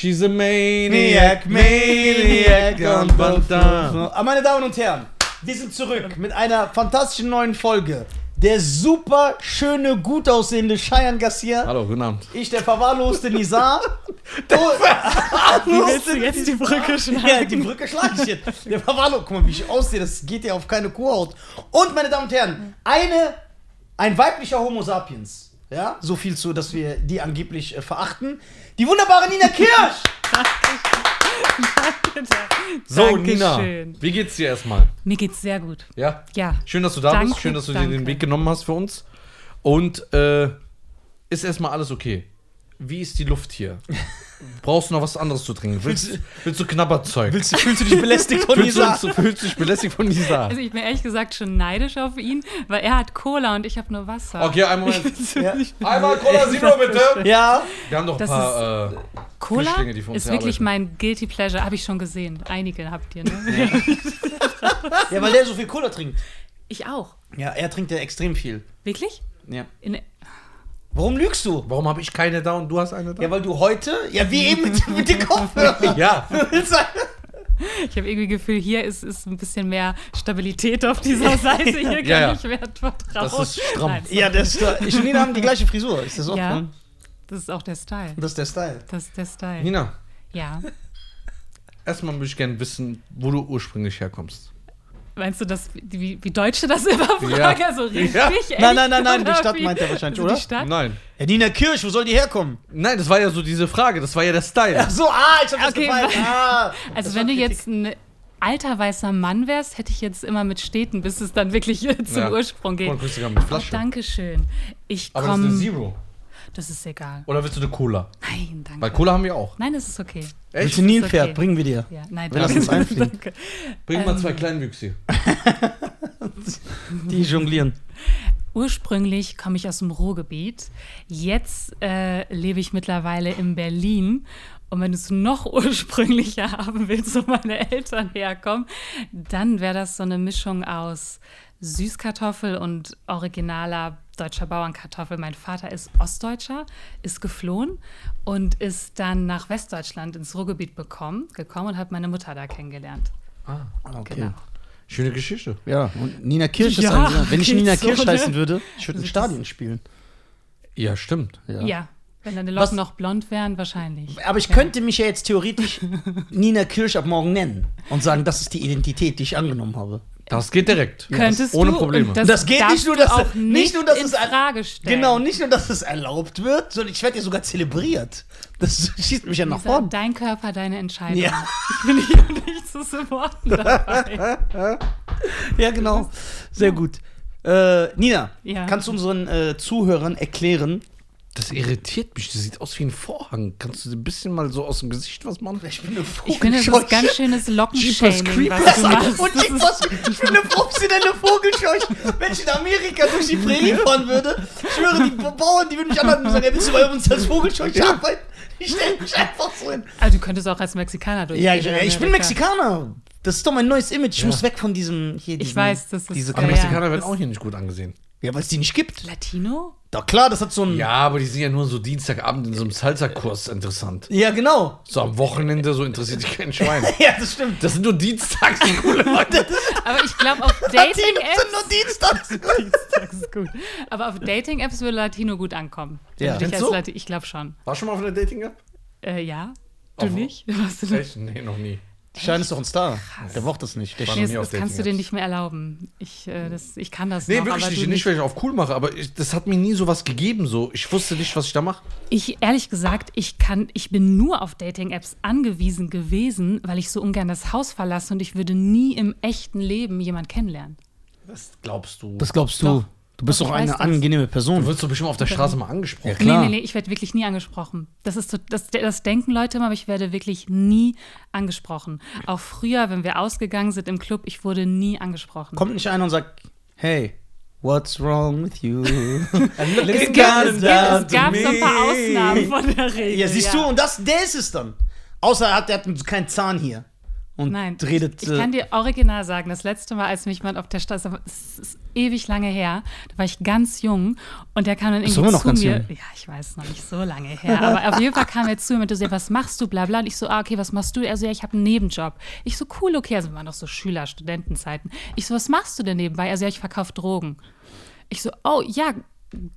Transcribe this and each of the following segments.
She's a maniac, maniac Bandana. Aber meine Damen und Herren, wir sind zurück mit einer fantastischen neuen Folge. Der super schöne, gut aussehende Cheyenne Garcia. Hallo, guten Abend. Ich, der verwahrloste Nizar. Wie willst du jetzt die Brücke schlagen? Ja, die Brücke schlage ich jetzt. Der verwahrloste, guck mal, wie ich aussehe, das geht ja auf keine Kuhhaut. Und, meine Damen und Herren, eine, ein weiblicher Homo sapiens. Ja, so viel zu, dass wir die angeblich äh, verachten. Die wunderbare Nina Kirsch. So, Dankeschön. Nina, wie geht's dir erstmal? Mir geht's sehr gut. Ja? Ja. Schön, dass du da Danke, bist. Schön, dass du dir den Weg genommen hast für uns. Und äh, ist erstmal alles okay? Wie ist die Luft hier? Brauchst du noch was anderes zu trinken? Willst, willst du Knabberzeug? Willst, fühlst du dich belästigt von Fühlst Nisa? du, fühlst du dich belästigt von Nisa? Also ich bin ehrlich gesagt schon neidisch auf ihn, weil er hat Cola und ich habe nur Wasser. Okay, einen Moment. Ja. Einmal Cola Zero, bitte. Ja, Wir haben noch ein Das paar. Äh, Cola die für uns ist wirklich mein Guilty Pleasure. Habe ich schon gesehen. Einige habt ihr, ne? ja, weil der so viel Cola trinkt. Ich auch. Ja, er trinkt ja extrem viel. Wirklich? Ja. In, Warum lügst du? warum habe ich keine da und du hast eine da? Ja, weil du heute, ja, wie eben mit, mit den Kopfhörern. Ja. ich habe irgendwie Gefühl, hier ist, ist ein bisschen mehr Stabilität auf dieser Seite. Hier kann Ja, ja. ich mehr vertrauen. Das ist stramm. Nein, ja, das ist Ich und Nina haben die gleiche Frisur. Ist das so? Ja. das ist auch der Style. Das ist der Style. Das ist der Style. Nina, Ja. erstmal möchte ich gerne wissen, wo du ursprünglich herkommst. Meinst du, dass, wie, wie Deutsche das immer fragen? Ja. Also richtig? Ja. Nein, nein, nein, nein, die Stadt wie? meint er wahrscheinlich, Also oder? Die Stadt? Nein. Ja, Nina Kirsch, wo soll die herkommen? Nein, das war ja so diese Frage. Das war ja der Style. Ach so, ah, ich hab das Okay, gefallen. Ah, Also das wenn war du Kritik. jetzt ein alter weißer Mann wärst, hätte ich jetzt immer mit Städten, bis es dann wirklich zum Ja. Ursprung geht. Sogar mit Oh, Flasche. Dankeschön. Ich Aber das ist eine komme. Zero. Das ist egal. Oder willst du eine Cola? Nein, danke. Weil Cola haben wir auch. Nein, das ist okay. Willst du Nilpferd? okay. Bringen wir dir. Ja, nein, Wir lassen uns einfliegen. danke. Bring mal Ähm. zwei Kleinwüchse. Die jonglieren. Ursprünglich komme ich aus dem Ruhrgebiet. Jetzt äh, lebe ich mittlerweile in Berlin. Und wenn du es noch ursprünglicher haben willst, wo meine Eltern herkommen, dann wäre das so eine Mischung aus Süßkartoffel und originaler deutscher Bauernkartoffel. Mein Vater ist Ostdeutscher, ist geflohen und ist dann nach Westdeutschland ins Ruhrgebiet bekommen, gekommen und hat meine Mutter da kennengelernt. Ah, Okay. Genau. schöne Geschichte. Ja, und Nina Kirsch ist Ja, ein, Wenn ich Nina so, Kirsch ne? heißen würde, ich würde ein Also Stadion spielen. Ja, stimmt. Ja. wenn deine Was- Locken noch blond wären, wahrscheinlich. Aber ich könnte mich ja jetzt theoretisch Nina Kirsch ab morgen nennen und sagen, das ist die Identität, die ich angenommen habe. Das geht direkt. Könntest Ohne du, Probleme. und Das geht nicht nur, dass- auch nicht nicht, nur, dass in es Frage stellen. Genau, nicht nur, dass es erlaubt wird, sondern ich werde ja sogar zelebriert. Das schießt mich ja nach Lisa, vorn. Dein Körper, deine Entscheidung. Ja. Ich bin hier nicht zu supporten dabei. Ja, genau. Sehr gut. Äh, Nina, Ja. kannst du unseren äh, Zuhörern erklären? Das irritiert mich. Das sieht aus wie ein Vorhang. Kannst du ein bisschen mal so aus dem Gesicht was machen? Ich bin eine Ich finde, das ist ganz schönes Lockenshaming, Creepers. was du machst. Und ich, was, ich bin eine professionelle Vogelscheuche. Wenn ich in Amerika durch die Prärie fahren würde, ich schwöre, die Bauern, die würden mich anhalten und sagen, ja, willst du bei uns als Vogelscheuche arbeiten? Ich stelle mich einfach so hin. Also du könntest auch als Mexikaner durch. Ja, ich, ich bin Mexikaner. Das ist doch mein neues Image. Ich Ja. muss weg von diesem hier. Diesen, weiß, das ist- Diese Aber Ja, Mexikaner werden auch hier nicht gut angesehen. Ja, weil es die nicht gibt. Latino? Doch klar, das hat so ein. Ja, aber die sind ja nur so Dienstagabend in so einem Salsa-Kurs interessant. Ja, genau. So am Wochenende, so interessiert sich kein Schwein. Ja, das stimmt. Das sind nur dienstags die coole Leute. Aber ich glaube, auf Latino sind Dating-Apps. nur Dienstags. Das ist gut. Aber auf Dating-Apps würde Latino gut ankommen. Ja. du du? Lati- ich glaube schon. War schon mal auf einer Dating-App? Äh, ja. Du Auf- nicht? Warst du nicht? Echt? Nee, noch nie. Schein ist doch ein Star. Der braucht das nicht. Der Nee, das, das kannst du dir nicht mehr erlauben. Ich, äh, das, ich kann das Nee, noch, wirklich aber nicht. Nicht, weil ich auf cool mache, aber ich, das hat mir nie sowas gegeben. So. Ich wusste nicht, was ich da mache. Ich, ehrlich gesagt, ich kann, ich bin nur auf Dating-Apps angewiesen gewesen, weil ich so ungern das Haus verlasse und ich würde nie im echten Leben jemand kennenlernen. Das glaubst du. Das glaubst du. Doch. Du bist Doch, eine angenehme du Person. wirst doch bestimmt auf der Straße mal angesprochen. Ja, klar. Nee, nee, nee, ich werde wirklich nie angesprochen. Das ist so, das, das denken Leute immer, aber ich werde wirklich nie angesprochen. Auch früher, wenn wir ausgegangen sind im Club, ich wurde nie angesprochen. Kommt nicht einer und sagt, hey, what's wrong with you? es, gibt, es, es gab so ein paar Ausnahmen von der Regel. Ja, siehst du, und das, der ist es dann. Außer er hat, der hat keinen Zahn hier. und Nein, redet. ich, ich kann dir original sagen, das letzte Mal, als mich jemand auf der Straße, es ist ewig lange her, da war ich ganz jung und der kam dann Bist du irgendwie noch zu ganz mir. jung? Ja, ich weiß noch nicht so lange her, aber auf jeden Fall kam er zu mir und meinte so, was machst du, bla bla. Und ich so, ah, okay, was machst du? Er so, ja, ich habe einen Nebenjob. Ich so, cool, okay, also wir waren noch so Schüler, Studentenzeiten. Ich so, was machst du denn nebenbei? Also ja, ich verkaufe Drogen. Ich so, oh, ja,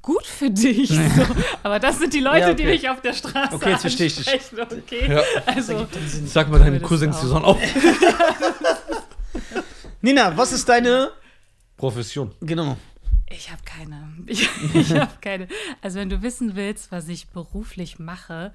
gut für dich. So. Aber das sind die Leute, Ja, okay. die mich auf der Straße Okay, jetzt verstehe ich dich. Okay, Ja. also... Sag mal deinen das Cousins, auch. die sollen auch. Nina, was ist deine. Profession. Genau. Ich habe keine. Ich, ich habe keine. Also wenn du wissen willst, was ich beruflich mache,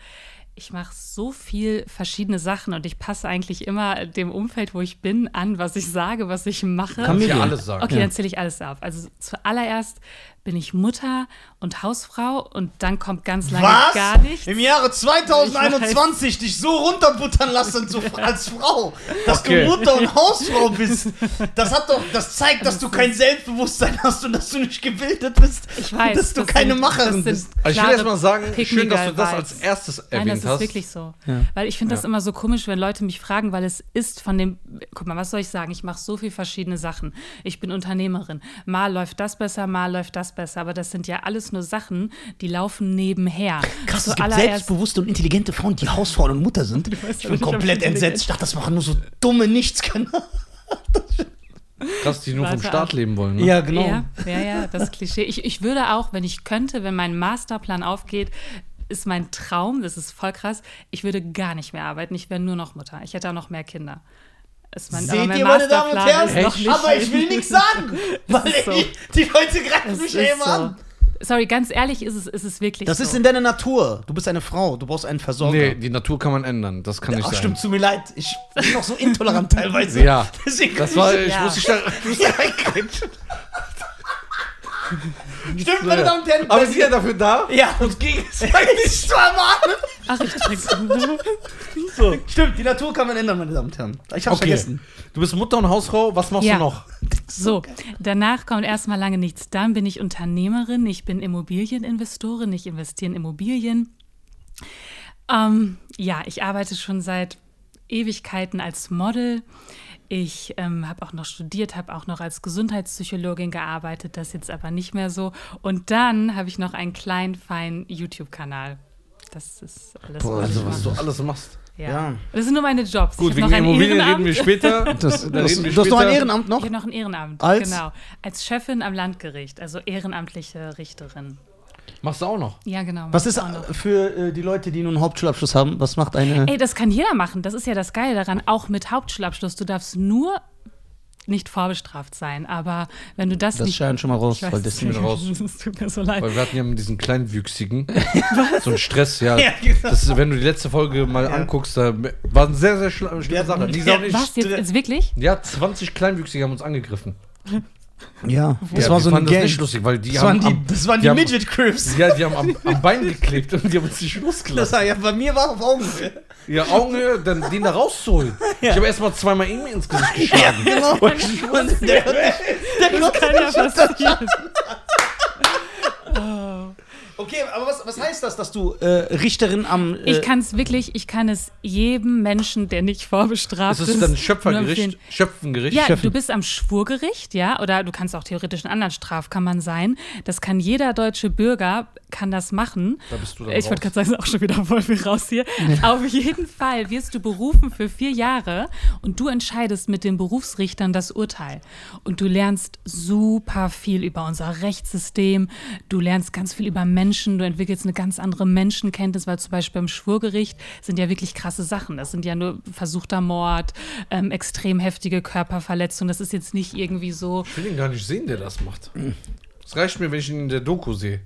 ich mache so viel verschiedene Sachen und ich passe eigentlich immer dem Umfeld, wo ich bin, an, was ich sage, was ich mache. Kann mir ja alles sagen. Okay, Ja. dann zähle ich alles auf. Also zuallererst bin ich Mutter und Hausfrau und dann kommt ganz lange Was? gar nichts. Im Jahre 2021 dich so runterbuttern lassen so, als Frau, dass Okay. du Mutter und Hausfrau bist. Das hat doch, das zeigt, dass du kein Selbstbewusstsein hast und dass du nicht gebildet bist. Ich weiß. Dass du das keine sind- Macherin das bist. Also ich will erst mal sagen, schön, dass du das als erstes Nein, erwähnt das ist hast. wirklich so. Ja. Weil ich finde das Ja. immer so komisch, wenn Leute mich fragen, weil es ist von dem, guck mal, was soll ich sagen? Ich mache so viel verschiedene Sachen. Ich bin Unternehmerin. Mal läuft das besser, mal läuft das besser. Aber das sind ja alles nur Sachen, die laufen nebenher. Krass, es gibt selbstbewusste und intelligente Frauen, die Hausfrau und Mutter sind. Ich bin komplett ich entsetzt. Ich dachte, das machen nur so dumme Nichtskönner. Krass, die nur vom Staat leben wollen. Ne? Ja, genau. Ja, ja, ja, das Klischee. Ich, ich würde auch, wenn ich könnte, wenn mein Masterplan aufgeht, ist mein Traum, das ist voll krass, ich würde gar nicht mehr arbeiten. Ich wäre nur noch Mutter. Ich hätte auch noch mehr Kinder. Ist mein, aber Seht ihr, meine Damen und Herren? Aber ich will nichts sagen, weil so. die, die Leute greifen mich ja immer so. an. Sorry, ganz ehrlich, ist es, ist es wirklich Das so. ist in deiner Natur. Du bist eine Frau, du brauchst einen Versorger. Nee, die Natur kann man ändern. Das kann nicht Ach, sein. stimmt, tut mir leid. Ich bin noch so intolerant teilweise. Ja. Deswegen Das war, ich Ja. muss dich da. Ich muss reingrätschen. Stimmt, meine Damen und Herren. Aber wir sind ja dafür da, ja, uns gegenseitig zu ermahnen. Ach, ich trinke. so. Stimmt, die Natur kann man ändern, meine Damen und Herren. Ich hab's Okay. vergessen. Du bist Mutter und Hausfrau, was machst Ja. du noch? So, danach kommt erstmal lange nichts. Dann bin ich Unternehmerin, ich bin Immobilieninvestorin, ich investiere in Immobilien. Ähm, ja, ich arbeite schon seit Ewigkeiten als Model. Ich ähm, habe auch noch studiert, habe auch noch als Gesundheitspsychologin gearbeitet, das jetzt aber nicht mehr so. Und dann habe ich noch einen kleinen, feinen YouTube-Kanal. Das ist alles. Boah, was Also, ich was du alles machst. Ja. Ja. Das sind nur meine Jobs. Gut, ich wegen habe noch ein Immobilien Ehrenamt. reden wir später. Das, Da das, du hast noch ein. Ehrenamt noch? Ich habe noch ein Ehrenamt. Als? Genau. Als Chefin am Landgericht, also ehrenamtliche Richterin. Machst du auch noch? Ja, genau. Was ist für äh, die Leute, die nur einen Hauptschulabschluss haben? Was macht eine. Ey, das kann jeder machen. Das ist ja das Geile daran. Auch mit Hauptschulabschluss. Du darfst nur nicht vorbestraft sein. Aber wenn du das, das nicht. scheint schon mal raus, weiß weil das nicht. raus. Es tut mir so leid. Weil wir hatten ja mit diesen kleinwüchsigen so einen Stress, ja. Ja, genau. Das ist, wenn du die letzte Folge mal Ja. anguckst, da war eine sehr, sehr schlimme Sache. hatten- ich, Was? Jetzt, jetzt wirklich? ja, 20 Kleinwüchsige haben uns angegriffen. Ja, das ja, war so ein das Gang. nicht lustig, weil die Das haben waren die, am, das waren die die Midget Crips. ja, die haben am, am Bein geklebt und die haben uns nicht Das losgelassen. war ja bei mir war auf Augenhöhe. Ja, Augenhöhe, dann den da rauszuholen. Ich habe erstmal zweimal irgendwie ins Gesicht geschlagen. Genau. Und der, der, der konnte Kann ja passieren. Okay, aber was, was heißt das, dass du äh, Richterin am. Äh, Ich kann es wirklich, ich kann es jedem Menschen, der nicht vorbestraft Das ist. ist dann Schöpfergericht. Schöpfengericht. Ja, Chefin. du bist am Schwurgericht, ja, oder du kannst auch theoretisch in anderen Strafkammern sein. Das kann jeder deutsche Bürger, kann das machen. Da bist du dann Ich wollte gerade sagen, ist auch schon wieder voll viel raus hier. Auf jeden Fall wirst du berufen für vier Jahre und du entscheidest mit den Berufsrichtern das Urteil. Und du lernst super viel über unser Rechtssystem. Du lernst ganz viel über Menschen. Du entwickelst eine ganz andere Menschenkenntnis, weil zum Beispiel beim Schwurgericht sind ja wirklich krasse Sachen. Das sind ja nur versuchter Mord, ähm, extrem heftige Körperverletzung. Das ist jetzt nicht irgendwie so, Ich will ihn gar nicht sehen, der das macht. Es reicht mir, wenn ich ihn in der Doku sehe.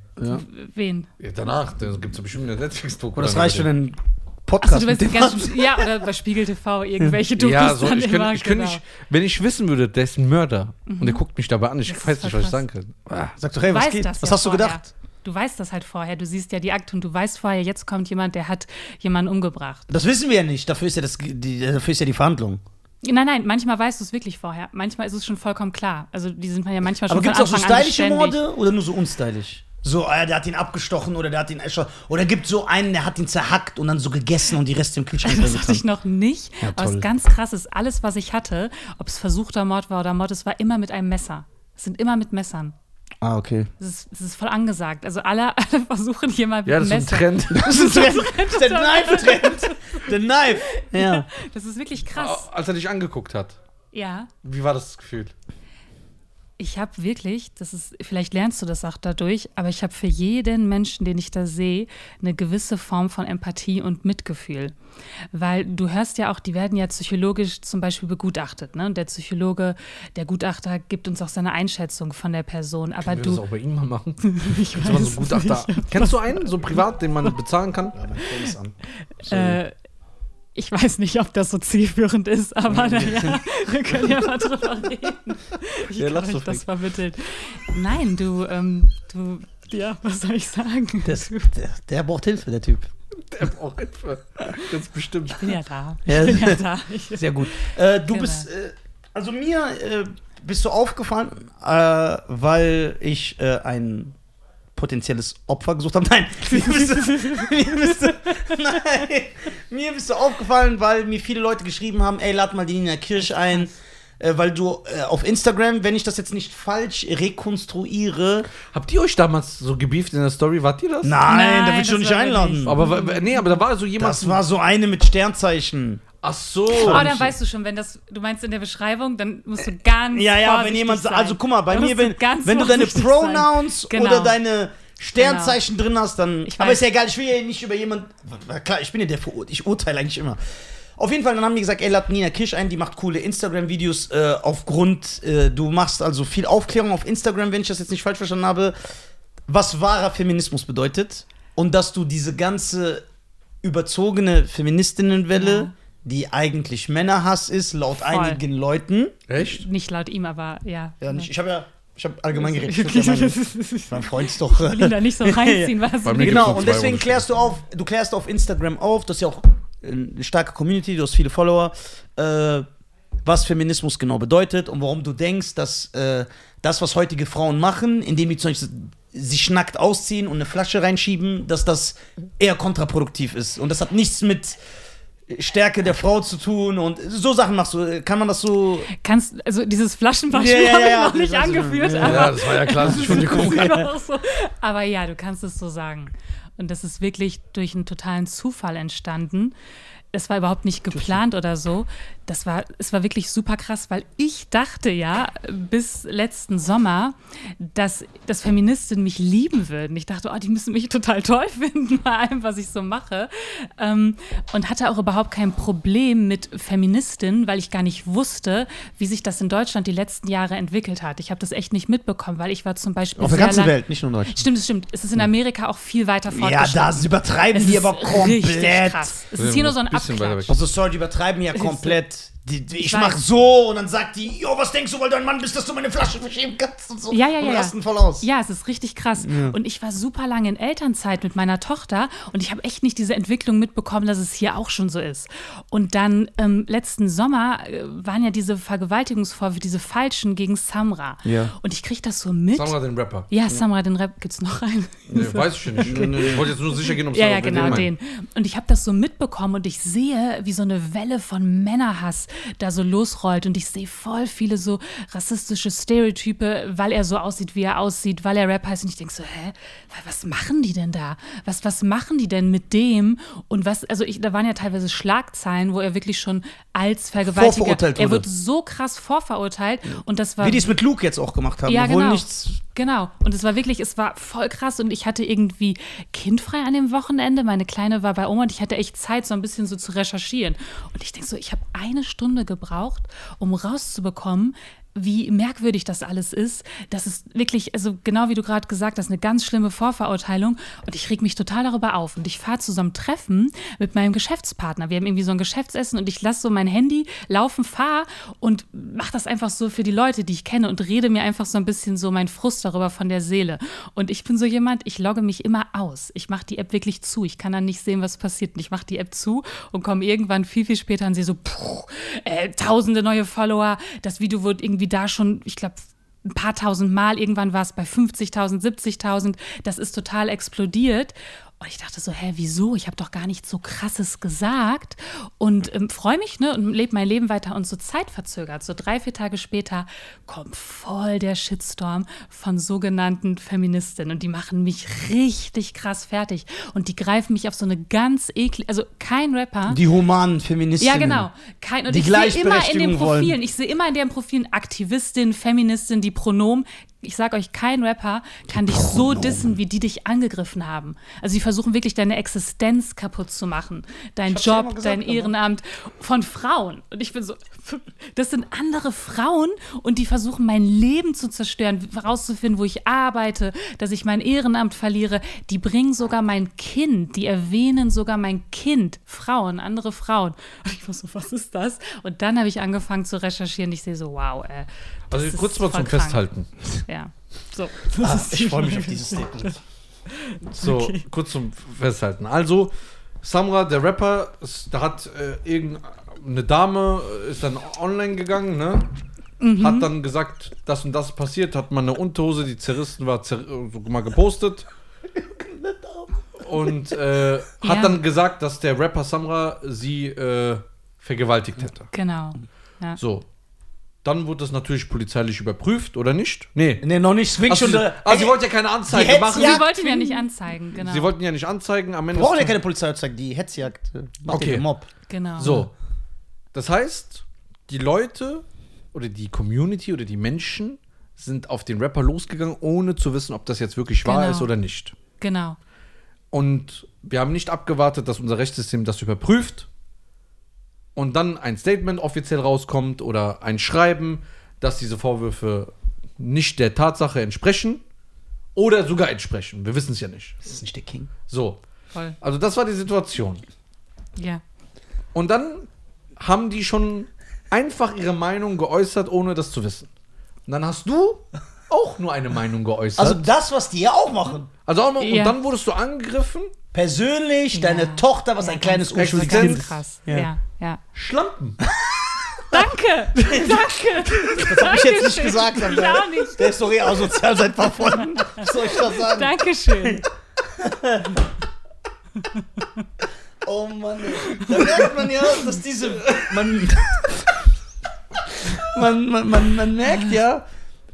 wen? Ja, danach, da gibt es bestimmt eine Netflix-Doku. aber das reicht einen Achso, Podcast du mit ganz, ja, oder bei Spiegel TV irgendwelche. Dokus Ja, so, ich könnte ich könnt genau. nicht, wenn ich wissen würde, der ist ein Mörder und der guckt mich dabei an, ich Das weiß nicht, was ich sagen kann. Ah, Sag doch, hey, was geht? das Was ja hast du vorher. gedacht? Du weißt das halt vorher. Du siehst ja die Akte und du weißt vorher, jetzt kommt jemand, der hat jemanden umgebracht. Das wissen wir ja nicht. Dafür ist ja, das, die, dafür ist ja die Verhandlung. Nein, nein, manchmal weißt du es wirklich vorher. Manchmal ist es schon vollkommen klar. Also die sind ja manchmal schon Aber gibt es auch so stylische. Morde oder nur so unstylisch? So, äh, der hat ihn abgestochen oder der hat ihn erschossen. Oder gibt so einen, der hat ihn zerhackt und dann so gegessen und die Reste im Kühlschrank Das hatte ich noch nicht. Ja, aber was ganz krass ist, alles, was ich hatte, ob es versuchter Mord war oder Mord, es war immer mit einem Messer. Es sind immer mit Messern. Ah, okay. Das ist, das ist voll angesagt. Also alle, alle versuchen hier mal mit Ja, das ist ein Messer. Trend. Das ist der, der Knife-Trend. Der Knife. Ja. Das ist wirklich krass. Als er dich angeguckt hat. Ja. Wie war das Gefühl? Ich habe wirklich, das ist, vielleicht lernst du das auch dadurch, aber ich habe für jeden Menschen, den ich da sehe, eine gewisse Form von Empathie und Mitgefühl. Weil du hörst ja auch, die werden ja psychologisch zum Beispiel begutachtet. Ne? Und der Psychologe, der Gutachter gibt uns auch seine Einschätzung von der Person. Aber Können wir das du. auch bei ihm mal machen? Ich Kannst du mal so Gutachter. Kennst du einen, so privat, den man bezahlen kann? Ja, ist an. Äh, ich weiß nicht, ob das so zielführend ist, aber naja, wir können ja mal drüber reden. Ich Ja, kann lass euch doch das weg. vermitteln. Nein, du, ähm, du, ja, was soll ich sagen? Das, der, der braucht Hilfe, der Typ. Der braucht Hilfe. Ganz bestimmt. Ich bin ja da. Ja. Ich bin ja da. Ich, Sehr gut. Äh, du Genau. bist, äh, also mir äh, bist du aufgefallen, äh, weil ich äh, ein potenzielles Opfer gesucht habe. Nein, mir bist, du, mir, bist du, nein, mir bist du aufgefallen, weil mir viele Leute geschrieben haben, ey, lad mal die Nina Kirsch ein. Äh, weil du äh, auf Instagram, wenn ich das jetzt nicht falsch rekonstruiere. Habt ihr euch damals so gebieft in der Story? Wart ihr das? Nein, Nein, da will ich das doch nicht einladen. nicht. Aber nee, aber da war so jemand. das war so eine mit Sternzeichen. Ach so. oh, dann weißt du schon, wenn das, du meinst in der Beschreibung, dann musst du ganz Ja, ja, wenn jemand, sein. also guck mal, bei mir, wenn, ganz wenn du deine. Pronouns Genau. oder deine Sternzeichen drin hast, dann. Ich aber ist ja egal, ich will ja nicht über jemanden. Klar, ich bin ja der Verur ich urteile eigentlich immer. Auf jeden Fall, dann haben die gesagt, ey, lad Nina Kirsch ein, die macht coole Instagram-Videos äh, aufgrund, äh, du machst also viel Aufklärung auf Instagram, wenn ich das jetzt nicht falsch verstanden habe, was wahrer Feminismus bedeutet und dass du diese ganze überzogene Feministinnenwelle, Ja. Die eigentlich Männerhass ist, laut Voll. einigen Leuten, Echt? Nicht laut ihm, aber ja. ja, nicht, ich habe ja, ich habe allgemein geredet. Ich Ich mein, mein Freund ist doch. will ihn da nicht so reinziehen, was Bei mir genau, und deswegen klärst du auf, du klärst auf Instagram auf, das ist ja auch eine starke Community, du hast viele Follower, äh, was Feminismus genau bedeutet und warum du denkst, dass äh, das, was heutige Frauen machen, indem die zum Beispiel sich nackt ausziehen und eine Flasche reinschieben, dass das eher kontraproduktiv ist. Und das hat nichts mit Stärke der Frau zu tun und so Sachen machst du. Kann man das so. Kannst, also dieses Flaschenbeispiel Ja, ja, habe ich noch nicht angeführt, Ja, aber das war ja klar, das ist schon die Das ist auch so. Aber ja, du kannst es so sagen. Und das ist wirklich durch einen totalen Zufall entstanden. Es war überhaupt nicht geplant oder so. Das war, es war wirklich super krass, weil ich dachte ja bis letzten Sommer, dass, dass Feministinnen mich lieben würden. Ich dachte, oh, die müssen mich total toll finden bei allem, was ich so mache. Ähm, und hatte auch überhaupt kein Problem mit Feministinnen, weil ich gar nicht wusste, wie sich das in Deutschland die letzten Jahre entwickelt hat. Ich habe das echt nicht mitbekommen, weil ich war zum Beispiel Auf der ganzen Welt, nicht nur in Deutschland. Stimmt, es stimmt. Es ist in Amerika auch viel weiter Ja, fortgeschritten. da übertreiben es die aber komplett. krass. Es ist hier nur so ein Abklatsch. Also sorry, die übertreiben ja komplett. Die, die, ich Ich mach weiß. so und dann sagt die, jo, was denkst du, weil du ein Mann bist, dass du meine Flasche verschieben kannst und so. Ja, ja, und ja, ja. rasten voll aus. Ja, es ist richtig krass. Und ich war super lange in Elternzeit mit meiner Tochter und ich habe echt nicht diese Entwicklung mitbekommen, dass es hier auch schon so ist. Und dann ähm, letzten Sommer äh, waren ja diese Vergewaltigungsvorwürfe, diese falschen gegen Samra. Ja. Und ich kriege das so mit. Samra den Rapper. Ja, Samra, den Rap, gibt's noch einen? Nee, weiß ich nicht. Ich wollte jetzt nur sicher gehen, ob Ja, Samra- ja, wer genau, meint. den. Und ich habe das so mitbekommen und ich sehe, wie so eine Welle von Männerhass da so losrollt. Und ich sehe voll viele so rassistische Stereotype, weil er so aussieht, wie er aussieht, weil er Rap heißt. Und ich denke so, hä, was machen die denn da? Was, was machen die denn mit dem? Und was, also ich, da waren ja teilweise Schlagzeilen, wo er wirklich schon als Vergewaltiger, Vorverurteilt er wird so krass vorverurteilt. Und das war Wie die es mit Luke jetzt auch gemacht haben. ja, obwohl genau. nichts. Genau. Und es war wirklich, es war voll krass und ich hatte irgendwie kindfrei an dem Wochenende. Meine Kleine war bei Oma und ich hatte echt Zeit, so ein bisschen so zu recherchieren. Und ich denke so, ich habe eine Stunde gebraucht, um rauszubekommen, wie merkwürdig das alles ist. Das ist wirklich, also genau wie du gerade gesagt hast, eine ganz schlimme Vorverurteilung. Und ich reg mich total darüber auf. Und ich fahre zu so einem Treffen mit meinem Geschäftspartner. Wir haben irgendwie so ein Geschäftsessen und ich lasse so mein Handy laufen, fahre und mache das einfach so für die Leute, die ich kenne und rede mir einfach so ein bisschen so meinen Frust darüber von der Seele. Und ich bin so jemand, ich logge mich immer aus. Ich mache die App wirklich zu. Ich kann dann nicht sehen, was passiert. Und ich mache die App zu und komme irgendwann viel, viel später und sehe so, puh, äh, tausende neue Follower. Das Video wurde irgendwie da schon, ich glaube, ein paar tausend Mal, irgendwann war es bei 50.000, 70.000, das ist total explodiert. Und ich dachte so, hä, wieso? Ich habe doch gar nichts so krasses gesagt. Und ähm, freue mich, ne, und lebe mein Leben weiter und so zeitverzögert. So drei, vier Tage später kommt voll der Shitstorm von sogenannten Feministinnen. Und die machen mich richtig krass fertig. Und die greifen mich auf so eine ganz eklige, also kein Rapper. Die humanen Feministinnen. Ja, genau. Kein, und Die ich sehe immer in den Profilen, wollen. ich sehe immer in den Profilen Aktivistin, Feministin, die Pronomen. Ich sag euch, kein Rapper kann dich so dissen, wie die dich angegriffen haben. Also sie versuchen wirklich deine Existenz kaputt zu machen. Dein Job, gesagt, dein Ehrenamt von Frauen. Und ich bin so, das sind andere Frauen und die versuchen mein Leben zu zerstören, herauszufinden, wo ich arbeite, dass ich mein Ehrenamt verliere. Die bringen sogar mein Kind, die erwähnen sogar mein Kind, Frauen, andere Frauen. Und ich war so, was ist das? Und dann habe ich angefangen zu recherchieren. Ich sehe so, wow, äh, Also kurz mal zum krank. Festhalten. Ja, so. Ah, ich freue mich auf dieses Statement. So, kurz zum Festhalten. Also, Samra, der Rapper, ist, da hat äh, irgendeine Dame, äh, ist dann online gegangen, ne? Mhm. Hat dann gesagt, das und das passiert, hat mal eine Unterhose, die zerrissen war, zer so mal gepostet. Und äh, Ja. hat dann gesagt, dass der Rapper Samra sie äh, vergewaltigt hätte. Genau. Ja. So. Dann wurde das natürlich polizeilich überprüft, oder nicht? Nee. Nee, noch nicht. Swing Ach, schon sie, ah, sie wollte ja keine Anzeige Hetz- machen. Ja, Sie wollten ja nicht anzeigen, genau. Sie wollten ja nicht anzeigen. Am Ende Wir brauchen ja keine Polizeianzeige, die Hetzjagd. äh, Macht Okay. ja den Mob. genau. So. Das heißt, die Leute oder die Community oder die Menschen sind auf den Rapper losgegangen, ohne zu wissen, ob das jetzt wirklich wahr Genau. ist oder nicht. Genau. Und wir haben nicht abgewartet, dass unser Rechtssystem das überprüft und dann ein Statement offiziell rauskommt oder ein Schreiben, dass diese Vorwürfe nicht der Tatsache entsprechen oder sogar entsprechen. Wir wissen es ja nicht. Das ist nicht der King. So. Voll. Also das war die Situation. Ja. Und dann haben die schon einfach ihre Meinung geäußert, ohne das zu wissen. Und dann hast du auch nur eine Meinung geäußert. Also das, was die ja auch machen. Also auch mal, Ja. und dann wurdest du angegriffen. Persönlich, deine Tochter, was Ja, ein kleines ganz- unschuldiges ganz Kind ist. krass. Ja. Ja, ja. Schlampen. Danke! Danke! Das hab ich jetzt nicht gesagt. aber auch nicht. Der ist doch eh asozial seit paar Folgen. Was soll ich da sagen? Dankeschön. Oh Mann. ey. Da merkt man ja, dass diese. Man, man, man, man, man merkt ja,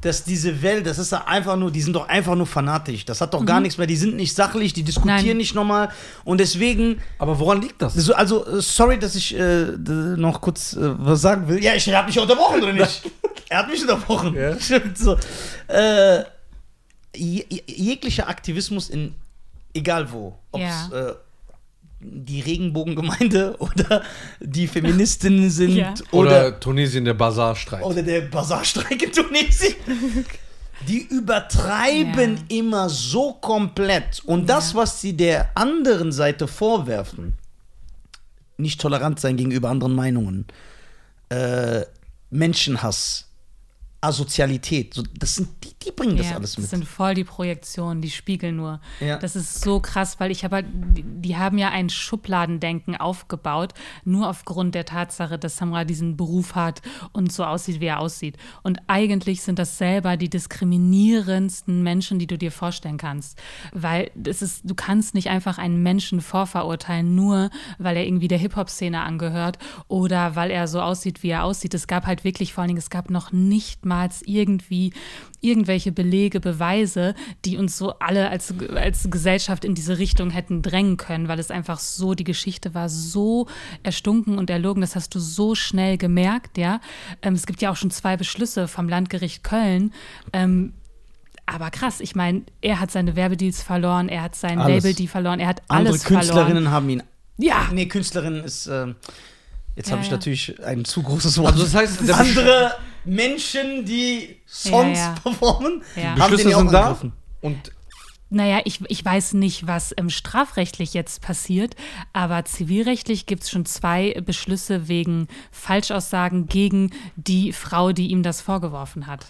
dass diese Welt, das ist ja einfach nur, die sind doch einfach nur fanatisch. Das hat doch gar nichts mehr. Die sind nicht sachlich, die diskutieren Nein. nicht nochmal. Und deswegen, Aber woran liegt das? so, also, äh, sorry, dass ich äh, noch kurz äh, was sagen will. Ja, ich habe mich unterbrochen, oder nicht? er hat mich unterbrochen. Ja. Stimmt so. Äh, je, je- jeglicher Aktivismus in egal wo, ob es Ja. Die Regenbogengemeinde oder die Feministinnen sind Ja. oder, Oder, Tunesien, der Bazarstreit. oder der Basarstreik in Tunesien. Die übertreiben immer so komplett. Und das, Ja. was sie der anderen Seite vorwerfen, nicht tolerant sein gegenüber anderen Meinungen, äh, Menschenhass, Asozialität, so, das sind die, die bringen das ja, alles das mit. sind voll die Projektionen, die spiegeln nur. Ja. Das ist so krass, weil ich habe halt, die, die haben ja ein Schubladendenken aufgebaut, nur aufgrund der Tatsache, dass Samra diesen Beruf hat und so aussieht, wie er aussieht. Und eigentlich sind das selber die diskriminierendsten Menschen, die du dir vorstellen kannst. Weil das ist, du kannst nicht einfach einen Menschen vorverurteilen, nur weil er irgendwie der Hip-Hop-Szene angehört oder weil er so aussieht, wie er aussieht. Es gab halt wirklich vor allen Dingen, es gab noch nichtmals irgendwie irgendwelche Belege, Beweise, die uns so alle als, als Gesellschaft in diese Richtung hätten drängen können, weil es einfach so, die Geschichte war so erstunken und erlogen, das hast du so schnell gemerkt, ja. Ähm, es gibt ja auch schon zwei Beschlüsse vom Landgericht Köln. Ähm, aber krass, ich meine, er hat seine Werbedeals verloren, er hat sein Alles. Label-Deal verloren, er hat Andere alles Künstlerinnen verloren. haben ihn. Ja, Nee, Künstlerinnen ist. Äh, jetzt Ja, habe ich ja. natürlich ein zu großes Wort. Also das heißt, der andere Menschen, die Songs Ja, ja. performen, Ja. haben den Beschlüsse auch sind da. Und Naja, ich, ich weiß nicht, was ähm, strafrechtlich jetzt passiert, aber zivilrechtlich gibt es schon zwei Beschlüsse wegen Falschaussagen gegen die Frau, die ihm das vorgeworfen hat.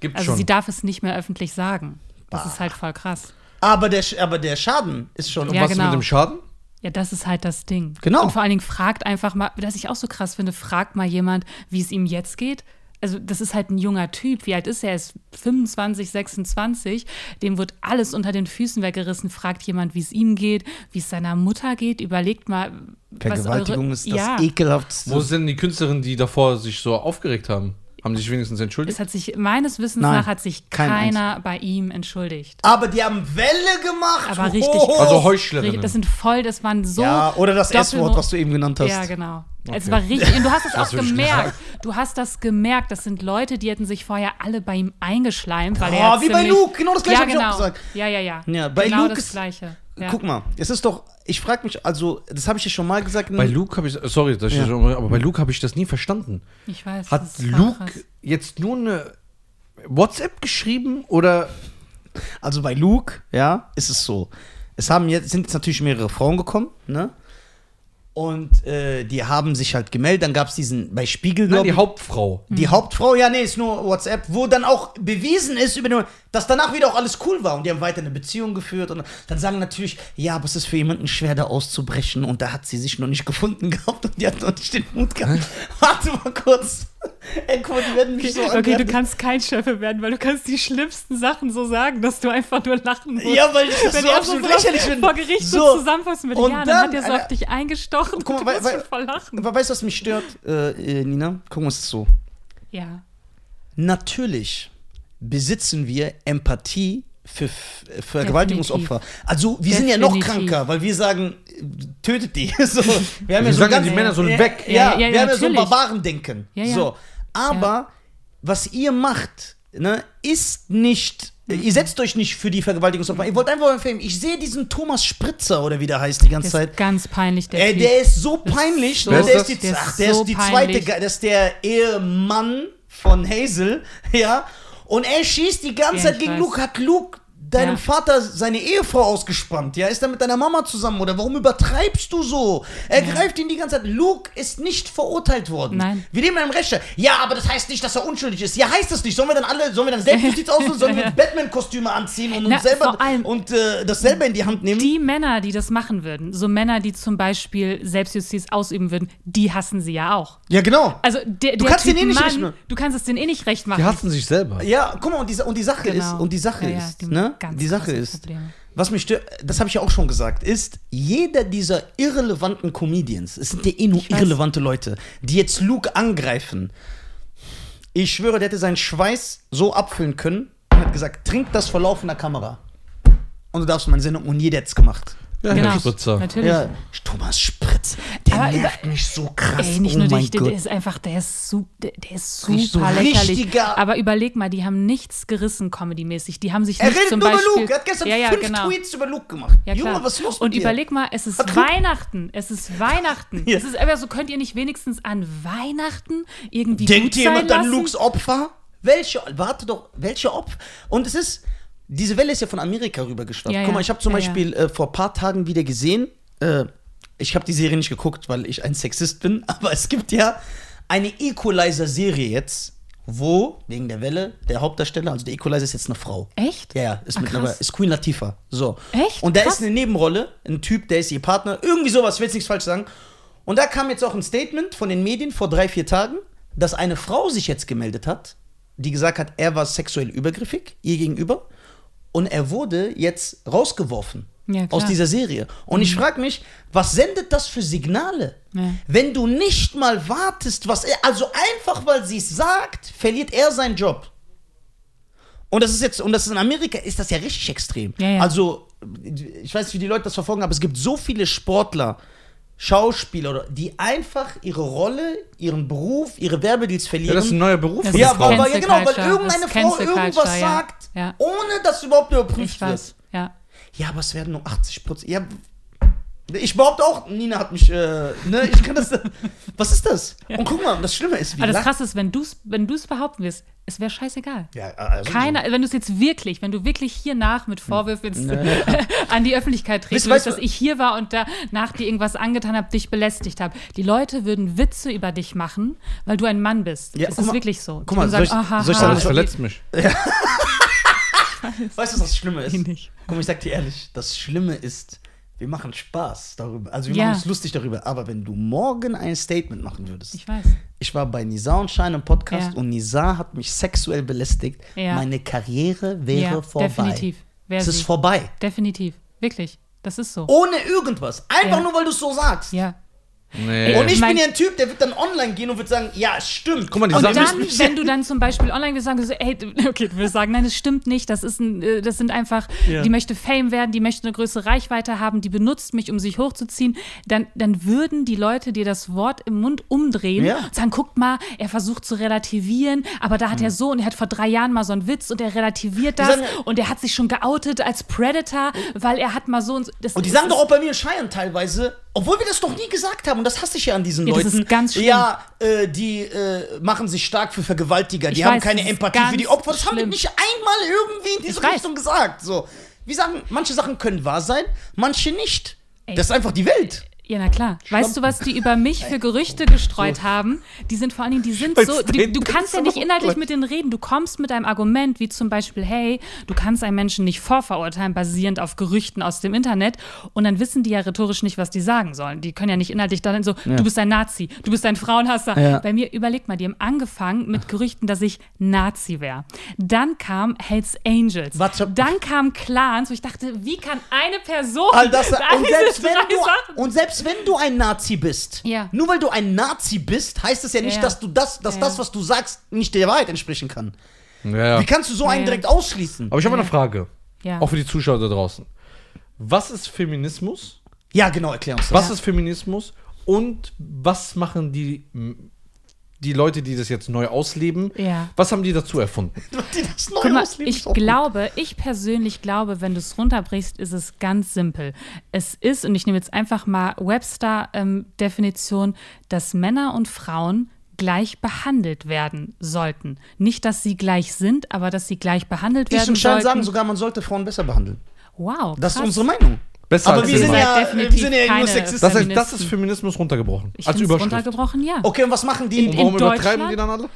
gibt Also schon. sie darf es nicht mehr öffentlich sagen. Das ist halt voll krass. Aber der, aber der Schaden ist schon. Ja, Was genau. mit dem Schaden? Ja, das ist halt das Ding. Genau. Und vor allen Dingen fragt einfach mal, was ich auch so krass finde, fragt mal jemand, wie es ihm jetzt geht. Also das ist halt ein junger Typ. Wie alt ist er? Er ist 25, 26. Dem wird alles unter den Füßen weggerissen. Fragt jemand, wie es ihm geht, wie es seiner Mutter geht. Überlegt mal, was Vergewaltigung eure, ist das ja, ekelhafteste. Wo sind die Künstlerinnen, die davor sich so aufgeregt haben? Haben sich wenigstens entschuldigt? Es hat sich, meines Wissens Nein, nach, hat sich kein keiner bei ihm entschuldigt. Aber die haben Welle gemacht. Aber richtig- Oh. Also Heuchlerinnen. Das sind voll, das waren so. ja, oder das S-Wort, was du eben genannt hast. Ja, genau. Es Okay. war richtig. Und du hast es auch gemerkt. Du hast das gemerkt. Das sind Leute, die hätten sich vorher alle bei ihm eingeschleimt. Weil Oh, er ja wie bei Luke. Genau das Gleiche ja, hab ich auch genau. gesagt. Ja, ja, ja. Ja, bei genau Luke das ist- Gleiche. Ja. Guck mal, es ist doch, ich frage mich, also, das habe ich ja schon mal gesagt. Bei Luke habe ich, sorry, ich Ja. das schon, aber bei Luke habe ich das nie verstanden. Ich weiß. Hat das Luke krass. jetzt nur eine WhatsApp geschrieben oder Also bei Luke, ja, ist es so. Es haben jetzt, sind jetzt natürlich mehrere Frauen gekommen, ne? Und äh, die haben sich halt gemeldet. Dann gab es diesen, bei Spiegel, Nein, die. Hauptfrau? Die Hauptfrau, ja, nee, ist nur WhatsApp, wo dann auch bewiesen ist, über den, dass danach wieder auch alles cool war und die haben weiter eine Beziehung geführt und dann sagen natürlich, ja, aber es ist für jemanden schwer, da auszubrechen und da hat sie sich noch nicht gefunden gehabt und die hat noch nicht den Mut gehabt. Warte mal kurz. Ey, guck mal, die werden mich so Okay, du kannst kein Schöffe werden, weil du kannst die schlimmsten Sachen so sagen, dass du einfach nur lachen musst. Ja, weil ich das Wenn so absolut so lächerlich finde. vor Gericht so, So. zusammenfassen würde, Und ja, dann, dann, hat er so auf dich eingestochen. guck mal, du weil- musst weil- schon voll lachen. Aber weißt du, was mich stört, äh, äh, Nina? Guck mal, es ist so. Ja. Natürlich besitzen wir Empathie für Vergewaltigungsopfer. Also wir sind ja noch Definitiv. kranker, weil wir sagen, tötet die. so, wir haben Wir ja so sagen ganz, die Männer sollen ja, weg. Ja, Ja, ja, wir ja, haben ja so ein. Barbarendenken. Ja, ja. So, aber was ihr macht, ne, ist nicht Ihr setzt euch nicht für die Vergewaltigungsopfer. Ihr wollt einfach mal filmen. Ich sehe diesen Thomas Spritzer oder wie der heißt die ganze Der Zeit. ist ganz peinlich, der Ey, der ist so peinlich. so- ne? Ist der, das? ist die, Der ist ach, der so ist die zweite, peinlich. Das ist der Ehemann von Hazel, ja. Und er schießt die ganze Ja, Zeit gegen weiß. Luke. Hat Luke deinem Ja. Vater seine Ehefrau ausgespannt? Ja, ist er mit deiner Mama zusammen oder warum übertreibst du so? Er Ja. greift ihn die ganze Zeit. Luke ist nicht verurteilt worden. Nein. Wir nehmen einen Rechter. Ja, aber das heißt nicht, dass er unschuldig ist. Ja, heißt das nicht. Sollen wir dann alle, sollen wir dann Selbstjustiz ausüben? Sollen wir Batman-Kostüme anziehen und Na, uns selber und äh, das selber in die Hand nehmen? Die Männer, die das machen würden, so Männer, die zum Beispiel Selbstjustiz ausüben würden, die hassen sie ja auch. ja, genau. Also der, der kannst typ den eh nicht Mann, recht machen. du kannst es denen eh nicht recht machen. Die hassen sich selber. Ja, guck mal, und die, und die Sache Genau. ist, und die Sache Ja, ja, ist, die ne? Ganz Die Sache ist, Probleme. was mich stört, das habe ich ja auch schon gesagt, ist, jeder dieser irrelevanten Comedians, es sind ja eh nur Ich weiß. irrelevante Leute, die jetzt Luke angreifen. Ich schwöre, der hätte seinen Schweiß so abfüllen können und hat gesagt, trink das vor laufender Kamera. Und du darfst meine Sendung und jeder hätte es gemacht. Ja, Genau, Herr Spritzer. natürlich. Ja, Thomas Spritz, der Aber nervt mich so krass. Ey, nicht oh nur mein dich, der, Gott. der ist einfach, der ist, su der, der ist Richtig so super lächerlich. richtiger- Aber überleg mal, die haben nichts gerissen comedy-mäßig. Die haben sich er nicht redet zum nur Beispiel... über Luke. Er hat gestern ja, ja, fünf genau. Tweets über Luke gemacht. Ja. Junge, was ist los Und überleg mal, es ist Hat Weihnachten. Es ist Weihnachten. Ja. Es ist einfach so, könnt ihr nicht wenigstens an Weihnachten irgendwie Denkt gut jemand an? Lukes Opfer? Welche? Warte doch, welche Opfer? Und es ist, diese Welle ist ja von Amerika rübergeschwappt. Ja, Guck mal, ja. ich habe zum Ja, ja. Beispiel äh, vor ein paar Tagen wieder gesehen, äh, ich habe die Serie nicht geguckt, weil ich ein Sexist bin, aber es gibt ja eine Equalizer-Serie jetzt, wo, wegen der Welle, der Hauptdarsteller, also der Equalizer ist jetzt eine Frau. Echt? Ja, ja, ist Ah, mittlerweile, ist Queen Latifah. So. Echt? Und da Krass. ist eine Nebenrolle, ein Typ, der ist ihr Partner, irgendwie sowas, ich will jetzt nichts falsch sagen. Und da kam jetzt auch ein Statement von den Medien vor drei, vier Tagen, dass eine Frau sich jetzt gemeldet hat, die gesagt hat, er war sexuell übergriffig, ihr gegenüber. Und er wurde jetzt rausgeworfen Ja, aus dieser Serie. Und ich frage mich, was sendet das für Signale? Ja. Wenn du nicht mal wartest, was er, also einfach weil sie es sagt, verliert er seinen Job. Und das ist jetzt, und das ist in Amerika, ist das ja richtig extrem. Ja. Also, ich weiß nicht, wie die Leute das verfolgen, aber es gibt so viele Sportler, Schauspieler, oder- die einfach ihre Rolle, ihren Beruf, ihre Werbedeals Ja, verlieren. das ist ein neuer Beruf. Das ja, aber, ja, genau, weil irgendeine Frau irgendwas ja. sagt, Ja. ohne dass überhaupt überprüft Ich weiß, ja. ja, aber es werden nur 80 Prozent. Ja, ich behaupte auch, Nina hat mich, äh, ne, ich kann das. was ist das? Und guck mal, das Schlimme ist, wie Aber das Krasse ist, wenn du es wenn du's behaupten wirst, es wäre scheißegal. Ja, also Keiner, wenn du es jetzt wirklich, wenn du wirklich hier nach mit Vorwürfen jetzt an die Öffentlichkeit treten willst, dass ich hier war und danach dir irgendwas angetan habe, dich belästigt habe. Die Leute würden Witze über dich machen, weil du ein Mann bist. Ja, es guck ist mal- wirklich so. guck mal, würden soll ich- aha, soll ich sagen, Das verletzt mich. Weißt du, was das Schlimme ist? Nicht. Guck mal, ich sag dir ehrlich, das Schlimme ist, wir machen Spaß darüber. Also wir Ja. machen uns lustig darüber. Aber wenn du morgen ein Statement machen würdest, Ich weiß. ich war bei Nisa und Schein im Podcast Ja. und Nisa hat mich sexuell belästigt. Ja. Meine Karriere wäre vorbei. definitiv. Wär Es ist vorbei. Definitiv. Wirklich. Das ist so. Ohne irgendwas. Einfach nur, weil du es so sagst. Ja. Nee. Und ich Mein- bin ja ein Typ, der wird dann online gehen und wird sagen, ja, es stimmt. Guck mal, die Und Sache dann, wenn du dann zum Beispiel online wirst, sagen so, ey, du- okay, du wirst sagen, nein, das stimmt nicht, das ist ein, äh, das sind einfach, Ja. die möchte Fame werden, die möchte eine größere Reichweite haben, die benutzt mich, um sich hochzuziehen, dann, dann würden die Leute dir das Wort im Mund umdrehen Ja. und sagen, guck mal, er versucht zu relativieren, aber da hat er so und er hat vor drei Jahren mal so einen Witz und er relativiert das sagen- und er hat sich schon geoutet als Predator, weil er hat mal so und so. Das Und die sagen doch auch bei mir in Scheiern teilweise, obwohl wir das doch nie gesagt haben, und das hasse ich ja an diesen Ja, das Leuten. ist ganz schlimm. Ja, äh, die äh, machen sich stark für Vergewaltiger, die Ich haben weiß, keine das Empathie für die Opfer. Das haben wir schlimm. nicht einmal irgendwie in diese Ich weiß. Richtung gesagt. So. Wir sagen, manche Sachen können wahr sein, manche nicht. Ey. Das ist einfach die Welt. Ja, na klar. Weißt du, was die über mich für Gerüchte gestreut haben? Die sind vor allen Dingen, die sind so, die, du kannst ja nicht inhaltlich mit denen reden. Du kommst mit einem Argument, wie zum Beispiel, hey, du kannst einen Menschen nicht vorverurteilen, basierend auf Gerüchten aus dem Internet. Und dann wissen die ja rhetorisch nicht, was die sagen sollen. Die können ja nicht inhaltlich dann so, du bist ein Nazi, du bist ein Frauenhasser. Ja. Bei mir, überleg mal, die haben angefangen mit Gerüchten, dass ich Nazi wäre. Dann kam Hells Angels. Was Dann kam Clans, wo ich dachte, wie kann eine Person All das, und, selbst wenn du, und selbst wenn du ein Nazi bist, Ja. nur weil du ein Nazi bist, heißt es ja nicht, Ja. dass du das, dass Ja. das, was du sagst, nicht der Wahrheit entsprechen kann. Wie kannst du so einen Ja. direkt ausschließen? Aber ich habe Ja. eine Frage. Ja. Auch für die Zuschauer da draußen. Was ist Feminismus? Ja, genau, erklär uns das. Was ist Feminismus? Und was machen die, die Leute, die das jetzt neu ausleben? Ja. Was haben die dazu erfunden? Die das neu Guck mal, ausleben, ich glaube, ich persönlich glaube, wenn du es runterbrichst, ist es ganz simpel. Es ist, und ich nehme jetzt einfach mal Webster-Definition, dass Männer und Frauen gleich behandelt werden sollten. Nicht, dass sie gleich sind, aber dass sie gleich behandelt Ich werden und Schein sollten. sagen sogar, man sollte Frauen besser behandeln. wow, Das krass. ist unsere Meinung. Besser Aber als wir sind, ja, wir sind ja nur Sexisten. das, heißt, das ist Feminismus runtergebrochen. Ich als Überschrift. runtergebrochen, ja. Okay, und was machen die? Und warum in übertreiben die Deutschland? dann alle?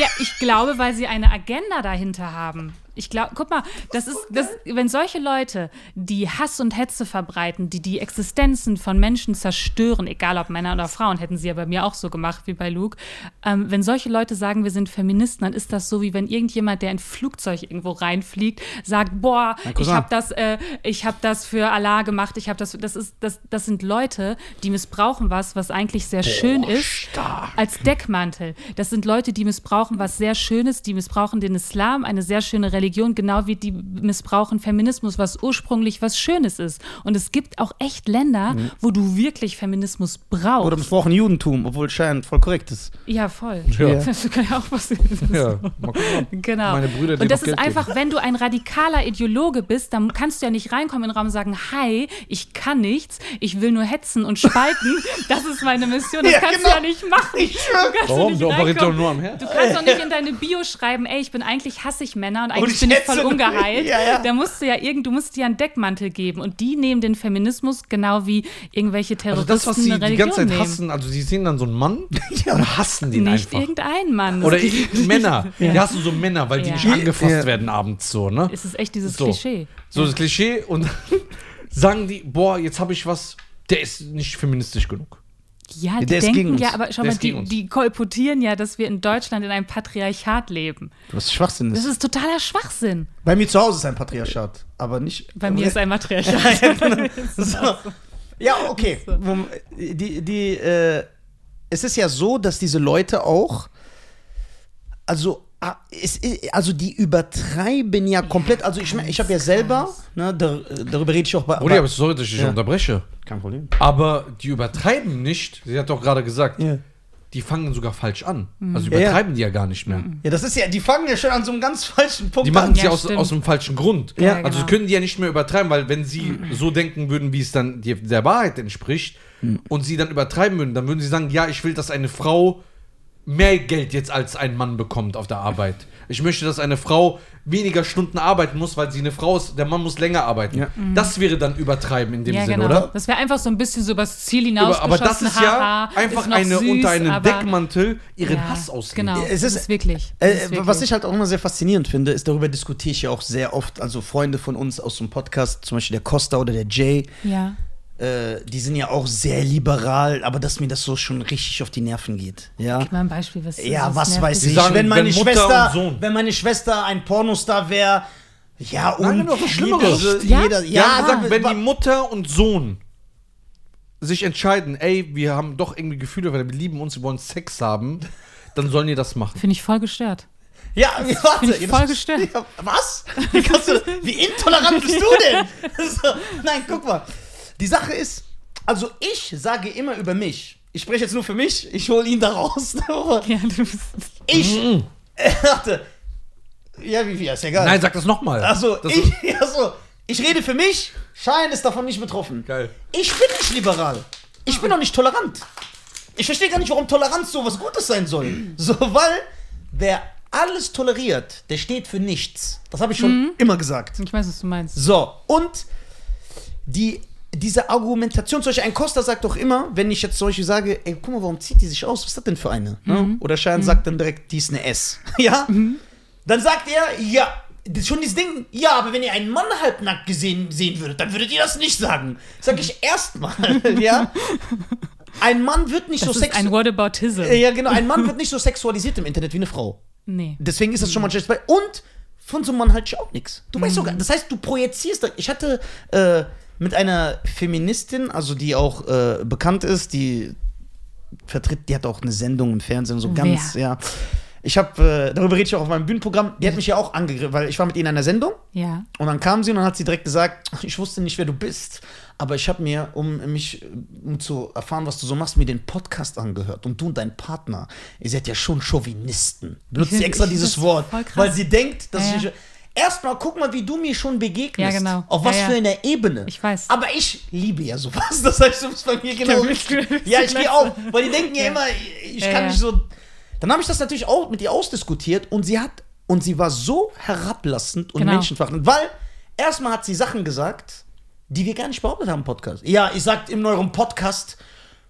Ja, ich glaube, weil sie eine Agenda dahinter haben. Ich glaube, guck mal, das ist, das, wenn solche Leute, die Hass und Hetze verbreiten, die die Existenzen von Menschen zerstören, egal ob Männer oder Frauen, hätten sie ja bei mir auch so gemacht wie bei Luke, ähm, wenn solche Leute sagen, wir sind Feministen, dann ist das so, wie wenn irgendjemand, der ein Flugzeug irgendwo reinfliegt, sagt, boah, ich habe das, äh, ich habe das für Allah gemacht, ich habe das, das ist, das, das sind Leute, die missbrauchen was, was eigentlich sehr schön ist, als Deckmantel. Das sind Leute, die missbrauchen was sehr Schönes, die missbrauchen den Islam, eine sehr schöne Religion, genau wie die missbrauchen Feminismus, was ursprünglich was Schönes ist. Und es gibt auch echt Länder, wo du wirklich Feminismus brauchst. Oder missbrauchen Judentum, obwohl Schein voll korrekt ist. ja, voll. Ja. Das kann ja auch passieren. Ja. Genau. Meine Brüder, und das ist Geld einfach, wenn du ein radikaler Ideologe bist, dann kannst du ja nicht reinkommen in den Raum und sagen, hi, ich kann nichts, ich will nur hetzen und spalten. Das ist meine Mission. Das Ja, kannst genau. du ja nicht machen. Ich. Du kannst Warum? nicht Du operierst doch nur am Herz. Du kannst doch nicht in deine Bio schreiben, ey, ich bin eigentlich hasse ich Männer und eigentlich ich bin ich voll ungeheilt. Ja, ja. Da musst du ja irgend, du musst dir einen Deckmantel geben und die nehmen den Feminismus genau wie irgendwelche Also Terroristen das, was sie eine die Religion ganze Zeit nehmen. hassen, also sie sehen dann so einen Mann Ja. und hassen den Nicht einfach. irgendein Mann. Oder Männer. Die hassen so Männer, weil die Ja. nicht angefasst Ja. werden abends so, ne? es ist echt dieses So. Klischee. So das Klischee und sagen die, boah, jetzt habe ich was, der ist nicht feministisch genug. Ja, die ist gegen denken ja, aber schau Der mal, ist die, die kolportieren ja, dass wir in Deutschland in einem Patriarchat leben. Was Schwachsinn Das ist. ist totaler Schwachsinn. Bei mir zu Hause ist ein Patriarchat, aber nicht. Bei mir ist ein Matriarchat. so. Ja, okay. Die, die, äh, es ist ja so, dass diese Leute auch, also, ist- also die übertreiben ja komplett. Also ich, ich habe ja selber, ne, dar, darüber rede ich auch bei. Oder aber sorry, dass ich dich Ja. unterbreche. kein Problem. Aber die übertreiben nicht. Sie hat doch gerade gesagt, Ja. die fangen sogar falsch an. Also Ja, ja. übertreiben die ja gar nicht mehr. ja, das ist ja, die fangen ja schon an so einem ganz falschen Punkt Die machen es Ja, aus, aus dem falschen Grund. Ja, also genau. können die ja nicht mehr übertreiben, weil wenn sie so denken würden, wie es dann der Wahrheit entspricht, und sie dann übertreiben würden, dann würden sie sagen, ja, ich will, dass eine Frau mehr Geld jetzt als ein Mann bekommt auf der Arbeit. Ich möchte, dass eine Frau weniger Stunden arbeiten muss, weil sie eine Frau ist, der Mann muss länger arbeiten. Ja. Das wäre dann übertreiben in dem ja, Sinn, genau. oder? Das wäre einfach so ein bisschen so übers Ziel Aber, hinaus aber das ist ja einfach eine unter einem Deckmantel ihren ja, Hass ausleben. Genau, Es ist- ist, wirklich. Äh, es ist wirklich. was ich halt auch immer sehr faszinierend finde, ist, darüber diskutiere ich ja auch sehr oft. Also Freunde von uns aus dem Podcast, zum Beispiel der Costa oder der Jay, Ja, äh, die sind ja auch sehr liberal, aber dass mir das so schon richtig auf die Nerven geht. Ja. Gib mal ein Beispiel, was Ja, was nervt weiß dich? ich. sagen, wenn meine wenn Schwester, wenn meine Schwester ein Pornostar wäre, ja und Nein, noch Schlimmeres. Ja? jeder, Ja, ja, sag, wenn die Mutter und Sohn sich entscheiden, ey, wir haben doch irgendwie Gefühle, weil wir lieben uns, wir wollen Sex haben, dann sollen die das machen. Finde ich voll gestört. ja, warte, find ich ja, voll das- gestört. Ja, was? Wie, kannst du, wie intolerant bist du denn? So, nein, guck mal. Die Sache ist, also ich sage immer über mich. Ich spreche jetzt nur für mich, ich hole ihn da raus. Ja, du bist, Ich, warte. Ja, wie viel, ist egal. Nein, sag das nochmal. Also, das ich, ja, so. ich rede für mich, Schein ist davon nicht betroffen. Geil. Ich bin nicht liberal. Ich bin auch nicht tolerant. Ich verstehe gar nicht, warum Toleranz so was Gutes sein soll. So, weil wer alles toleriert, der steht für nichts. Das habe ich schon immer gesagt. ich weiß, was du meinst. So, und die, diese Argumentation, zum Beispiel ein Costa sagt doch immer, wenn ich jetzt zum Beispiel sage, ey, guck mal, warum zieht die sich aus? Was ist das denn für eine? Ne? Oder Schein sagt dann direkt, die ist eine S. ja? Dann sagt er, ja, das schon dieses Ding, ja, aber wenn ihr einen Mann halbnackt gesehen sehen würdet, dann würdet ihr das nicht sagen. Sag ich erstmal, ja? Ein Mann wird nicht Das so ist ein sexualisiert. Whataboutism. Ja, genau, ein Mann wird nicht so sexualisiert im Internet wie eine Frau. Nee. Deswegen ist das schon mal schlecht. Und von so einem Mann halte ich auch nichts. Du weißt sogar, das heißt, du projizierst. Ich hatte äh, mit einer Feministin, also die auch äh, bekannt ist, die vertritt, die hat auch eine Sendung im Fernsehen, so ganz, ja. Ich habe, äh, darüber rede ich auch auf meinem Bühnenprogramm, die hat mich ja auch angegriffen, weil ich war mit ihr in einer Sendung Ja. und dann kam sie und dann hat sie direkt gesagt, ich wusste nicht, wer du bist, aber ich habe mir, um mich, um zu erfahren, was du so machst, mir den Podcast angehört und du und dein Partner, ihr seid ja schon Chauvinisten. Benutzt sie extra dieses Wort, weil sie denkt, dass Ja, ich ja. Erstmal guck mal, wie du mir schon begegnest. Ja, genau. Auf was Ja, ja. für einer Ebene. Ich weiß. Aber ich liebe ja sowas. Das heißt, du bist bei mir genau richtig. Ja, ich gehe auch. Weil die denken ja, immer, ich kann nicht so. Dann habe ich das natürlich auch mit ihr ausdiskutiert und sie hat, und sie war so herablassend und Genau. menschenverachtend, weil erstmal hat sie Sachen gesagt, die wir gar nicht behauptet haben im Podcast. Ja, ich sagt in eurem Podcast,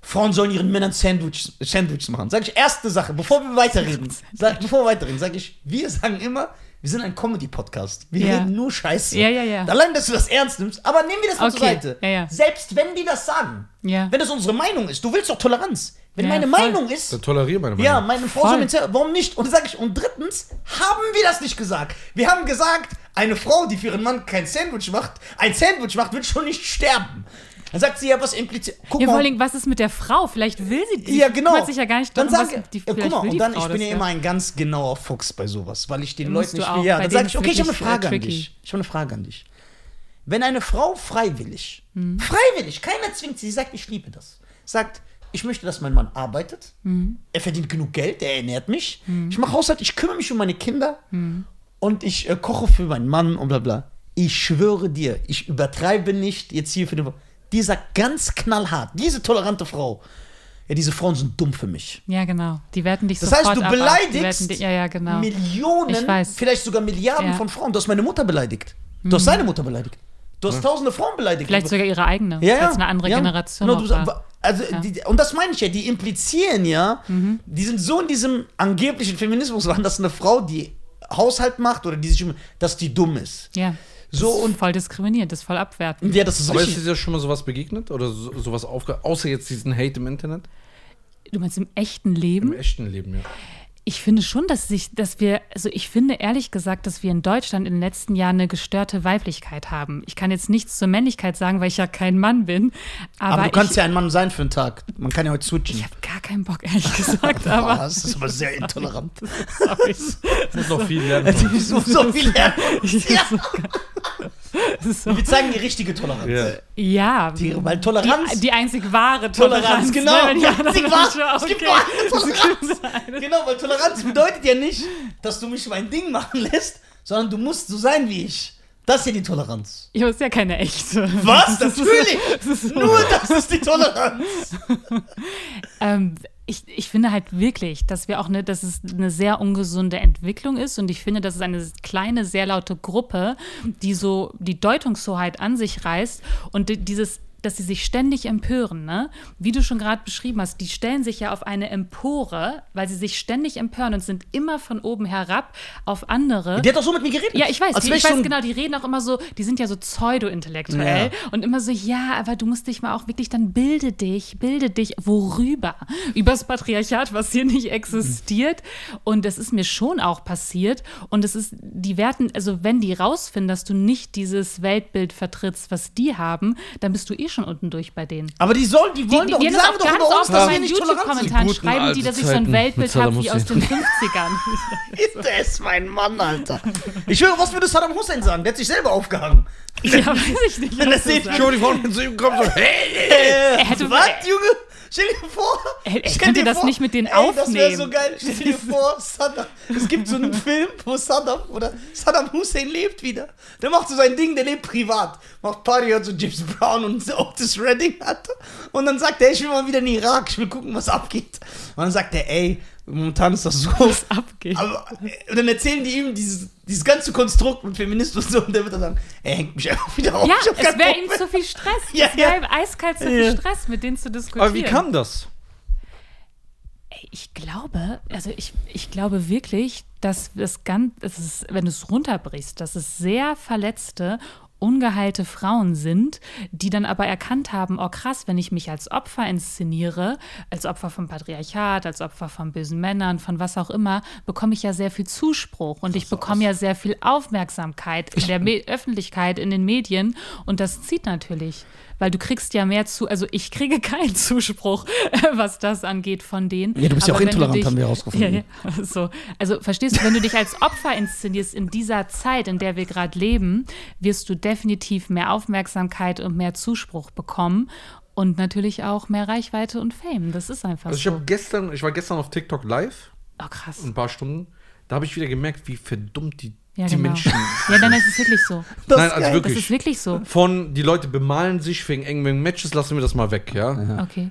Frauen sollen ihren Männern Sandwich, Sandwiches machen. Sag ich, erste Sache, bevor wir weiterreden, sag, bevor wir weiterreden, sag ich, wir sagen immer, wir sind ein Comedy-Podcast. Wir Ja. reden nur Scheiße. Ja, ja, ja. Allein, dass du das ernst nimmst, aber nehmen wir das mal zur Okay. Seite. Ja, ja. Selbst wenn die das sagen, Ja. wenn das unsere Meinung ist, du willst doch Toleranz. Wenn Ja, meine voll. Meinung ist, Dann toleriere meine Meinung. ja, meine Frau Voll. soll mir erzählen, warum nicht? Und sage ich, und drittens haben wir das nicht gesagt. Wir haben gesagt, eine Frau, die für ihren Mann kein Sandwich macht, ein Sandwich macht, wird schon nicht sterben. Dann sagt sie ja, was impliziert. Guck Ja, vor mal. allen Dingen, was ist mit der Frau? Vielleicht will sie die ja, genau. sich ja gar nicht dann sag, was die, ja, guck mal, und dann, Frau ich bin ja immer ein ganz genauer Fuchs bei sowas, weil ich den Musst Leuten nicht auch. will. Ja, dann sage ich, okay, ich habe eine äh, Frage an tricky. dich. Ich habe eine Frage an dich. Wenn eine Frau freiwillig, Mhm. freiwillig, keiner zwingt sie, sie sagt, ich liebe das, sagt, ich möchte, dass mein Mann arbeitet, Mhm. er verdient genug Geld, er ernährt mich, ich mache Haushalt, ich kümmere mich um meine Kinder Mhm. und ich äh, koche für meinen Mann und bla bla. Ich schwöre dir, ich übertreibe nicht jetzt hier für den. Die sagt ganz knallhart, diese tolerante Frau, ja, diese Frauen sind dumm für mich. Ja, genau. Die werten dich Das sofort heißt, du. Die beleidigst dich, ja, ja, genau. Millionen, vielleicht sogar Milliarden Ja. Mhm. von Frauen. Du hast meine Mutter beleidigt. Du hast seine Mutter beleidigt. Du hast tausende Frauen beleidigt. Vielleicht sogar ihre eigene, ja, ja. eine andere ja. Generation Genau, war. also, Ja. die, Und das meine ich ja, die implizieren ja, Mhm. die sind so in diesem angeblichen Feminismus, dass eine Frau, die Haushalt macht oder die sich, um- dass die dumm ist. Ja. So, das ist und- voll diskriminierend, das ist voll abwertend. Ja, das ist Aber ist richtig. dir schon mal sowas begegnet? Oder so, sowas aufge... Außer jetzt diesen Hate im Internet? Du meinst im echten Im Leben? echten Leben, ja. Ich finde schon, dass sich, dass wir, also ich finde ehrlich gesagt, dass wir in Deutschland in den letzten Jahren eine gestörte Weiblichkeit haben. Ich kann jetzt nichts zur Männlichkeit sagen, weil ich ja kein Mann bin. Aber, Aber du kannst ich, ja ein Mann sein für einen Tag. Man kann ja heute switchen. ich habe gar keinen Bock, ehrlich gesagt. aber das ist aber sehr intolerant. sorry. Ich muss noch viel lernen. Ich so, so viel lernen. Ja. So, Wir zeigen die richtige Toleranz. Ja. ja, Die, weil Toleranz. die, die einzig wahre Toleranz, Toleranz. genau. Ne? Die Die anderen einzig wahre- es gibt nur eine Toleranz. Es gibt eine. Genau, weil Toleranz bedeutet ja nicht, dass du mich mein Ding machen lässt, sondern du musst so sein wie ich. Das ist ja die Toleranz. Ja, ist ja keine echte. Was? Das ist- Natürlich! ist so- Nur das ist die Toleranz. Ähm, ich, ich finde halt wirklich, dass wir auch eine, dass es eine sehr ungesunde Entwicklung ist und ich finde, das ist eine kleine, sehr laute Gruppe, die so die Deutungshoheit an sich reißt und di- dieses dass sie sich ständig empören, ne? Wie du schon gerade beschrieben hast, die stellen sich ja auf eine Empore, weil sie sich ständig empören und sind immer von oben herab auf andere. Die hat doch so mit mir geredet. Ja, ich weiß, die, ich weiß genau, die reden auch immer so, die sind ja so pseudo-intellektuell Ja. und immer so, ja, aber du musst dich mal auch wirklich, dann bilde dich, bilde dich, worüber? Übers Patriarchat, was hier nicht existiert. Und das ist mir schon auch passiert. Und es ist, die werten, also wenn die rausfinden, dass du nicht dieses Weltbild vertrittst, was die haben, dann bist du eh schon unten durch bei denen. Aber die sollen, die wollen Die, doch, die, die, die haben sagen doch ganz oft in meinen. YouTube-Kommentaren schreiben, die, dass ich so ein Weltbild habe wie aus den Hussein. 50ern. Der ist mein Mann, Alter. Ich höre, was würde Saddam Hussein sagen? Der hat sich selber aufgehangen. ja, weiß ich nicht. Wenn du sieht. Schon die Frauen zu ihm kommen so, hey! Hätte- was, Junge? Stell dir vor. Er- er könnte dir das vor- nicht mit denen ey, Das wäre aufnehmen. so geil. Stell dir vor, Saddam. Es gibt so einen Film, wo Saddam oder Saddam Hussein lebt wieder. Der macht so sein Ding, der lebt privat. Macht Party, hört so James Brown und so Otis Redding hat. Und dann sagt er, ich will mal wieder in den Irak, ich will gucken, was abgeht. Und dann sagt er, ey, momentan ist das so. was abgeht. Aber und dann erzählen die ihm dieses, dieses ganze Konstrukt mit Feminismus und so und der wird dann sagen, er hängt mich einfach wieder auf. Ja, es wäre ihm zu viel Stress. Ja, es wäre ja. ihm eiskalt zu viel Stress, mit denen zu diskutieren. Aber wie kam das? Ey, Ich glaube, also ich, ich glaube wirklich, dass das ganz, es ist, wenn du es runterbrichst, dass es sehr verletzte, ungeheilte Frauen sind, die dann aber erkannt haben, oh krass, wenn ich mich als Opfer inszeniere, als Opfer vom Patriarchat, als Opfer von bösen Männern, von was auch immer, bekomme ich ja sehr viel Zuspruch und ich bekomme ja sehr viel Aufmerksamkeit in der Me Öffentlichkeit, in den Medien und das zieht natürlich, weil du kriegst ja mehr zu, also ich kriege keinen Zuspruch, was das angeht von denen. Ja, du bist ja Aber auch wenn du intolerant, dich- haben wir herausgefunden. Ja, ja. So. Also verstehst du, wenn du dich als Opfer inszenierst in dieser Zeit, in der wir gerade leben, wirst du definitiv mehr Aufmerksamkeit und mehr Zuspruch bekommen und natürlich auch mehr Reichweite und Fame. Das ist einfach Also ich so. habe gestern, ich war gestern auf TikTok live, Oh krass. ein paar Stunden. Da habe ich wieder gemerkt, wie verdummt die, Ja, die genau. Menschen. Ja, dann ist es wirklich so. Das Nein, also wirklich. Das ist wirklich so. Von die Leute bemalen sich wegen engen Matches, lassen wir das mal weg, ja. Okay.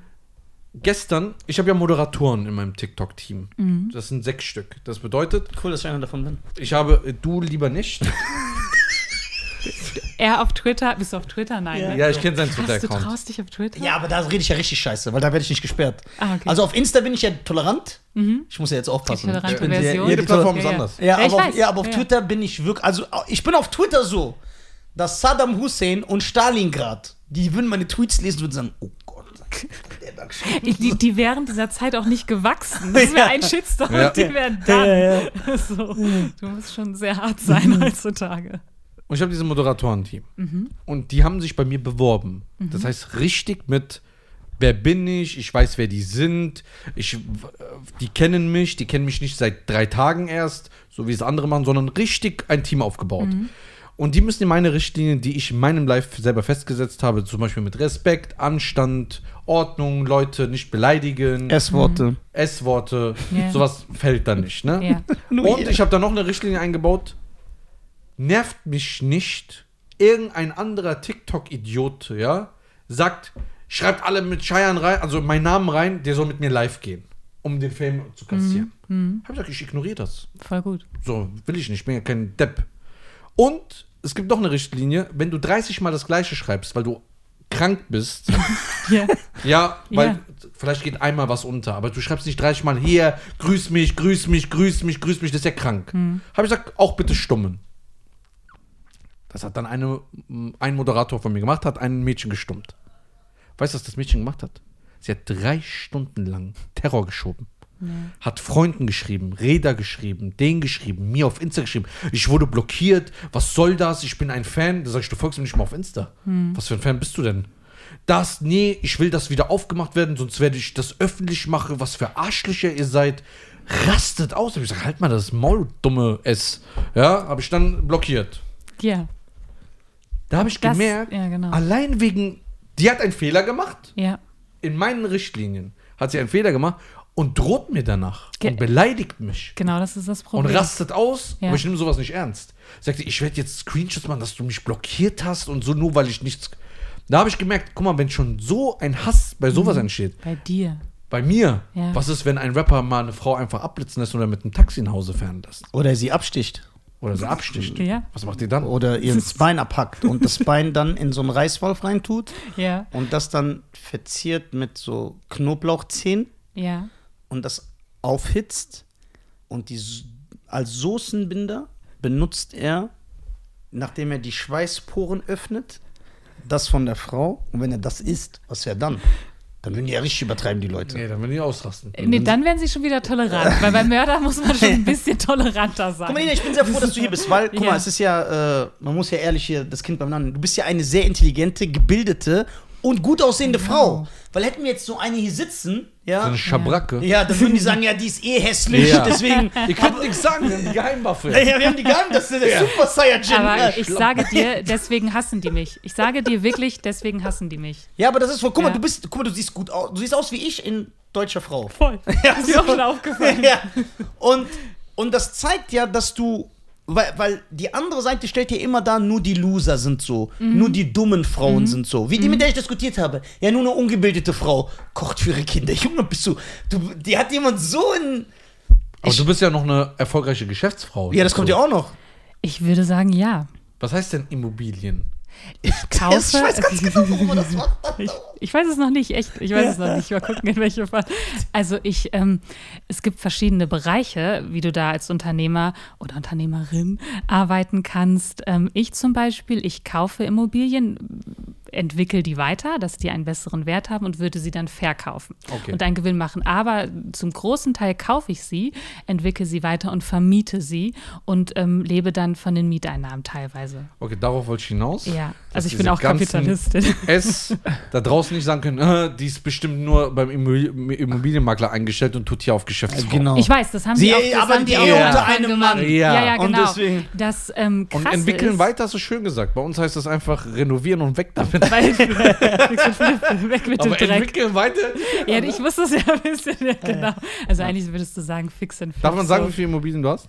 Gestern, ich habe ja Moderatoren in meinem TikTok-Team. Mhm. Das sind sechs Stück. Das bedeutet, Cool, dass ich einer davon bin. ich habe, du lieber nicht. Er auf Twitter, bist du auf Twitter? Nein. ne? ja, ich kenne seinen Krass, du Twitter-Account. traust dich auf Twitter? Ja, aber da rede ich ja richtig scheiße, weil da werde ich nicht gesperrt. Ah, okay. Also auf Insta bin ich ja tolerant. Ich muss ja jetzt aufpassen. Die tolerante ich bin Version. ja, Jede Plattform ist Ja, ja. anders. Ja, Ja, aber, auf, ja, aber auf Ja. Twitter bin ich wirklich, also ich bin auf Twitter so, dass Saddam Hussein und Stalingrad, die würden meine Tweets lesen und würden sagen, oh Gott, die, die wären dieser Zeit auch nicht gewachsen. Das wäre ein Shitstorm Ja. und die wären dann. So, du musst schon sehr hart sein heutzutage. Und ich habe dieses Moderatorenteam. Mhm. Und die haben sich bei mir beworben. Das heißt, richtig mit, wer bin ich, ich weiß, wer die sind, ich, die kennen mich, die kennen mich nicht seit drei Tagen erst, so wie es andere machen, sondern richtig ein Team aufgebaut. Mhm. Und die müssen in meine Richtlinien, die ich in meinem Live selber festgesetzt habe, zum Beispiel mit Respekt, Anstand, Ordnung, Leute nicht beleidigen, S-Worte. S-Worte, Ja. sowas fällt da nicht. Ne? Ja. Und ich habe da noch eine Richtlinie eingebaut. Nervt mich nicht, irgendein anderer TikTok-Idiot, ja, sagt, schreibt alle mit Scheiern rein, also meinen Namen rein, der soll mit mir live gehen, um den Fame zu kassieren. Hab ich gesagt, ich ignoriere das. Voll gut. So, will ich nicht, ich bin ja kein Depp. Und es gibt noch eine Richtlinie, wenn du 30 Mal das gleiche schreibst, weil du krank bist, Ja. ja, weil Ja. vielleicht geht einmal was unter, aber du schreibst nicht 30 Mal hier, grüß mich, grüß mich, grüß mich, grüß mich, das ist ja krank. Habe ich gesagt, auch bitte stummen. Das hat dann eine, ein Moderator von mir gemacht, hat ein Mädchen gestummt. Weißt du, was das Mädchen gemacht hat? Sie hat drei Stunden lang Terror geschoben. Hat Freunden geschrieben, Räder geschrieben, den geschrieben, mir auf Insta geschrieben. Ich wurde blockiert. Was soll das? Ich bin ein Fan. Da sag ich, du folgst mir nicht mal auf Insta. Was für ein Fan bist du denn? Das, nee, ich will, dass wieder aufgemacht werden, sonst werde ich das öffentlich machen. Was für Arschlöcher ihr seid. Rastet aus. Hab ich gesagt, halt mal das Maul, dumme S. Ja, habe ich dann blockiert. Ja. Da habe ich Das- gemerkt, ja, genau. allein wegen, die hat einen Fehler gemacht Ja. in meinen Richtlinien hat sie einen Fehler gemacht und droht mir danach Ge- und beleidigt mich Genau, das ist das und Problem. rastet aus, Ja. aber ich nehme sowas nicht ernst. Sagte, ich werde jetzt Screenshots machen, dass du mich blockiert hast und so, nur weil ich nichts. Da habe ich gemerkt, guck mal, wenn schon so ein Hass bei sowas entsteht, Bei dir. bei mir, Ja. was ist, wenn ein Rapper mal eine Frau einfach abblitzen lässt oder mit einem Taxi nach Hause fahren lässt? Oder sie absticht. Oder sie absticht. Ja. Was macht ihr dann? Oder ihr das Bein abhackt und das Bein dann in so einen Reißwolf reintut Ja, und das dann verziert mit so Knoblauchzehen ja. und das aufhitzt und die als Soßenbinder benutzt er, nachdem er die Schweißporen öffnet, das von der Frau. Und wenn er das isst, was wäre dann? Dann würden die ja richtig übertreiben, die Leute. Nee, dann würden die ausrasten. Nee, dann werden sie schon wieder tolerant, weil beim Mörder muss man schon ein bisschen toleranter sein. Guck mal, Nina, ich bin sehr froh, dass du hier bist, weil, guck Ja. mal, es ist ja, äh, man muss ja ehrlich hier das Kind beim Namen nennen. Du bist ja eine sehr intelligente, gebildete und gut aussehende Frau. Weil hätten wir jetzt so eine hier sitzen, So ja, eine Schabracke. ja, dann würden die sagen, ja, die ist eh hässlich, Ja. deswegen. Ihr könnt nichts sagen, wir haben die Geheimwaffe. Ja, wir haben die nicht, das ist der Super Saiyajin. Aber ja. ich sage dir, deswegen hassen die mich. Ich sage dir wirklich, deswegen hassen die mich. ja, aber das ist voll, guck mal, Ja. du bist, guck mal, du siehst gut aus, du siehst aus wie ich in deutscher Frau. Voll. Ja, ist mir auch schon aufgefallen. ja. Und, und das zeigt ja, dass du. Weil, weil die andere Seite stellt dir immer da, nur die Loser sind so. Mhm. Nur die dummen Frauen sind so. Wie die, mit der ich diskutiert habe. Ja, nur eine ungebildete Frau kocht für ihre Kinder. Junge, bist du. du die hat jemand so in. Aber du bist ja noch eine erfolgreiche Geschäftsfrau. Ja, das kommt ja auch noch. Ich würde sagen, ja. Was heißt denn Immobilien? Ich kaufe. Ich weiß ganz genau, warum er das macht. Ich, weiß es noch nicht, echt. Ich weiß es noch nicht. Mal gucken, in welche Fall. Also ich, ähm, es gibt verschiedene Bereiche, wie du da als Unternehmer oder Unternehmerin arbeiten kannst. Ähm, ich zum Beispiel, ich kaufe Immobilien, entwickle die weiter, dass die einen besseren Wert haben und würde sie dann verkaufen Okay. und einen Gewinn machen. Aber zum großen Teil kaufe ich sie, entwickle sie weiter und vermiete sie und ähm, lebe dann von den Mieteinnahmen teilweise. Okay, darauf wollte ich hinaus. Ja, also ich bin auch Kapitalistin. Es da draußen nicht sagen können, äh, die ist bestimmt nur beim Immo- Immobilienmakler eingestellt und tut hier auf Geschäftsfrau. Genau. Ich weiß, das haben Sie die auch, das haben die auch unter einem gemacht. Mann. Ja, Ja. ja, Und genau. deswegen- das ähm, Und entwickeln ist, weiter hast du schön gesagt. Bei uns heißt das einfach renovieren und weg damit. Weil, weg mit dem Aber Dreck. entwickeln weiter. Ja, ich wusste es ja ein bisschen, ja, genau. Also eigentlich würdest du sagen, fix and fix. Darf man sagen, so. wie viele Immobilien du hast?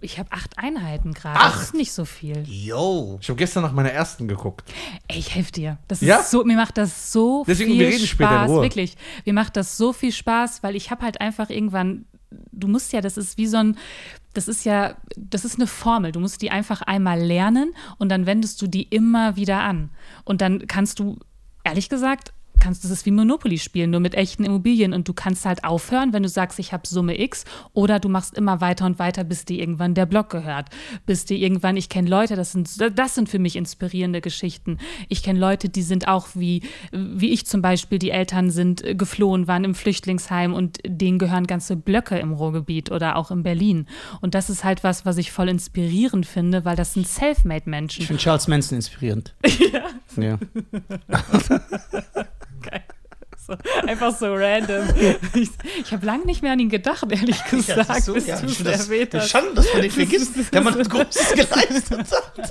Ich habe acht Einheiten gerade. Das ist nicht so viel. Yo. Ich habe gestern nach meiner ersten geguckt. Ey, ich helfe dir. Das Ja? ist so, mir macht das so Deswegen, viel wir reden Spaß. später in Ruhe. Wirklich. Mir macht das so viel Spaß, weil ich habe halt einfach irgendwann, du musst ja, das ist wie so ein, das ist ja, das ist eine Formel. Du musst die einfach einmal lernen und dann wendest du die immer wieder an. Und dann kannst du, ehrlich gesagt, kannst du das wie Monopoly spielen, nur mit echten Immobilien und du kannst halt aufhören, wenn du sagst, ich habe Summe X oder du machst immer weiter und weiter, bis dir irgendwann der Block gehört, bis dir irgendwann, ich kenne Leute, das sind, das sind für mich inspirierende Geschichten. Ich kenne Leute, die sind auch wie, wie ich zum Beispiel, die Eltern sind äh, geflohen, waren im Flüchtlingsheim und denen gehören ganze Blöcke im Ruhrgebiet oder auch in Berlin. Und das ist halt was, was ich voll inspirierend finde, weil das sind Selfmade-Menschen. Ich finde Charles Manson inspirierend. Ja. ja. So, einfach so random. Ich, ich habe lange nicht mehr an ihn gedacht, ehrlich gesagt, siehst du? bis Ja, du ich es erwähnt hast. Schande, dass man den vergisst. Der Mann hat Großes geleistet. Das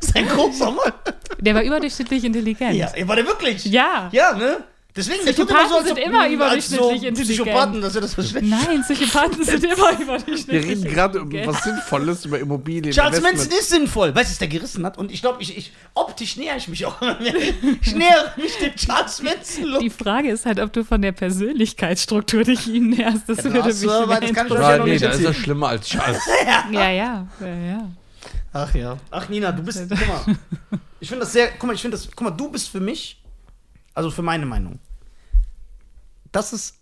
ist ein großer Mann. Der war überdurchschnittlich intelligent. Ja, war der wirklich? Ja. Ja, ne? Deswegen, Psychopathen immer so, sind immer überdurchschnittlich so intelligent. Psychopathen, dass er das versteht. Nein, Psychopathen sind immer überdurchschnittlich Wir reden gerade über was Sinnvolles, über Immobilien. Charles. Manson ist sinnvoll. Weißt du, was der gerissen hat? Und ich glaube, ich, ich, optisch näher ich mich auch. ich nähere mich dem Charles Manson-Look. Die Frage ist halt, ob du von der Persönlichkeitsstruktur dich ihm näherst. Das würde das, mich äh, weil das kann ich ja nee, da ist er schlimmer als Charles. Ja, ja, ja, ja. Ach ja. Ach Nina, du bist, guck mal. Ich finde das sehr, guck mal, ich finde das, guck mal, du bist für mich, also für meine Meinung, das ist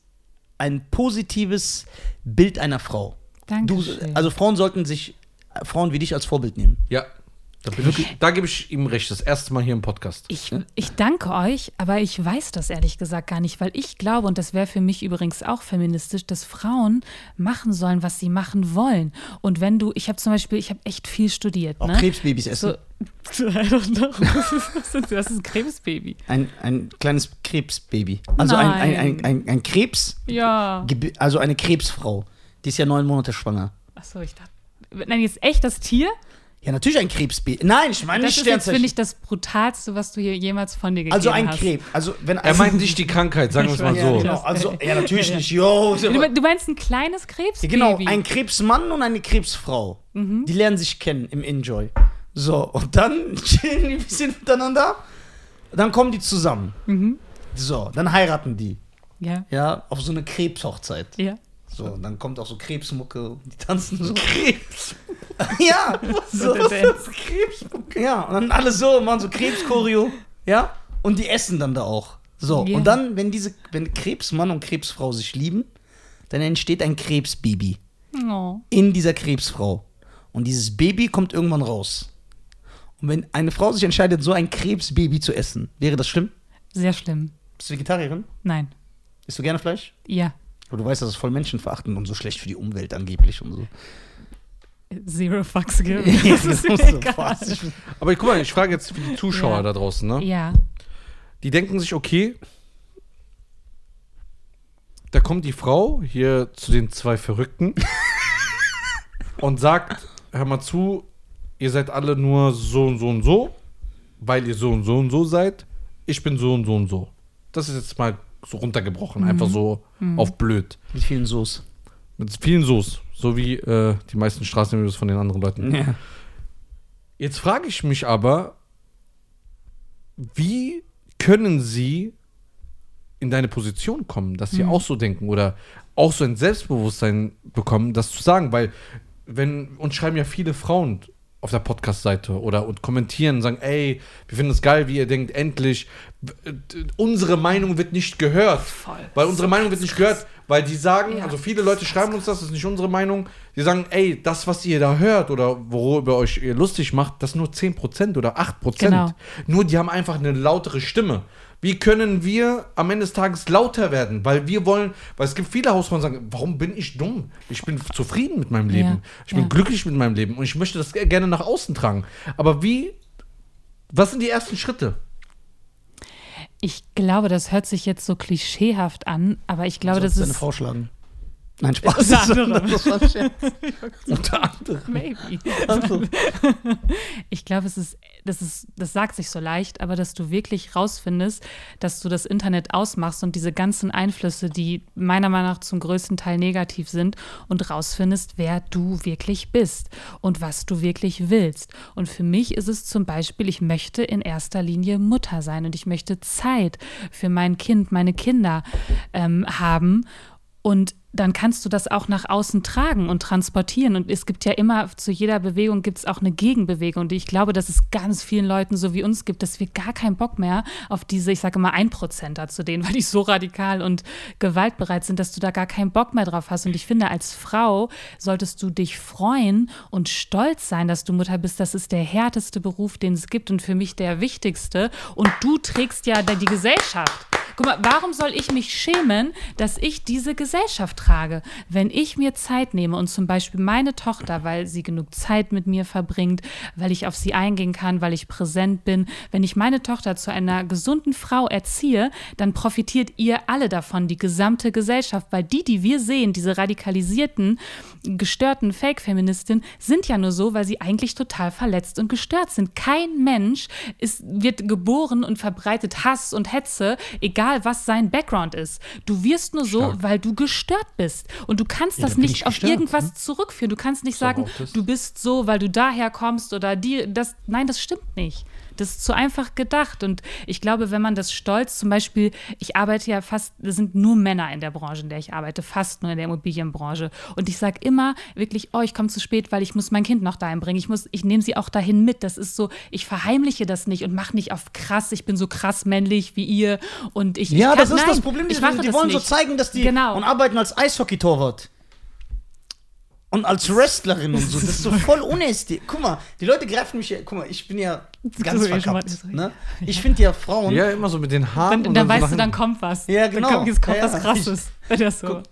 ein positives Bild einer Frau. Du, Dankeschön. also Frauen sollten sich, Frauen wie dich als Vorbild nehmen. Ja, da, bin ich, da gebe ich ihm recht. Das erste Mal hier im Podcast. Ich, ich danke euch, aber ich weiß das ehrlich gesagt gar nicht, weil ich glaube, und das wäre für mich übrigens auch feministisch, dass Frauen machen sollen, was sie machen wollen. Und wenn du, ich habe zum Beispiel, ich habe echt viel studiert. Auch ne? Krebsbabys essen. So, I don't know. Was ist das ist ein Krebsbaby. Ein, ein kleines Krebsbaby. Also ein, ein, ein, ein, ein Krebs, Ja. also eine Krebsfrau. Die ist ja neun Monate schwanger. Achso, ich dachte. Nein, jetzt echt das Tier? Ja, natürlich ein Krebsbaby. Nein, ich meine Das nicht ist jetzt, finde Sternzeichen. ich, das Brutalste, was du hier jemals von dir gegeben Also ein hast. Krebs. Also wenn Er meint nicht die Krankheit, sagen wir es mal Ja, so. genau. Also, ja, natürlich nicht. Yo, Du, me- du meinst ein kleines Ja, Krebsbaby? genau, ein Krebsmann und eine Krebsfrau. Mhm. Die lernen sich kennen im Enjoy. So, und dann chillen die ein bisschen miteinander. Dann kommen die zusammen. Mhm. So, dann heiraten die. Ja, Ja, auf so eine Krebshochzeit. ja. So, dann kommt auch so Krebsmucke und die tanzen so. Krebs. ja, so. Dance. Ja, und dann alle so, machen so Krebschoreo, ja, und die essen dann da auch. So, Ja. und dann, wenn diese, wenn Krebsmann und Krebsfrau sich lieben, dann entsteht ein Krebsbaby Oh. in dieser Krebsfrau. Und dieses Baby kommt irgendwann raus. Und wenn eine Frau sich entscheidet, so ein Krebsbaby zu essen, wäre das schlimm? Sehr schlimm. Bist du Vegetarierin? Nein. Isst du gerne Fleisch? Ja. Aber du weißt, das ist voll menschenverachtend und so schlecht für die Umwelt angeblich und so. Zero fucks given. Ja, Das ist egal. Aber guck mal, ich frage jetzt für die Zuschauer Ja. da draußen, ne? Ja. Die denken sich, okay, da kommt die Frau hier zu den zwei Verrückten und sagt, hör mal zu, ihr seid alle nur so und so und so, weil ihr so und so und so seid. Ich bin so und so und so. Das ist jetzt mal so runtergebrochen, einfach so auf blöd. Mit vielen Soße. Mit vielen Soß, so wie äh, die meisten Straßenvideos von den anderen Leuten. Ja. Jetzt frage ich mich aber, wie können sie in deine Position kommen, dass sie auch so denken oder auch so ein Selbstbewusstsein bekommen, das zu sagen, weil wenn uns schreiben ja viele Frauen auf der Podcast-Seite oder und kommentieren und sagen, ey, wir finden es geil, wie ihr denkt, endlich, unsere Meinung wird nicht gehört. Voll. Weil unsere Meinung wird nicht gehört, weil die sagen, Ja. also viele Leute schreiben uns das, das ist nicht unsere Meinung. Die sagen, ey, das, was ihr da hört oder worüber euch ihr lustig macht, das ist nur 10% oder 8%. Genau. Nur die haben einfach eine lautere Stimme. Wie können wir am Ende des Tages lauter werden? Weil wir wollen, weil es gibt viele Hausfrauen, die sagen, warum bin ich dumm? Ich bin zufrieden mit meinem Leben. Ja, Ich bin ja. glücklich mit meinem Leben und ich möchte das gerne nach außen tragen. Aber wie, was sind die ersten Schritte? Ich glaube, das hört sich jetzt so klischeehaft an, aber ich glaube, das deine ist. Frau schlagen. Nein, Spaß. Unter anderem. Unter anderem. Maybe. Ich glaube, es ist, das ist, das sagt sich so leicht, aber dass du wirklich rausfindest, dass du das Internet ausmachst und diese ganzen Einflüsse, die meiner Meinung nach zum größten Teil negativ sind, und rausfindest, wer du wirklich bist und was du wirklich willst. Und für mich ist es zum Beispiel, ich möchte in erster Linie Mutter sein und ich möchte Zeit für mein Kind, meine Kinder ähm, haben. Und dann kannst du das auch nach außen tragen und transportieren. Und es gibt ja immer, zu jeder Bewegung gibt es auch eine Gegenbewegung. Und ich glaube, dass es ganz vielen Leuten so wie uns gibt, dass wir gar keinen Bock mehr auf diese, ich sage mal, Einprozenter zu denen, weil die so radikal und gewaltbereit sind, dass du da gar keinen Bock mehr drauf hast. Und ich finde, als Frau solltest du dich freuen und stolz sein, dass du Mutter bist. Das ist der härteste Beruf, den es gibt und für mich der wichtigste. Und du trägst ja die Gesellschaft. Guck mal, warum soll ich mich schämen, dass ich diese Gesellschaft trage? Wenn ich mir Zeit nehme und zum Beispiel meine Tochter, weil sie genug Zeit mit mir verbringt, weil ich auf sie eingehen kann, weil ich präsent bin, wenn ich meine Tochter zu einer gesunden Frau erziehe, dann profitiert ihr alle davon, die gesamte Gesellschaft, weil die, die wir sehen, diese radikalisierten, gestörten Fake-Feministinnen, sind ja nur so, weil sie eigentlich total verletzt und gestört sind. Kein Mensch ist, wird geboren und verbreitet Hass und Hetze, egal was sein Background ist. Du wirst nur so, Stark. weil du gestört bist. Und du kannst das dann bin nicht ich auf gestört, irgendwas ne? zurückführen. Du kannst nicht So sagen, du bist so, weil du daher kommst oder die, das, nein, das stimmt nicht. Das ist zu einfach gedacht. Und ich glaube, wenn man das stolz, zum Beispiel, ich arbeite ja fast, es sind nur Männer in der Branche, in der ich arbeite, fast nur in der Immobilienbranche. Und ich sage immer wirklich, oh, ich komme zu spät, weil ich muss mein Kind noch dahin bringen. Ich muss, ich nehme sie auch dahin mit. Das ist so, ich verheimliche das nicht und mache nicht auf krass, ich bin so krass männlich wie ihr. Und ich, Ja, ich das kann, ist nein, das Problem. Die, Ich mache die das wollen nicht. so zeigen, dass die Genau. und arbeiten als Eishockey-Torwart. Und als Wrestlerin und so. Das ist so voll unästhetisch. Guck mal, die Leute greifen mich ja. Guck mal, ich bin ja ganz So, ich verkappt. Ne? Ich finde ja Frauen. Ja, immer so mit den Haaren. Dann, und dann, so weißt nach du, dann kommt was. Ja, Dann genau. kommt, jetzt kommt Ja, was. Krasses. Wenn das so. Guck.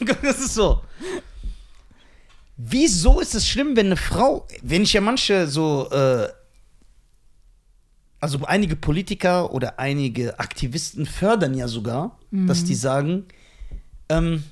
Das ist so. Wieso ist es schlimm, wenn eine Frau, wenn ich ja manche so, äh, also einige Politiker oder einige Aktivisten fördern ja sogar, dass Mhm. die sagen, ähm,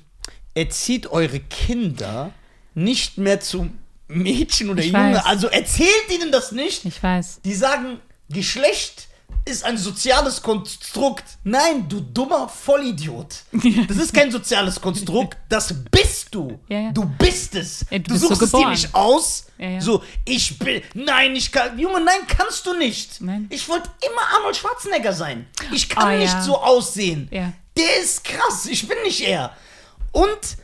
erzieht eure Kinder nicht mehr zu Mädchen oder Ich Junge. weiß. Also erzählt ihnen das nicht. Ich weiß. Die sagen, Geschlecht ist ein soziales Konstrukt. Nein, du dummer Vollidiot. Das ist kein soziales Konstrukt, das bist du. Ja, ja. Du bist es. Ja, du du bist so suchst es dir nicht aus. So, ich bin. Nein, ich kann. Junge, nein, kannst du nicht. Nein. Ich wollte immer Arnold Schwarzenegger sein. Ich kann Oh, nicht so aussehen. Der ist krass. Ich bin nicht er. Und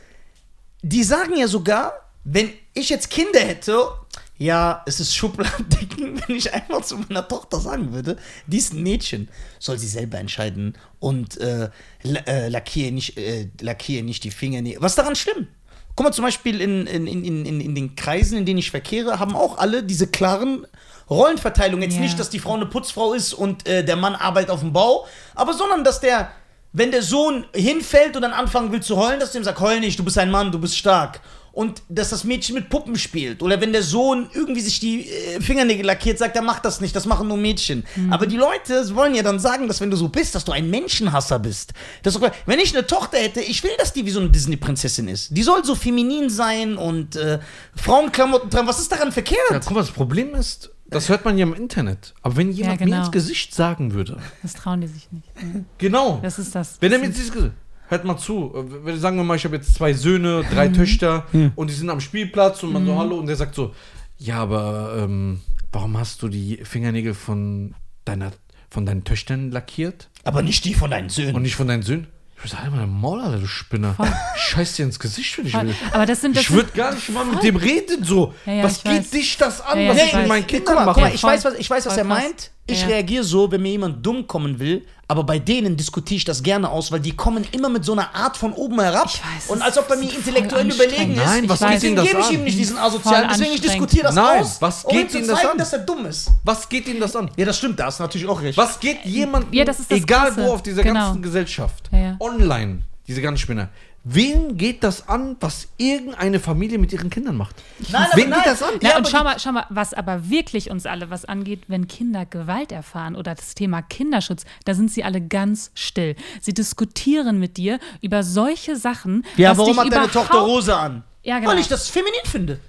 die sagen ja sogar, wenn ich jetzt Kinder hätte, ja, es ist Schubladendenken, wenn ich einfach zu meiner Tochter sagen würde, die ist ein Mädchen, soll sie selber entscheiden und äh, äh, lackiere nicht, äh, lackiere nicht die Finger. Was ist daran schlimm? Guck mal, zum Beispiel in, in, in, in, in den Kreisen, in denen ich verkehre, haben auch alle diese klaren Rollenverteilungen. Jetzt Ja. nicht, dass die Frau eine Putzfrau ist und äh, der Mann arbeitet auf dem Bau, aber sondern, dass der, wenn der Sohn hinfällt und dann anfangen will zu heulen, dass du ihm sagt, heul nicht, du bist ein Mann, du bist stark. Und dass das Mädchen mit Puppen spielt. Oder wenn der Sohn irgendwie sich die äh, Fingernägel lackiert, sagt er, mach das nicht, das machen nur Mädchen. Aber die Leute wollen ja dann sagen, dass wenn du so bist, dass du ein Menschenhasser bist. Das wenn ich eine Tochter hätte, ich will, dass die wie so eine Disney-Prinzessin ist. Die soll so feminin sein und äh, Frauenklamotten tragen. Was ist daran verkehrt? Ja, guck mal, das Problem ist, das hört man ja im Internet. Aber wenn jemand mir genau. ins Gesicht sagen würde, Das trauen die sich nicht. Ja. genau, Das ist das. wenn er mir ins Gesicht hört mal zu, wenn sagen wir mal, ich habe jetzt zwei Söhne, drei Töchter und die sind am Spielplatz und man so Hallo und der sagt so, ja, aber ähm, warum hast du die Fingernägel von deiner von deinen Töchtern lackiert Aber nicht die von deinen Söhnen. und nicht von deinen Söhnen? Ich würde sagen, halt mal Maul, Alter, du Spinner. Ich scheiß dir ins Gesicht, wenn ich will. Aber das sind das Ich würde gar nicht mal mit dem reden so. Ja, ja, was geht weiß. dich das an, Ja, was ich mit meinen Kindern mache? guck mal, ich Voll- weiß, was, ich weiß, was voll er meint. Ich Ja. reagiere so, wenn mir jemand dumm kommen will, aber bei denen diskutiere ich das gerne aus, weil die kommen immer mit so einer Art von oben herab. Ich weiß, und als ob er mir intellektuell überlegen ist. Nein, was Ich geht weiß. Ihnen Deswegen das gebe ich ihm nicht diesen Asozialen, deswegen ich diskutiere das Nein, aus, was um ihm geht zu Ihnen das zeigen, an? dass er dumm ist. Was geht Ihnen das an? Ja, das stimmt, da hast du natürlich auch recht. Was geht jemandem, Ja, das ist das egal Krasse. wo auf dieser Genau. ganzen Gesellschaft, ja. online, diese ganzen Spinner, wen geht das an, was irgendeine Familie mit ihren Kindern macht? Nein, wen nein. geht das an? Na, Ja, und schau mal, schau mal, was aber wirklich uns alle was angeht, wenn Kinder Gewalt erfahren oder das Thema Kinderschutz, da sind sie alle ganz still. Sie diskutieren mit dir über solche Sachen. Ja, was warum dich hat deine Tochter Rose an? Ja, genau. Weil ich das feminin finde.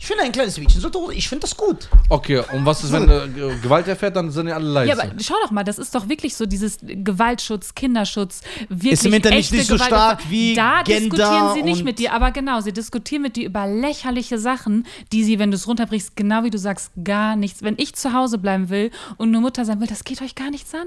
Ich finde ein kleines Mädchen sollte Rose. Ich finde das gut. Okay, und was ist, wenn äh, Gewalt erfährt, dann sind ja alle leise. Ja, aber schau doch mal, das ist doch wirklich so dieses Gewaltschutz, Kinderschutz, wirklich Ist im Internet echte nicht so Gewalt. stark wie Da Gender diskutieren sie nicht und- mit dir, aber genau, sie diskutieren mit dir über lächerliche Sachen, die sie, wenn du es runterbrichst, genau wie du sagst, gar nichts. Wenn ich zu Hause bleiben will und eine Mutter sein will, das geht euch gar nichts an.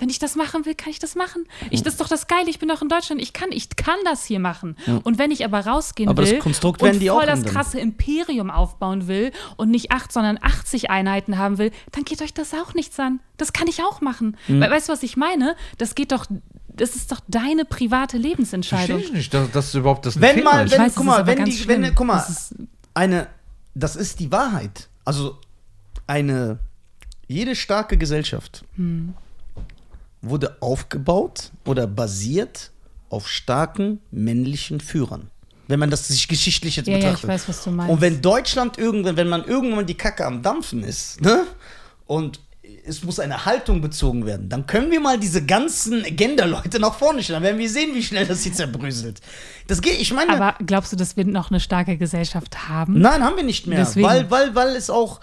Wenn ich das machen will, kann ich das machen. Ich, das ist doch das Geile. Ich bin doch in Deutschland. Ich kann, ich kann das hier machen. Und wenn ich aber rausgehen Aber das will Konstrukt und voll das krasse Imperium aufbauen will und nicht acht, sondern 80 Einheiten haben will, dann geht euch das auch nichts an. Das kann ich auch machen. Mhm. Weil, weißt du, was ich meine? Das geht doch, das ist doch deine private Verstehe Lebensentscheidung. ich nicht, dass das überhaupt das Wenn Thema mal, ist. wenn, weiß, guck mal, wenn die, wenn, guck mal, Das ist- eine, das ist die Wahrheit. Also eine, jede starke Gesellschaft Hm. Wurde aufgebaut oder basiert auf starken männlichen Führern. Wenn man das sich geschichtlich jetzt Ja, ja, betrachtet. ich weiß, was du meinst. Und wenn Deutschland irgendwann, wenn man irgendwann die Kacke am Dampfen ist, ne? Und es muss eine Haltung bezogen werden, dann können wir mal diese ganzen Agenda-Leute nach vorne stellen. Dann werden wir sehen, wie schnell das hier zerbröselt. Das geht, ich meine. aber glaubst du, dass wir noch eine starke Gesellschaft haben? Nein, haben wir nicht mehr. Deswegen. Weil, weil, weil es auch.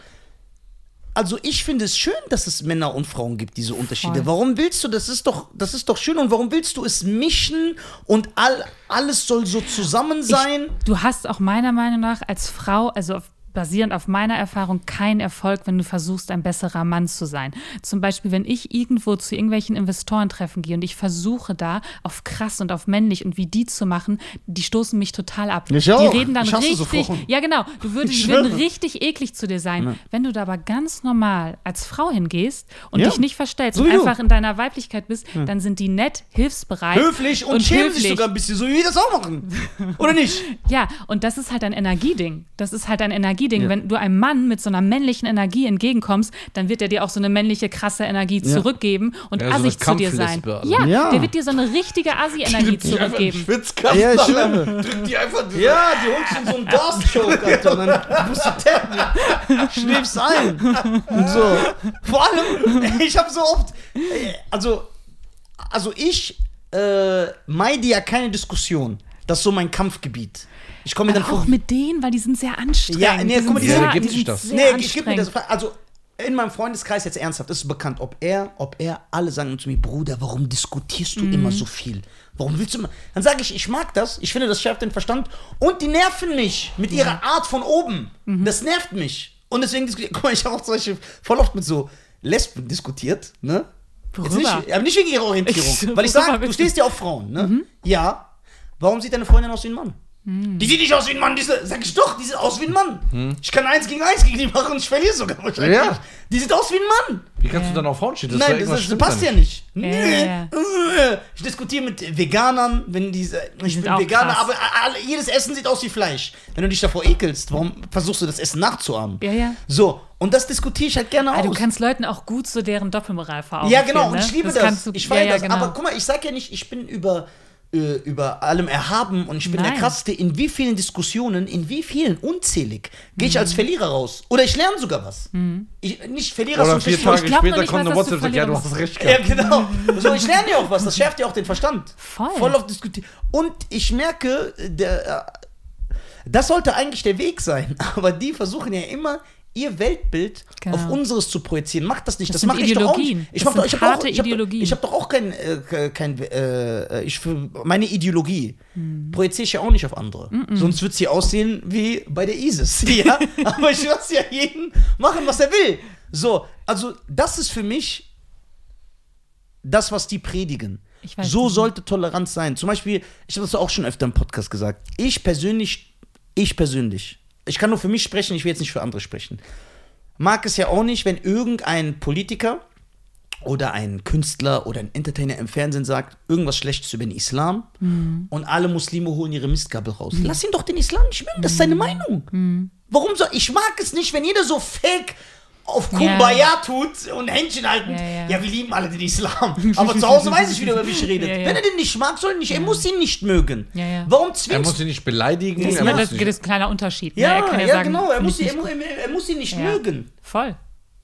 Also ich finde es schön, dass es Männer und Frauen gibt, diese Unterschiede. Voll. Warum willst du, das ist doch, das ist doch schön und warum willst du es mischen und all, alles soll so zusammen sein? Ich, du hast auch meiner Meinung nach als Frau, also auf, basierend auf meiner Erfahrung, keinen Erfolg, wenn du versuchst, ein besserer Mann zu sein. Zum Beispiel, wenn ich irgendwo zu irgendwelchen Investorentreffen gehe und ich versuche da auf krass und auf männlich und wie die zu machen, die stoßen mich total ab. Ich auch. Die reden dann richtig, ja genau, du würdest, würden richtig eklig zu dir sein. Wenn du da aber ganz normal als Frau hingehst und Ja. dich nicht verstellst So und wie du. einfach in deiner Weiblichkeit bist, dann sind die nett, hilfsbereit Höflich und, schämen sich sogar ein bisschen, so wie wir das auch machen. Oder nicht? Ja, und das ist halt ein Energieding. Das ist halt ein Energieding. Ja. Wenn du einem Mann mit so einer männlichen Energie entgegenkommst, dann wird er dir auch so eine männliche, krasse Energie zurückgeben und Ja, so assig zu dir sein. Ja, Ja. der wird dir so eine richtige Assi-Energie zurückgeben. Schwitzkasten. Ja, ich schwöre. Drück die einfach. Ja, die holst du in so einen Dorst-Choke, Alter. Und dann musst du tappen. Schläfst ein. Und so. Vor allem, ich habe so oft. äh, Also, also ich äh, meide ja keine Diskussion. Das ist so mein Kampfgebiet. Ich komme mir dann auch vor. mit denen, weil die sind sehr anstrengend. Ja, nee, guck mal, sind die- Ja, da gibt die sich sind das. sehr Nee, ich gib mir das. Also, in meinem Freundeskreis jetzt ernsthaft, ist es bekannt, ob er, ob er, alle sagen zu mir, Bruder, warum diskutierst du Mhm. immer so viel? Warum willst du immer? Dann sage ich, ich mag das, ich finde, das schärft den Verstand und die nerven mich mit ihrer Art von oben. Mhm. Das nervt mich. Und deswegen diskutiere Guck mal, ich habe auch Beispiel voll oft mit so Lesben diskutiert, ne? Worüber? nicht, aber nicht wegen ihrer Orientierung. Ich- weil ich sage, du stehst ja auf Frauen, ne? Ja. Warum sieht deine Freundin aus wie ein Mann? Hm. Die sieht nicht aus wie ein Mann, diese, sag ich doch, die sieht aus wie ein Mann. Ich kann eins gegen eins gegen die machen und ich verliere sogar wahrscheinlich. Ja. Die sieht aus wie ein Mann. Wie kannst du dann auf Frauen? Das doch Nein, das, das, stimmt passt ja nicht. Äh. Ich diskutiere mit Veganern, wenn diese. Ich sind bin auch Veganer, krass. aber alle, jedes Essen sieht aus wie Fleisch. Wenn du dich davor ekelst, warum versuchst du das Essen nachzuahmen? Ja, ja. So, und das diskutiere ich halt gerne Ah, du aus. kannst Leuten auch gut so deren Doppelmoral vor Augen Ja, genau, und ne? ich liebe das. kannst du- ich feiere ja, ja, das. genau. Aber guck mal, ich sag ja nicht, ich bin über, äh, über allem erhaben und ich bin der Nein. Krasseste. In wie vielen Diskussionen, in wie vielen, unzählig, gehe Mhm. ich als Verlierer raus. Oder ich lerne sogar was. Ich, nicht Verlierer Oder so vier Tage ich später nicht kommt eine WhatsApp und sagt, ja, du hast recht Ja, gehabt. genau. So, ich lerne ja auch was. Das schärft ja auch den Verstand. Voll. Voll auf diskutieren. Und ich merke, der, äh, das sollte eigentlich der Weg sein. Aber die versuchen ja immer ihr Weltbild Genau. auf unseres zu projizieren. Macht das nicht. Das Das, mache ich doch auch nicht. Ich Das doch, ich hab doch ich hab, ich habe doch auch kein, äh, kein äh, ich meine Ideologie Hm. projiziere ich ja auch nicht auf andere. Sonst wird sie aussehen wie bei der ISIS. Ja? Aber ich lasse ja jeden machen, was er will. So, also das ist für mich das, was die predigen. So nicht. sollte Toleranz sein. Zum Beispiel, ich habe das auch schon öfter im Podcast gesagt. Ich persönlich, ich persönlich, ich kann nur für mich sprechen, ich will jetzt nicht für andere sprechen. Mag es ja auch nicht, wenn irgendein Politiker oder ein Künstler oder ein Entertainer im Fernsehen sagt, irgendwas Schlechtes über den Islam Mhm. und alle Muslime holen ihre Mistgabel raus. Lass ihn doch den Islam nicht mögen, das ist seine Meinung. Mhm. Warum soll ich mag es nicht, wenn jeder so fake auf Kumbaya tut und Händchen halten. Ja, ja. Ja, wir lieben alle den Islam. Aber zu Hause weiß ich, wie der über mich redet. Ja, ja. Wenn er den nicht mag, soll er nicht. Er muss ihn nicht mögen. Ja, ja. Warum Er zwingst muss sie nicht beleidigen. Das, er ist, muss das, nicht- das ist ein kleiner Unterschied. ne? Ja, er kann ja, ja, sagen, genau. Er muss, ihn, er, er, er muss ihn nicht Ja. mögen. Voll.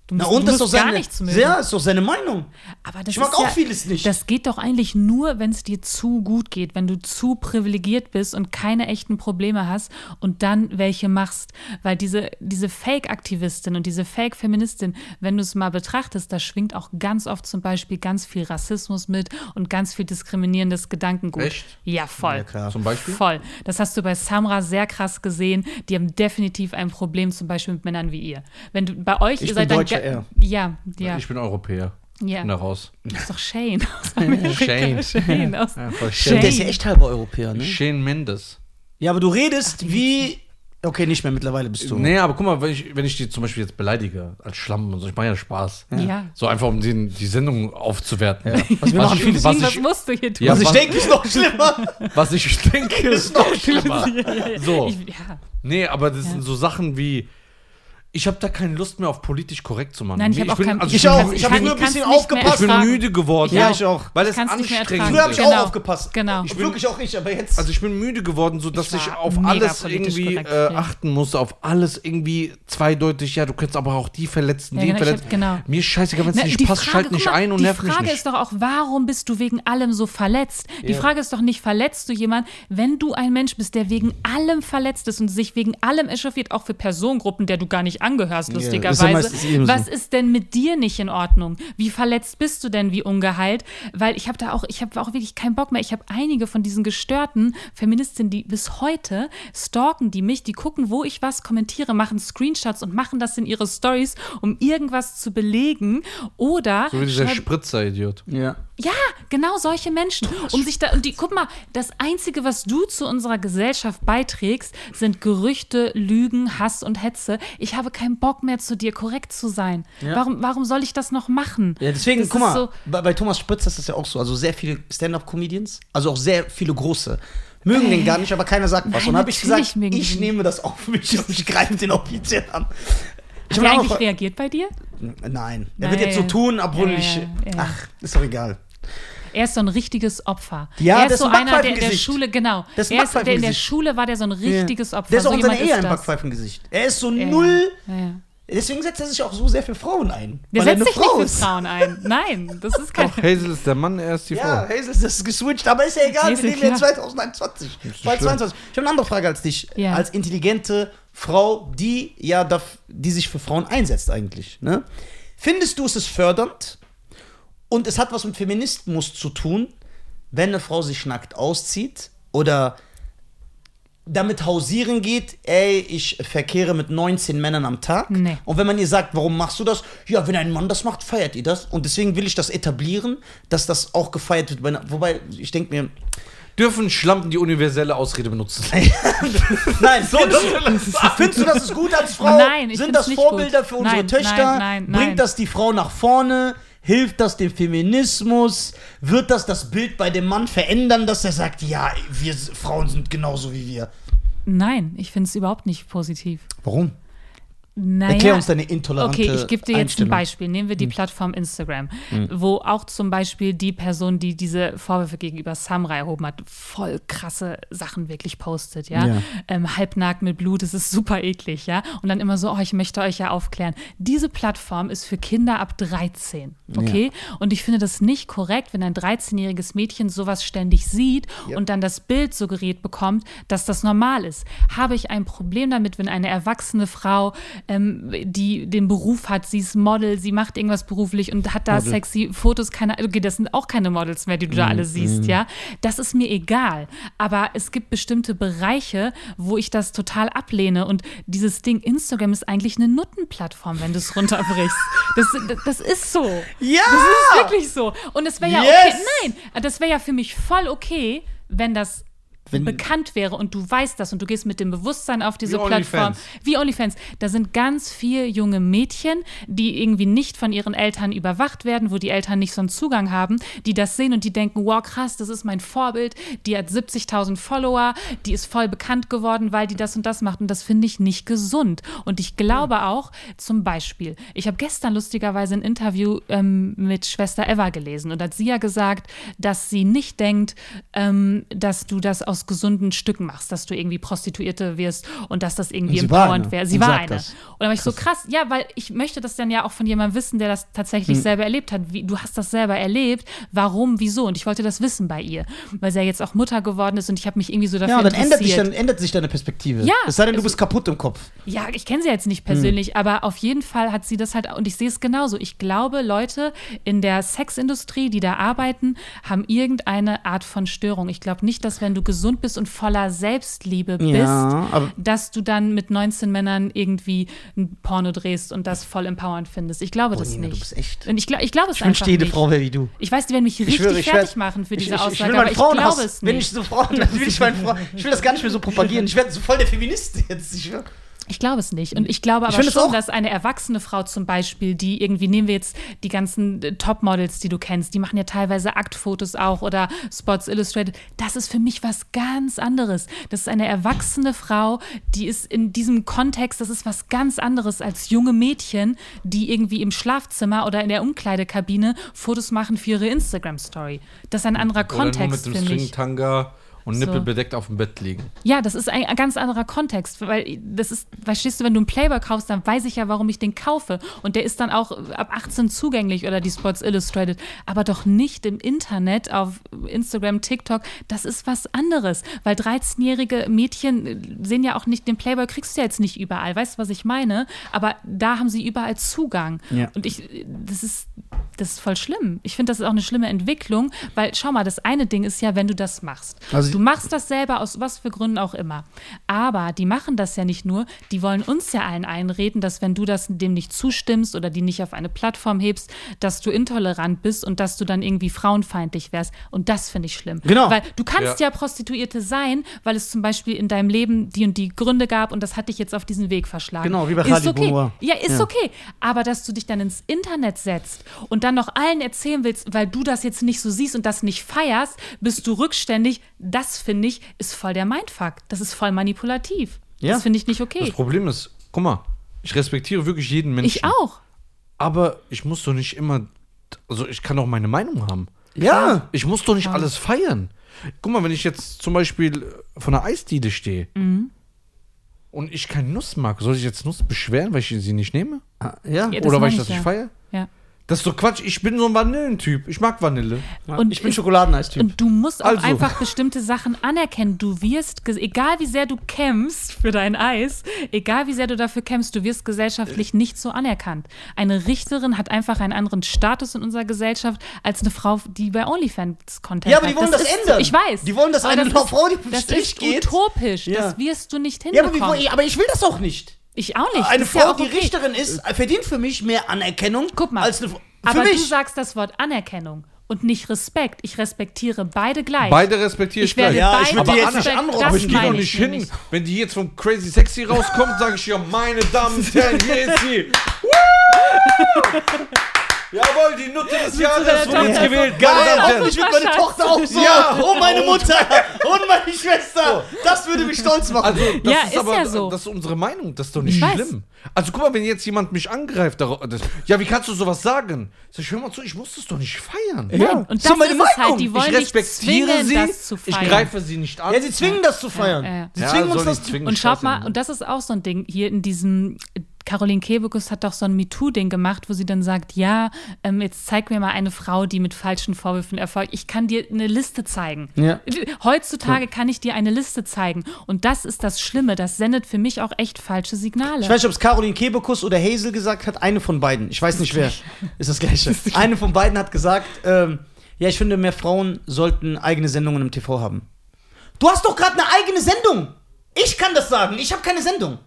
Du Na, musst, und du das ist doch musst gar seine, nichts mögen. Ja, ist doch seine Meinung. Aber das Ich mag ist auch ja, vieles nicht. Das geht doch eigentlich nur, wenn es dir zu gut geht, wenn du zu privilegiert bist und keine echten Probleme hast und dann welche machst. Weil diese, diese Fake-Aktivistin und diese Fake-Feministin, wenn du es mal betrachtest, da schwingt auch ganz oft zum Beispiel ganz viel Rassismus mit und ganz viel diskriminierendes Gedankengut. Echt? Ja, voll. Ja, klar. Zum Beispiel? Voll. Das hast du bei Samra sehr krass gesehen. Die haben definitiv ein Problem, zum Beispiel mit Männern wie ihr. Wenn du bei euch, Ich ihr seid dann Ga- eher. Ja, ja. Ich bin Europäer. Ja. Bin da raus. Das ist doch Shane aus Amerika. Shane. Shane aus Ja, voll Shane. Der ist ja echt halber Europäer, ne? Shane Mendes. Ja, aber du redest wie. Okay, nicht mehr mittlerweile bist du. Nee, aber guck mal, wenn ich, wenn ich die zum Beispiel jetzt beleidige, als Schlamm und so, ich mache ja Spaß. Ja. So einfach, um die, die Sendung aufzuwerten. Was wir machen ich, was, Was ich, musst du hier tun? Ja, Was ich was- denke, ist noch schlimmer. was ich denke, ist noch schlimmer. So. Ich, ja. Nee, aber das sind so Sachen wie, ich habe da keine Lust mehr auf politisch korrekt zu machen. Nein, ich Mir- hab auch bin, kein- also Ich bin, auch. Ich, Ich habe früher ein bisschen nicht mehr aufgepasst. bin ertragen. müde geworden. Ja, ich auch. Weil es kann's nicht mehr anstrengend ertragen. Früher habe ich ist. auch Genau. aufgepasst. Genau. Ich wirklich auch ich, aber jetzt. Also ich bin müde geworden, so dass Ich ich, auf alles irgendwie korrekt äh, achten muss, auf alles irgendwie zweideutig. Ja, du kannst aber auch die verletzen, Ja, den genau, ich verletzen. hab- genau. Mir ist scheißegal, wenn es Na, nicht die passt, Frage, schalt nicht mal, ein und die nerv mich Frage nicht. ist doch auch, warum bist du wegen allem so verletzt? Die. Frage ist doch nicht, verletzt du jemanden, wenn du ein Mensch bist, der wegen allem verletzt ist und sich wegen allem echauffiert, auch für Personengruppen, der du gar nicht angehörst, Ja, ist ja lustigerweise. meistens eben so. Was ist denn mit dir nicht in Ordnung? Wie verletzt bist du denn, wie ungeheilt? Weil ich habe da auch, ich habe auch wirklich keinen Bock mehr. Ich habe einige von diesen gestörten Feministinnen, die bis heute stalken die mich, die gucken, wo ich was kommentiere, machen Screenshots und machen das in ihre Stories, um irgendwas zu belegen. Oder So wie dieser Spritzer-Idiot. ja. Ja, genau solche Menschen. Um sich da, und die, guck mal, das Einzige, was du zu unserer Gesellschaft beiträgst, sind Gerüchte, Lügen, Hass und Hetze. Ich habe keinen Bock mehr zu dir korrekt zu sein. Ja. Warum, warum soll ich das noch machen? Ja, deswegen, Das guck mal, so- bei, bei Thomas Spritz ist das ja auch so. Also sehr viele Stand-Up-Comedians, also auch sehr viele große, mögen den gar nicht, aber keiner sagt was. Nein, und habe ich gesagt, ich nehme das auf mich und ich greife den offiziell an. Ich Hat er eigentlich reagiert bei dir? Nein, er Ja, wird jetzt so tun, obwohl Ja, ich. ja, ja. Ach, ist doch egal. Er ist so ein richtiges Opfer. Ja, er ist so ist ein einer, der in der. Schule, genau. Ein er ist, der in der. Schule war der so ein richtiges Opfer. Der ist auch so in seiner jemand Ehe ein das. Backpfeifengesicht. Er ist so Ja, null. Ja, ja. Deswegen setzt er sich auch so sehr für Frauen ein. Der weil er setzt sich nicht Frau für ist. Frauen ein. Nein, das ist kein. Doch, Hazel ist der Mann, er ist die Ja, Frau. Hazel ist das geswitcht, aber ist ja egal, Hazel, wir leben ja in klar. 2021. nicht 2022. Ich habe eine andere Frage als dich. Ja. Als intelligente Frau, die ja darf, die sich für Frauen einsetzt eigentlich. Ne? Findest du es ist fördernd und es hat was mit Feminismus zu tun, wenn eine Frau sich nackt auszieht oder damit hausieren geht, ey, ich verkehre mit 19 Männern am Tag. Nee. Und wenn man ihr sagt, warum machst du das? Ja, wenn ein Mann das macht, feiert ihr das. Und deswegen will ich das etablieren, dass das auch gefeiert wird. Wobei, ich denke mir, dürfen Schlampen die universelle Ausrede benutzen. Nein, so, findest, du, findest du, das ist gut als Frau? Nein, ich Sind das nicht Vorbilder gut. für unsere Nein, Töchter? nein, nein, nein. Bringt das die Frau nach vorne? Hilft das dem Feminismus? Wird das das Bild bei dem Mann verändern, dass er sagt, ja, wir Frauen sind genauso wie wir? Nein, ich finde es überhaupt nicht positiv. Warum? Naja, Erklär uns deine intolerante Okay, ich gebe dir jetzt ein. Beispiel. Nehmen wir die Plattform Instagram, wo auch zum Beispiel die Person, die diese Vorwürfe gegenüber Samurai erhoben hat, voll krasse Sachen wirklich postet, ja. Ja. Ähm, halbnackt mit Blut, das ist super eklig, ja. Und dann immer so, oh, ich möchte euch ja aufklären. Diese Plattform ist für Kinder ab 13, okay? Und ich finde das nicht korrekt, wenn ein 13-jähriges Mädchen sowas ständig sieht Ja. und dann das Bild suggeriert bekommt, dass das normal ist. Habe ich ein Problem damit, wenn eine erwachsene Frau, ähm, die den Beruf hat, sie ist Model, sie macht irgendwas beruflich und hat da Model. sexy Fotos, keine, okay, das sind auch keine Models mehr, die du da alle siehst, ja. Das ist mir egal. Aber es gibt bestimmte Bereiche, wo ich das total ablehne und dieses Ding Instagram ist eigentlich eine Nuttenplattform, wenn du es runterbrichst. Das, das ist so. Ja! Das ist wirklich so. Und es wäre ja Yes! okay. Nein, das wäre ja für mich voll okay, wenn das Wenn- bekannt wäre und du weißt das und du gehst mit dem Bewusstsein auf diese Wie Plattform. OnlyFans. Wie OnlyFans. Da sind ganz viele junge Mädchen, die irgendwie nicht von ihren Eltern überwacht werden, wo die Eltern nicht so einen Zugang haben, die das sehen und die denken, wow, krass, das ist mein Vorbild, die hat 70.000 Follower, die ist voll bekannt geworden, weil die das und das macht und das finde ich nicht gesund. Und ich glaube auch, zum Beispiel, ich habe gestern lustigerweise ein Interview ähm, mit Schwester Eva gelesen und hat sie ja gesagt, dass sie nicht denkt, ähm, dass du das aus gesunden Stücken machst, dass du irgendwie Prostituierte wirst und dass das irgendwie empowernd wäre. Sie und war eine. das. Und dann war ich so krass, ja, weil ich möchte das dann ja auch von jemandem wissen, der das tatsächlich Hm. selber erlebt hat. Wie, du hast das selber erlebt, warum, wieso? Und ich wollte das wissen bei ihr, weil sie ja jetzt auch Mutter geworden ist und ich habe mich irgendwie so dafür Ja, dann ändert, sich interessiert. dann ändert sich deine Perspektive. Ja, Es sei denn, du also- bist kaputt im Kopf. Ja, ich kenne sie jetzt nicht Hm. persönlich, aber auf jeden Fall hat sie das halt, und ich sehe es genauso. Ich glaube, Leute in der Sexindustrie, die da arbeiten, haben irgendeine Art von Störung. Ich glaube nicht, dass wenn du gesund bist und voller Selbstliebe bist, Ja, dass du dann mit 19 Männern irgendwie ein Porno drehst und das voll empowernd findest. Ich glaube das Nina, nicht. du bist echt- Und ich, glaub- ich glaube es Ich einfach jede nicht. Frau wäre wie du. Ich weiß, die werden mich richtig schwöre, ich fertig werd- machen für ich, diese ich, ich Aussage, will aber meinen ich Frauenhass, glaube es wenn nicht. ich so Frauen, dann will ich meinen Frauen, ich will das gar nicht mehr so propagieren. Ich werde so voll der Feminist jetzt. Ich schwör. Ich glaube es nicht. Und ich glaube aber es schon, dass eine erwachsene Frau zum Beispiel, die irgendwie, nehmen wir jetzt die ganzen äh, Topmodels, die du kennst, die machen ja teilweise Aktfotos auch oder Spots Illustrated. Das ist für mich was ganz anderes. Das ist eine erwachsene Frau, die ist in diesem Kontext, das ist was ganz anderes als junge Mädchen, die irgendwie im Schlafzimmer oder in der Umkleidekabine Fotos machen für ihre Instagram-Story. Das ist ein anderer Oder nur Kontext mit dem für mich. Stringtanga und So. Nippel bedeckt auf dem Bett liegen. Ja, das ist ein, ein ganz anderer Kontext, weil das ist, verstehst du, wenn du einen Playboy kaufst, dann weiß ich ja, warum ich den kaufe und der ist dann auch ab 18 zugänglich oder die Sports Illustrated, aber doch nicht im Internet auf Instagram, TikTok, das ist was anderes, weil 13-jährige Mädchen äh, sehen ja auch nicht, den Playboy kriegst du ja jetzt nicht überall, weißt du, was ich meine? Aber da haben sie überall Zugang Ja. und ich, das ist, das ist voll schlimm. Ich finde, das ist auch eine schlimme Entwicklung, weil schau mal, das eine Ding ist ja, wenn du das machst. Also- du machst das selber aus was für Gründen auch immer. Aber die machen das ja nicht nur, die wollen uns ja allen einreden, dass wenn du das dem nicht zustimmst oder die nicht auf eine Plattform hebst, dass du intolerant bist und dass du dann irgendwie frauenfeindlich wärst. Und das finde ich schlimm. Genau. Weil du kannst ja. Prostituierte sein, weil es zum Beispiel in deinem Leben die und die Gründe gab und das hat dich jetzt auf diesen Weg verschlagen. Genau, wie bei ist Khalid okay. Ja, ist Ja. okay. Aber dass du dich dann ins Internet setzt und dann noch allen erzählen willst, weil du das jetzt nicht so siehst und das nicht feierst, bist du rückständig. Das finde ich ist voll der Mindfuck. Das ist voll manipulativ. Ja. Das finde ich nicht Das okay. Problem ist, guck mal, ich respektiere wirklich jeden Menschen. Ich auch. Aber ich muss doch nicht immer, also ich kann auch meine Meinung haben. Ja. Ich muss doch nicht alles feiern. Guck mal, wenn ich jetzt zum Beispiel von einer Eisdiele stehe Mhm. und ich keine Nuss mag, soll ich jetzt Nuss beschweren, weil ich sie nicht nehme? Ah, Ja. Ja, das Oder weil ich ich das ja. nicht feiere? Das ist doch Quatsch. Ich bin so ein Vanillentyp. Ich mag Vanille. Und ich bin Schokoladeneistyp. Und du musst auch Also. einfach bestimmte Sachen anerkennen. Du wirst, egal wie sehr du kämpfst für dein Eis, egal wie sehr du dafür kämpfst, du wirst gesellschaftlich nicht so anerkannt. Eine Richterin hat einfach einen anderen Status in unserer Gesellschaft als eine Frau, die bei OnlyFans Content Ja, aber die wollen das ist ändern. So, ich weiß. Die wollen, dass Aber eine ist- Frau, die auf den Das Strich ist geht. utopisch. Ja. Das wirst du nicht Ja, aber, wie, hinbekommen. wo- aber ich will das auch nicht. Ich auch nicht. Eine Das ja Frau, auch die okay. Richterin ist, verdient für mich mehr Anerkennung Guck mal, als eine Frau. Für aber mich. du sagst das Wort Anerkennung. und nicht Respekt. Ich respektiere beide gleich. Beide respektiere ich, ich werde gleich. Ja, ich beide würd die jetzt nicht anrufen, das aber ich gehe doch nicht hin. nämlich. Wenn die jetzt von Crazy Sexy rauskommt, sage ich ja, meine Damen und Herren, hier ist sie. Jawohl, die Nutte des Jahres wurde jetzt gewählt. Geil, hoffentlich wird meine. Tochter auch so. Ja. Und meine Mutter. Und meine Schwester. Das würde mich stolz machen. Also, das Ja, ist, ist aber ja so. das ist unsere Meinung, das ist doch nicht Ich weiß. schlimm. Also guck mal, wenn jetzt jemand mich angreift, das, ja, wie kannst du sowas sagen? Sag ich, hör mal zu, ich muss das doch nicht feiern. Nein, Ja. und So das ist meine es Meinung. halt. Die wollen ich respektiere zwingen, sie, das zu ich feiern. greife sie nicht an. ja, sie zwingen das zu feiern. Ja, ja. Sie Ja, zwingen uns das die zwingen, Und schaut mal, und das ist auch so ein Ding, hier in diesem, Caroline Kebekus hat doch so ein MeToo-Ding gemacht, wo sie dann sagt, ja, ähm, jetzt zeig mir mal eine Frau, die mit falschen Vorwürfen erfolgt. Ich kann dir eine Liste zeigen. Ja. Heutzutage kann ich dir eine Liste zeigen. Und das ist das Schlimme. Das sendet für mich auch echt falsche Signale. Ich weiß nicht, ob es Caroline Kebekus oder Hazel gesagt hat. Eine von beiden. Ich weiß nicht wer. Ist das gleiche. Eine von beiden hat gesagt, ähm, ja, ich finde, mehr Frauen sollten eigene Sendungen im TV haben. Du hast doch gerade eine eigene Sendung. Ich kann das sagen. Ich habe keine Sendung.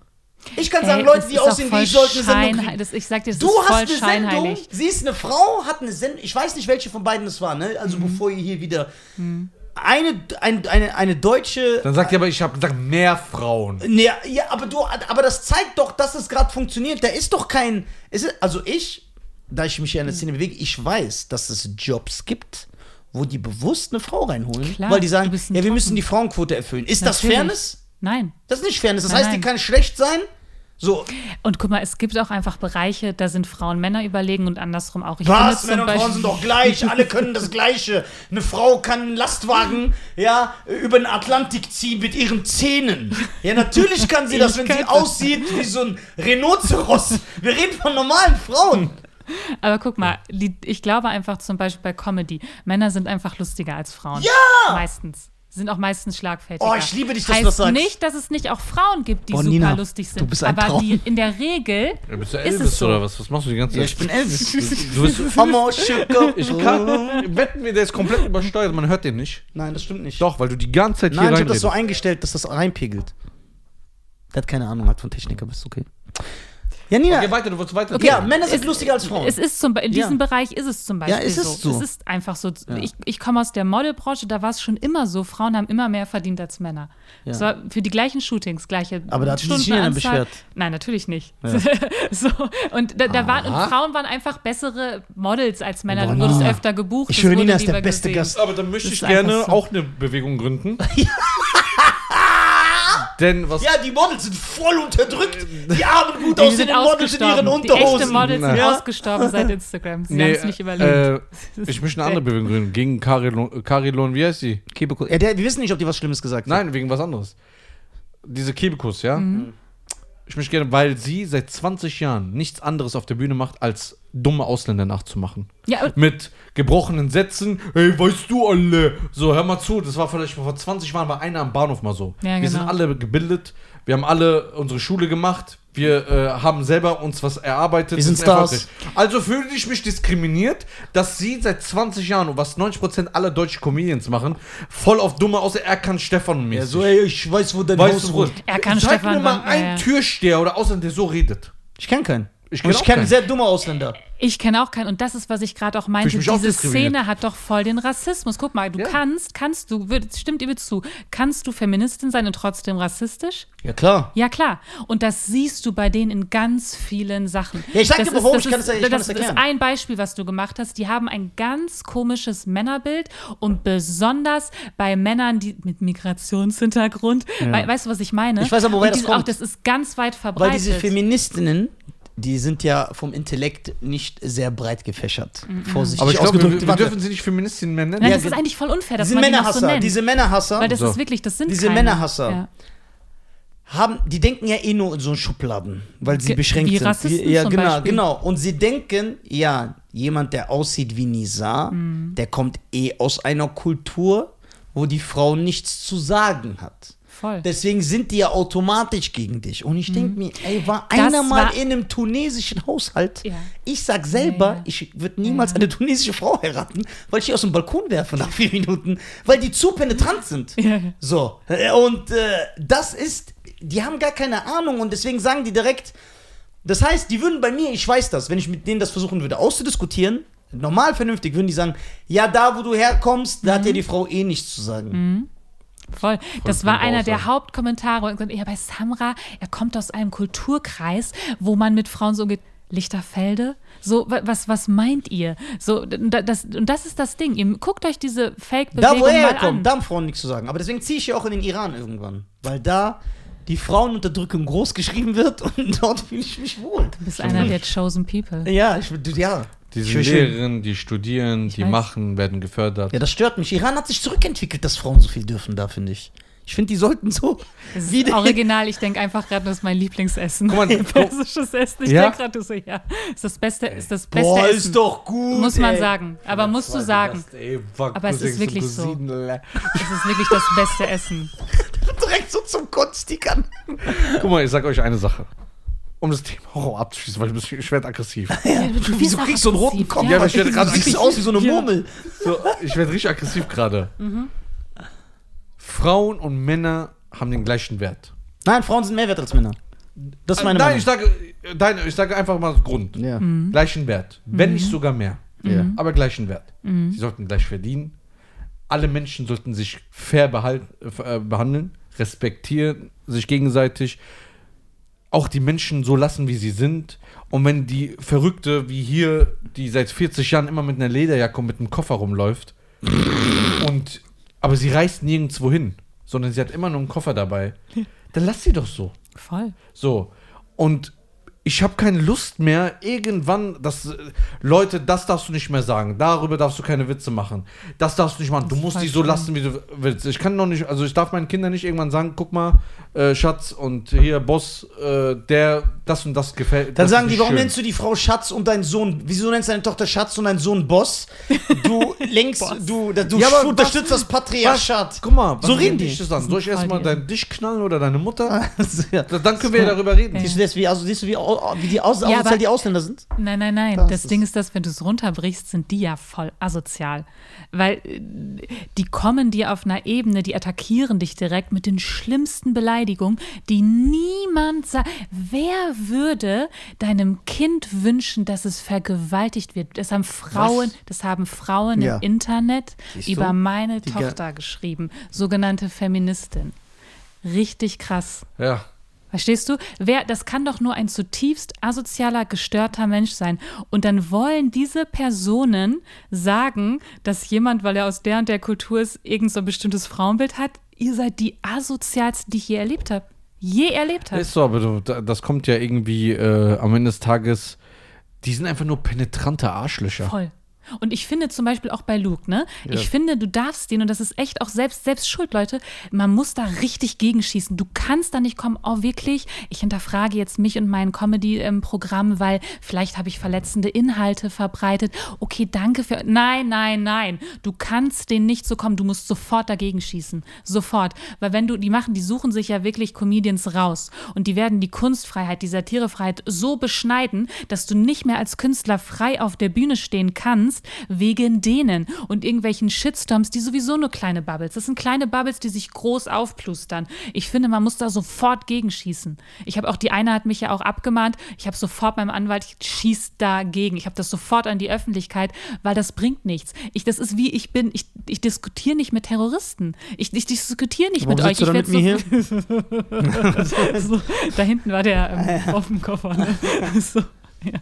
Ich kann sagen, Ey, Leute, das die aussehen wie ich, sollten eine Sendung kriegen. das, Ich sag dir, das Du ist hast voll eine Sendung, sie ist eine Frau, hat eine Sendung, ich weiß nicht, welche von beiden es war, ne? Also bevor ihr hier wieder... Eine, ein, eine, eine deutsche... Dann sagt ihr aber, ich habe gesagt, mehr Frauen. Ja, ja, aber du, aber das zeigt doch, dass es gerade funktioniert. Da ist doch kein, es ist, also ich, da ich mich ja in der Szene bewege, ich weiß, dass es Jobs gibt, wo die bewusst eine Frau reinholen, Klar, weil die sagen, ja, wir Toppen. müssen die Frauenquote erfüllen. Ist das Natürlich. Fairness? Nein. Das ist nicht Fairness. Das Nein, heißt, die nein. kann schlecht sein. So, Und guck mal, es gibt auch einfach Bereiche, da sind Frauen Männer überlegen und andersrum auch. Ich was? Männer und Frauen sind doch gleich. Alle können das Gleiche. Eine Frau kann einen Lastwagen, ja, über den Atlantik ziehen mit ihren Zähnen. Ja, natürlich kann sie das, wenn sie aussieht wie so ein Rhinoceros. Wir reden von normalen Frauen. Aber guck mal, die, ich glaube einfach zum Beispiel bei Comedy, Männer sind einfach lustiger als Frauen. Ja! Meistens. Sind auch meistens schlagfertiger. Oh, ich liebe dich, dass heißt du das sagst. nicht, dass es nicht auch Frauen gibt, die Oh, super Nina, lustig sind. du bist ein aber Traum. die in der Regel Ja, bist du ist Elvis es so. oder was? Was machst du die ganze Ja, Zeit? ich bin Elvis. Du bist, ich kann, wetten wir, der ist komplett übersteuert, man hört den nicht. Nein, das stimmt nicht. Doch, weil du die ganze Zeit Nein, hier ich habe das so eingestellt, dass das reinpegelt. Der hat keine Ahnung hat von Technik, aber ist okay. Ja, Nina. Okay, weiter, du wolltest weiter. ja, Männer sind lustiger als Frauen. Es ist zum, in diesem Ja. Bereich ist es zum Beispiel Ja, es ist so. Es ist einfach so. Ich, ich komme aus der Modelbranche, da war es schon immer so, Frauen haben immer mehr verdient als Männer. Ja. Es war für die gleichen Shootings, gleiche Aber da hat sich Stundenanzahl. beschwert. Nein, natürlich nicht. so, und da, da waren, und. Frauen waren einfach bessere Models als Männer. Aber du wurdest öfter gebucht. ich es wurde Nina ist der beste gesehen. Gast. Aber dann möchte Das ich gerne so. auch eine Bewegung gründen. Denn was. ja, die Models sind voll unterdrückt. Die armen, gut Die sind aussehenden Models in ihren ausgestorben. Die echte Unterhosen. Models sind Ja. ausgestorben seit Instagram. Sie Nee, haben es nicht überlebt. äh, ich möchte eine andere Bewegung gründen. Gegen Carilon, Carilon, wie heißt die? Kebekus. Ja, der, wir wissen nicht, ob die was Schlimmes gesagt hat. Nein, wegen was anderes. Diese Kebekus, ja? Mhm. Ich möchte gerne, weil sie seit 20 Jahren nichts anderes auf der Bühne macht, als dumme Ausländer nachzumachen. Ja, Mit gebrochenen Sätzen, hey, weißt du alle? So, hör mal zu, das war vielleicht vor 20 Jahren bei einer am Bahnhof mal so. Ja, Wir sind genau. alle gebildet, wir haben alle unsere Schule gemacht, wir äh, haben selber uns was erarbeitet. Wir sind. Stars. Also fühle ich mich diskriminiert, dass sie seit 20 Jahren, und was 90% aller deutschen Comedians machen, voll auf dumme außer er kann Stefan und Ja, so, ey, ich weiß, wo dein Weißt Haus wohnt. Er kann Zeig Stefan mir mal einen ja, ja. Türsteher oder Ausländer, der so redet. Ich kenne keinen. Ich kenn kenne keinen. sehr dumme Ausländer. Ich kenne auch keinen. Und das ist, was ich gerade auch meinte. Diese. Szene hat doch voll den Rassismus. Guck mal, du Ja. kannst, kannst du, stimmt ihr mir zu, kannst du Feministin sein und trotzdem rassistisch? Ja, klar. Ja, klar. Und das siehst du bei denen in ganz vielen Sachen. Ja, ich sag das dir, warum, ich kann das es- kann das ist erklären. ein Beispiel, was du gemacht hast. Die haben ein ganz komisches Männerbild und besonders bei Männern, die mit Migrationshintergrund, wei- weißt du, was ich meine? Ich weiß aber, woher das diese- Auch kommt. das ist ganz weit Weil verbreitet. diese Feministinnen, die sind ja vom Intellekt nicht sehr breit gefächert. Vorsichtig Aber ich glaube, wir, ausgedrückt. wir dürfen sie nicht Feministinnen mehr nennen. Nein, Ja, das ist ge- eigentlich voll unfair, dass diese man die noch so Männerhasser, nennt. diese Männerhasser Weil das So. ist wirklich, das sind Diese keine. Männerhasser. Ja. haben, die denken ja eh nur in so Schubladen, weil sie Ge- beschränkt wie sind. Rassisten ja, zum genau, Beispiel. genau. Und sie denken, ja, jemand, der aussieht wie Nizar, Mhm. der kommt eh aus einer Kultur, wo die Frau nichts zu sagen hat. Voll. Deswegen sind die ja automatisch gegen dich. Und ich denke mir, ey, war Mhm. Das einer mal war- in einem tunesischen Haushalt? Ja. Ich sag selber, Ja, ja. ich würde niemals eine tunesische Frau heiraten, weil ich die aus dem Balkon werfe nach vier Minuten, weil die zu penetrant sind. So, und äh, das ist, die haben gar keine Ahnung und deswegen sagen die direkt, das heißt, die würden bei mir, ich weiß das, wenn ich mit denen das versuchen würde auszudiskutieren, normal vernünftig, würden die sagen, ja, da wo du herkommst, da hat ja die Frau eh nichts zu sagen. Voll. Das war einer der. Hauptkommentare. Und ja, bei Samra, er kommt aus einem Kulturkreis, wo man mit Frauen so geht. Lichterfelde? So, wa- was, was meint ihr? So, da- das, und das ist das Ding. Ihr guckt euch diese Da Fake-Bewegung wo er herkommt, an. da haben Frauen nichts zu sagen. Aber deswegen ziehe ich ja auch in den Iran irgendwann. Weil da die Frauenunterdrückung groß geschrieben wird und dort fühle ich mich wohl. Du bist einer der chosen people. Ja, ich, ja. Die Ich sind Lehrerinnen, die studieren, die weiß. machen, werden gefördert. Ja, das stört mich. Iran hat sich zurückentwickelt, dass Frauen so viel dürfen da, finde ich. Ich finde, die sollten so. Das ist original, ich denke einfach gerade, das ist mein Lieblingsessen. Guck mal, Persisches Essen. Ich Ja? denke gerade so, ja. Ist das beste, ist das beste Boah, Essen. ist doch gut. Muss man ey. sagen. Aber musst du sagen, Aber es ist wirklich so. es ist wirklich das beste Essen. Direkt so zum Kotzstickern. Guck mal, ich sag euch eine Sache. Um das Thema Horror abzuschließen, weil ich werde aggressiv. Ja, du Wieso kriegst du einen roten Kopf? Ja, aber ich werde gerade aus wie so eine Ja. Murmel. So, ich werde richtig aggressiv gerade. Mhm. Frauen Frauen und Männer haben den gleichen Wert. Nein, Frauen sind mehr wert als Männer. Das ist meine nein, Meinung. ich sage, nein, ich sage einfach mal Grund. ja. Mhm. Gleichen Wert. Wenn nicht sogar mehr. Ja. Aber gleichen Wert. Mhm. Sie sollten gleich verdienen. Alle Menschen sollten sich fair behalten, äh, behandeln, respektieren sich gegenseitig. Auch die Menschen so lassen, wie sie sind. Und wenn die Verrückte, wie hier, die seit 40 Jahren immer mit einer Lederjacke und mit einem Koffer rumläuft, und aber sie reist nirgendwo hin, sondern sie hat immer nur einen Koffer dabei, dann lass sie doch so. Voll. So. Und ich habe keine Lust mehr, irgendwann, dass äh, Leute, das darfst du nicht mehr sagen, darüber darfst du keine Witze machen, das darfst du nicht machen, du musst die so lassen, wie du willst. Ich kann noch nicht, also ich darf meinen Kindern nicht irgendwann sagen, guck mal, äh, Schatz und hier Boss, äh, der das und das gefällt. Dann das sagen die, warum schön. nennst du die Frau Schatz und deinen Sohn? Wieso nennst du deine Tochter Schatz und deinen Sohn Boss? Du lenkst, du, du Ja, unterstützt was- das Patriarchat. Guck mal, So reden die. das an? Soll ich erstmal deinen Dich knallen oder deine Mutter? ja. Dann können wir ja darüber reden. Siehst du das, wie, also, siehst du, wie, wie die aus, Ja, asozial aber- die Ausländer sind? Nein, nein, nein. Das Das, ist- Ding ist, dass wenn du es runterbrichst, sind die ja voll asozial. Weil äh, die kommen dir auf einer Ebene, die attackieren dich direkt mit den schlimmsten Beleidigungen, die niemand sagt. Wer würde deinem Kind wünschen, dass es vergewaltigt wird? Das haben Frauen, das haben Frauen Ja. im Internet Siehst du? über meine Die Tochter geschrieben. Sogenannte Feministin. Richtig krass. Ja. Verstehst du? Wer, das kann doch nur ein zutiefst asozialer, gestörter Mensch sein. Und dann wollen diese Personen sagen, dass jemand, weil er aus der und der Kultur ist, irgend so ein bestimmtes Frauenbild hat. Ihr seid die asozialsten, die ich je erlebt habe. Je erlebt habe. Ist so, aber das kommt ja irgendwie äh, am Ende des Tages, die sind einfach nur penetrante Arschlöcher. Voll. Und ich finde zum Beispiel auch bei Luke, ne? Ich finde, du darfst den, und das ist echt auch selbst, selbst schuld, Leute, man muss da richtig gegenschießen. Du kannst da nicht kommen, oh wirklich, ich hinterfrage jetzt mich und mein Comedy-Programm, weil vielleicht habe ich verletzende Inhalte verbreitet. Okay, danke für. Nein, nein, nein. Du kannst den nicht so kommen. Du musst sofort dagegen schießen. Sofort. Weil wenn du, die machen, die suchen sich ja wirklich Comedians raus. Und die werden die Kunstfreiheit, die Satirefreiheit so beschneiden, dass du nicht mehr als Künstler frei auf der Bühne stehen kannst, wegen denen und irgendwelchen Shitstorms, die sowieso nur kleine Bubbles. Das sind kleine Bubbles, die sich groß aufplustern. Ich finde, man muss da sofort gegenschießen. Ich habe auch, die eine hat mich ja auch abgemahnt. Ich habe sofort meinem Anwalt, ich schieß dagegen. Ich habe das sofort an die Öffentlichkeit, weil das bringt nichts. Ich, das ist wie ich bin, ich, ich diskutiere nicht mit Terroristen. Ich, ich diskutiere nicht Warum mit euch. Ich da werd mit so, so, da hinten war der ähm, auf dem Koffer. Ne? So, ja.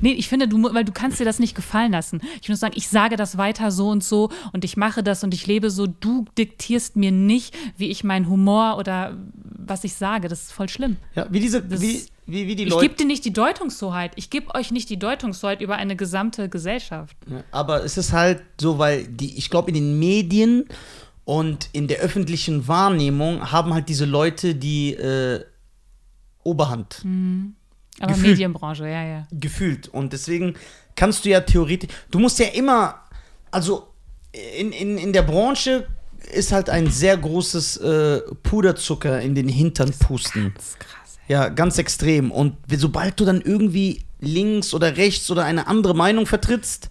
Nee, ich finde, du, weil du kannst dir das nicht gefallen lassen. Ich muss sagen, ich sage das weiter so und so und ich mache das und ich lebe so. Du diktierst mir nicht, wie ich meinen Humor oder was ich sage. Das ist voll schlimm. Ja, wie diese, Das- wie, wie, wie die Ich Leute. gebe dir nicht die Deutungshoheit. Ich gebe euch nicht die Deutungshoheit über eine gesamte Gesellschaft. Ja, Aber es ist halt so, weil die, ich glaube, in den Medien und in der öffentlichen Wahrnehmung haben halt diese Leute die äh, Oberhand Aber Gefühl. Medienbranche, ja, ja. gefühlt. Und deswegen kannst du ja theoretisch, du musst ja immer, also in, in, in der Branche ist halt ein sehr großes äh, Puderzucker in den Hintern pusten. Das ist krass. Ja, ganz extrem. Und sobald du dann irgendwie links oder rechts oder eine andere Meinung vertrittst,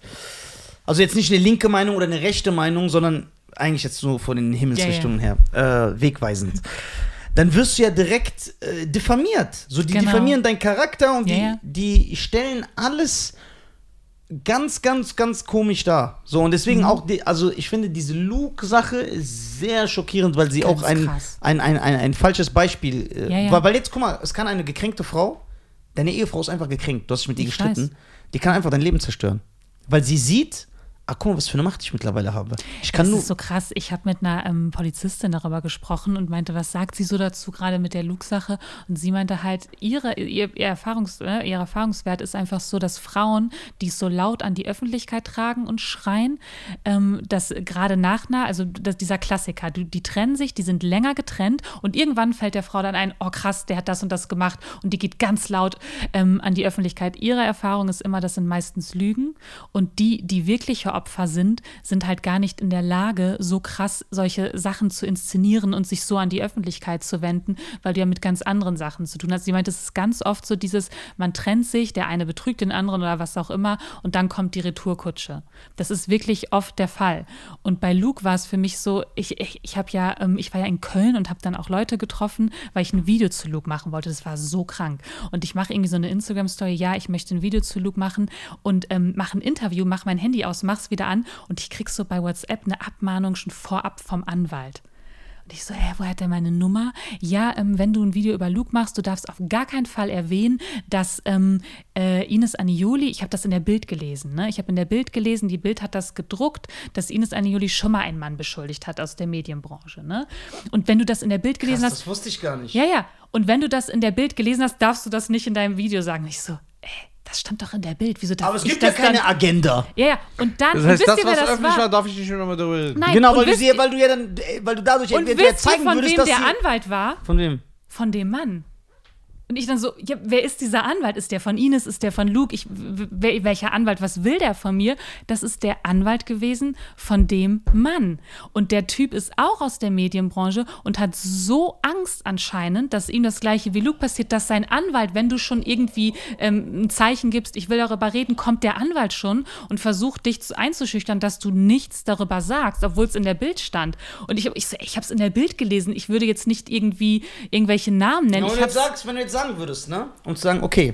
also jetzt nicht eine linke Meinung oder eine rechte Meinung, sondern eigentlich jetzt nur von den Himmelsrichtungen her, äh, wegweisend, dann wirst du ja direkt äh, diffamiert. So, die Genau. diffamieren deinen Charakter und Ja, die, die stellen alles ganz, ganz, ganz komisch da. So, und deswegen auch, die, also ich finde diese Luke-Sache ist sehr schockierend, weil sie Ganz auch ein, ein, ein, ein, ein falsches Beispiel. Äh, Ja, ja. Weil, weil jetzt, guck mal, es kann eine gekränkte Frau, deine Ehefrau ist einfach gekränkt, du hast dich mit ihr Ich gestritten, weiß. die kann einfach dein Leben zerstören. Weil sie sieht, ah, guck mal, was für eine Macht ich mittlerweile habe. Ich kann das nur. ist so krass. Ich habe mit einer ähm, Polizistin darüber gesprochen und meinte, was sagt sie so dazu, gerade mit der Luke-Sache? Und sie meinte halt, ihre, ihr, ihr, Erfahrungs, äh, ihr Erfahrungswert ist einfach so, dass Frauen, die es so laut an die Öffentlichkeit tragen und schreien, ähm, dass gerade nach also dass dieser Klassiker, die, die trennen sich, die sind länger getrennt und irgendwann fällt der Frau dann ein, oh krass, der hat das und das gemacht und die geht ganz laut ähm, an die Öffentlichkeit. Ihre Erfahrung ist immer, das sind meistens Lügen und die, die wirkliche Opfer sind, sind halt gar nicht in der Lage, so krass solche Sachen zu inszenieren und sich so an die Öffentlichkeit zu wenden, weil du ja mit ganz anderen Sachen zu tun hast. Sie meint, es ist ganz oft so dieses, man trennt sich, der eine betrügt den anderen oder was auch immer und dann kommt die Retourkutsche. Das ist wirklich oft der Fall. Und bei Luke war es für mich so, ich, ich, ich habe ja, ähm, ich war ja in Köln und habe dann auch Leute getroffen, weil ich ein Video zu Luke machen wollte. Das war so krank. Und ich mache irgendwie so eine Instagram-Story, ja, ich möchte ein Video zu Luke machen und ähm, mache ein Interview, mache mein Handy aus, mach's wieder an und ich krieg so bei WhatsApp eine Abmahnung schon vorab vom Anwalt. Und ich so, hä, woher hat der meine Nummer? Ja, ähm, wenn du ein Video über Luke machst, du darfst auf gar keinen Fall erwähnen, dass ähm, äh, Ines Anioli, ich habe das in der Bild gelesen, ne? ich habe in der Bild gelesen, die Bild hat das gedruckt, dass Ines Anioli schon mal einen Mann beschuldigt hat aus der Medienbranche. Ne? Und wenn du das in der Bild gelesen Krass, hast, das wusste ich gar nicht. ja, ja. Und wenn du das in der Bild gelesen hast, darfst du das nicht in deinem Video sagen. Ich so, ey, das stand doch in der Bild. Wieso darf Aber es gibt ja keine dann? Agenda. Ja, ja. Und dann, Das und heißt, wisst das, ihr, was das öffentlich war, war? darf ich nicht mehr darüber reden. Nein, genau, weil du, sie, ihr- weil du ja dann, weil du dadurch Und entweder wisst ihr, zeigen von würdest, wem dass der sie, Anwalt war? Von wem? Von dem Mann. Und ich dann so, ja, wer ist dieser Anwalt? Ist der von Ines? Ist der von Luke? Ich, welcher Anwalt? Was will der von mir? Das ist der Anwalt gewesen von dem Mann. Und der Typ ist auch aus der Medienbranche und hat so Angst anscheinend, dass ihm das gleiche wie Luke passiert, dass sein Anwalt, wenn du schon irgendwie ähm, ein Zeichen gibst, ich will darüber reden, kommt der Anwalt schon und versucht dich zu- einzuschüchtern, dass du nichts darüber sagst, obwohl es in der Bild stand. Und ich, ich, ich habe es in der Bild gelesen. Ich würde jetzt nicht irgendwie irgendwelche Namen nennen. Ja, ich du hab's- jetzt sagst, wenn du jetzt sagen würdest, ne? Und sagen, okay,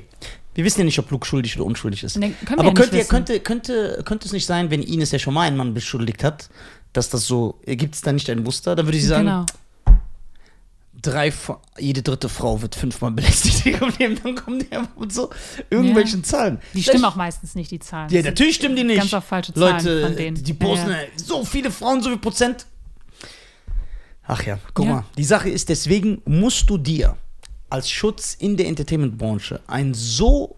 wir wissen ja nicht, ob Luke schuldig oder unschuldig ist. Ne, können wir Aber ja nicht könnte, könnte, könnte, könnte es nicht sein, wenn Ines ja schon mal einen Mann beschuldigt hat, dass das so, gibt es da nicht ein Muster? Dann würde sie sagen, Genau. drei, jede dritte Frau wird fünfmal belästigt Leben. Dann kommen die einfach mit so irgendwelchen Zahlen. Die Vielleicht- stimmen auch meistens nicht, die Zahlen. Ja, natürlich stimmen die nicht. Ganz auf falsche Zahlen Leute, von denen. die posten Ja, ja. so viele Frauen, so viel Prozent. Ach ja, guck Ja. mal. Die Sache ist, deswegen musst du dir als Schutz in der Entertainment-Branche ein so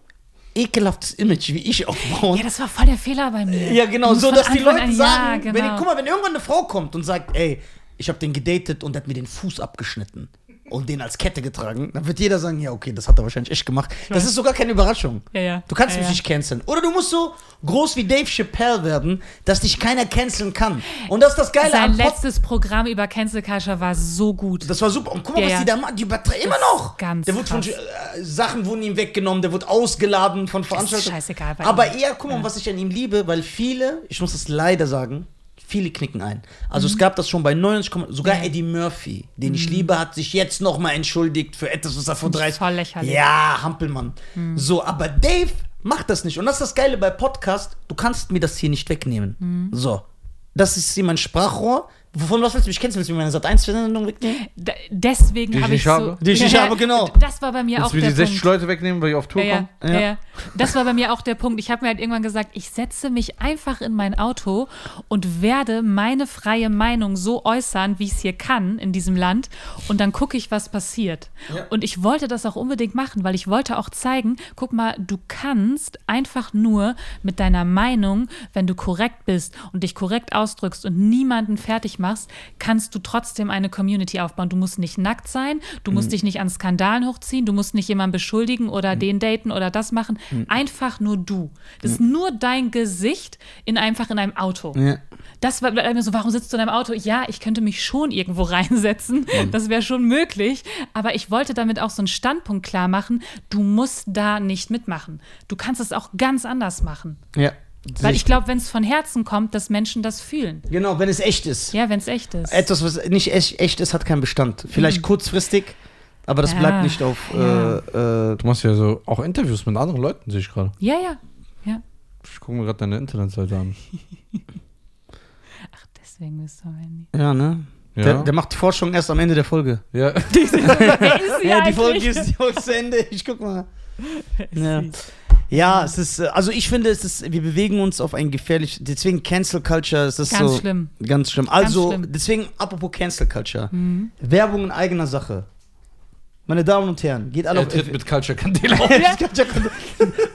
ekelhaftes Image wie ich aufbauen. Ja, das war voll der Fehler bei mir. Ja, genau, so dass die Leute an- sagen, ja, wenn, genau. guck mal, wenn irgendwann eine Frau kommt und sagt, ey, ich habe den gedatet und der hat mir den Fuß abgeschnitten und den als Kette getragen, dann wird jeder sagen, ja, okay, das hat er wahrscheinlich echt gemacht. Das ist sogar keine Überraschung. Ja, ja. Du kannst Ja, mich nicht canceln. Oder du musst so groß wie Dave Chappelle werden, dass dich keiner canceln kann. Und das ist das Geile Sein Pod letztes Programm über Cancel Culture war so gut. das war super. Und guck mal, was die da machen. Die übertreiben immer noch. ganz der wurde von, äh, Sachen wurden ihm weggenommen, der wurde ausgeladen von Veranstaltungen. scheißegal bei Aber eher, guck mal, was ich an ihm liebe, weil viele, ich muss das leider sagen, viele knicken ein. Also es gab das schon bei 99, Komma- sogar Mhm. Ja. Mhm. Eddie Murphy, den ich liebe, hat sich jetzt noch mal entschuldigt für etwas, was er vor Finde ich 30 voll lächerlich. Mhm. Ja, Hampelmann. So, aber Dave macht das nicht. Und das ist das Geile bei Podcast, du kannst mir das hier nicht wegnehmen. Mhm. So. Das ist hier mein Sprachrohr. Von was willst du mich kennen? Willst du mir meine Sat1-Sendung wegnehmen? D deswegen ich habe ich nicht so. habe? Die ich nicht habe, genau. Das war bei mir Jetzt auch will der die 60 Punkt. Leute wegnehmen, weil ich auf Tour Ja, komme. ja, Ja. ja. ja. Das war bei mir auch der Punkt. Ich habe mir halt irgendwann gesagt, ich setze mich einfach in mein Auto und werde meine freie Meinung so äußern, wie ich es hier kann in diesem Land. Und dann gucke ich, was passiert. Ja. Und ich wollte das auch unbedingt machen, weil ich wollte auch zeigen, guck mal, du kannst einfach nur mit deiner Meinung, wenn du korrekt bist und dich korrekt ausdrückst und niemanden fertig machst, kannst du trotzdem eine Community aufbauen. Du musst nicht nackt sein, du musst dich nicht an Skandalen hochziehen, du musst nicht jemanden beschuldigen oder den daten oder das machen. Einfach nur du. Das ist nur dein Gesicht in einfach in einem Auto. Ja. Das war bei mir so, warum sitzt du in einem Auto? Ja, ich könnte mich schon irgendwo reinsetzen. Das wäre schon möglich. Aber ich wollte damit auch so einen Standpunkt klar machen. Du musst da nicht mitmachen. Du kannst es auch ganz anders machen. Ja. Weil ich glaube, wenn es von Herzen kommt, dass Menschen das fühlen. Genau, wenn es echt ist. Ja, wenn es echt ist. Etwas, was nicht echt, echt ist, hat keinen Bestand. Vielleicht kurzfristig, aber das Ja. bleibt nicht auf. Ja. Äh, äh, Du machst ja so auch Interviews mit anderen Leuten, sehe ich gerade. Ja, ja. ja. Ich gucke mir gerade deine Internetseite an. Ach, deswegen bist du am Handy. Ja, ne? Ja. Der, der macht die Forschung erst am Ende der Folge. ja. Ja, die eigentlich? Folge ist, die Folge ist zu Ende. Ich guck mal. Ja. Ja, es ist, äh, also ich finde, es ist, wir bewegen uns auf ein gefährlich, deswegen Cancel Culture, es ist Ganz so. schlimm. Ganz schlimm. Also, schlimm. deswegen, apropos Cancel Culture. Mhm. Werbung in eigener Sache. Meine Damen und Herren, geht alle Er auf tritt mit Culture Candela auf.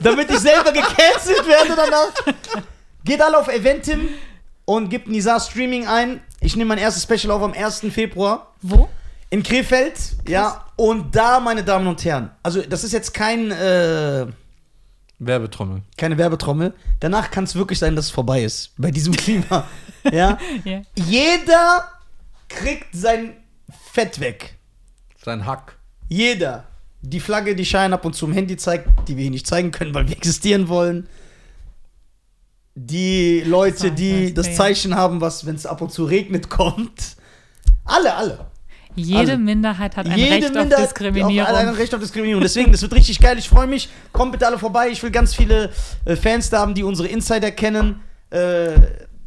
Damit ich selber gecancelt werde danach. Geht alle auf Eventim und gebt Nizar Streaming ein. Ich nehme mein erstes Special auf am 1. Februar Wo? in Krefeld. Ja, und da, meine Damen und Herren, also das ist jetzt kein, äh, Werbetrommel. keine Werbetrommel. Danach kann es wirklich sein, dass es vorbei ist. Bei diesem Klima. ja. Ja. Jeder kriegt sein Fett weg. Sein Hack. Jeder. Die Flagge, die Schein ab und zu im Handy zeigt, die wir hier nicht zeigen können, weil wir existieren wollen. Die Leute, die das Zeichen haben, was, wenn es ab und zu regnet, kommt. Alle, alle. Jede Also, Minderheit hat ein Jede Recht auf Minderheit Diskriminierung. Auf, ein Recht auf Diskriminierung. Deswegen, das wird richtig geil. Ich freue mich. Kommt bitte alle vorbei. Ich will ganz viele äh, Fans da haben, die unsere Insider kennen. Äh,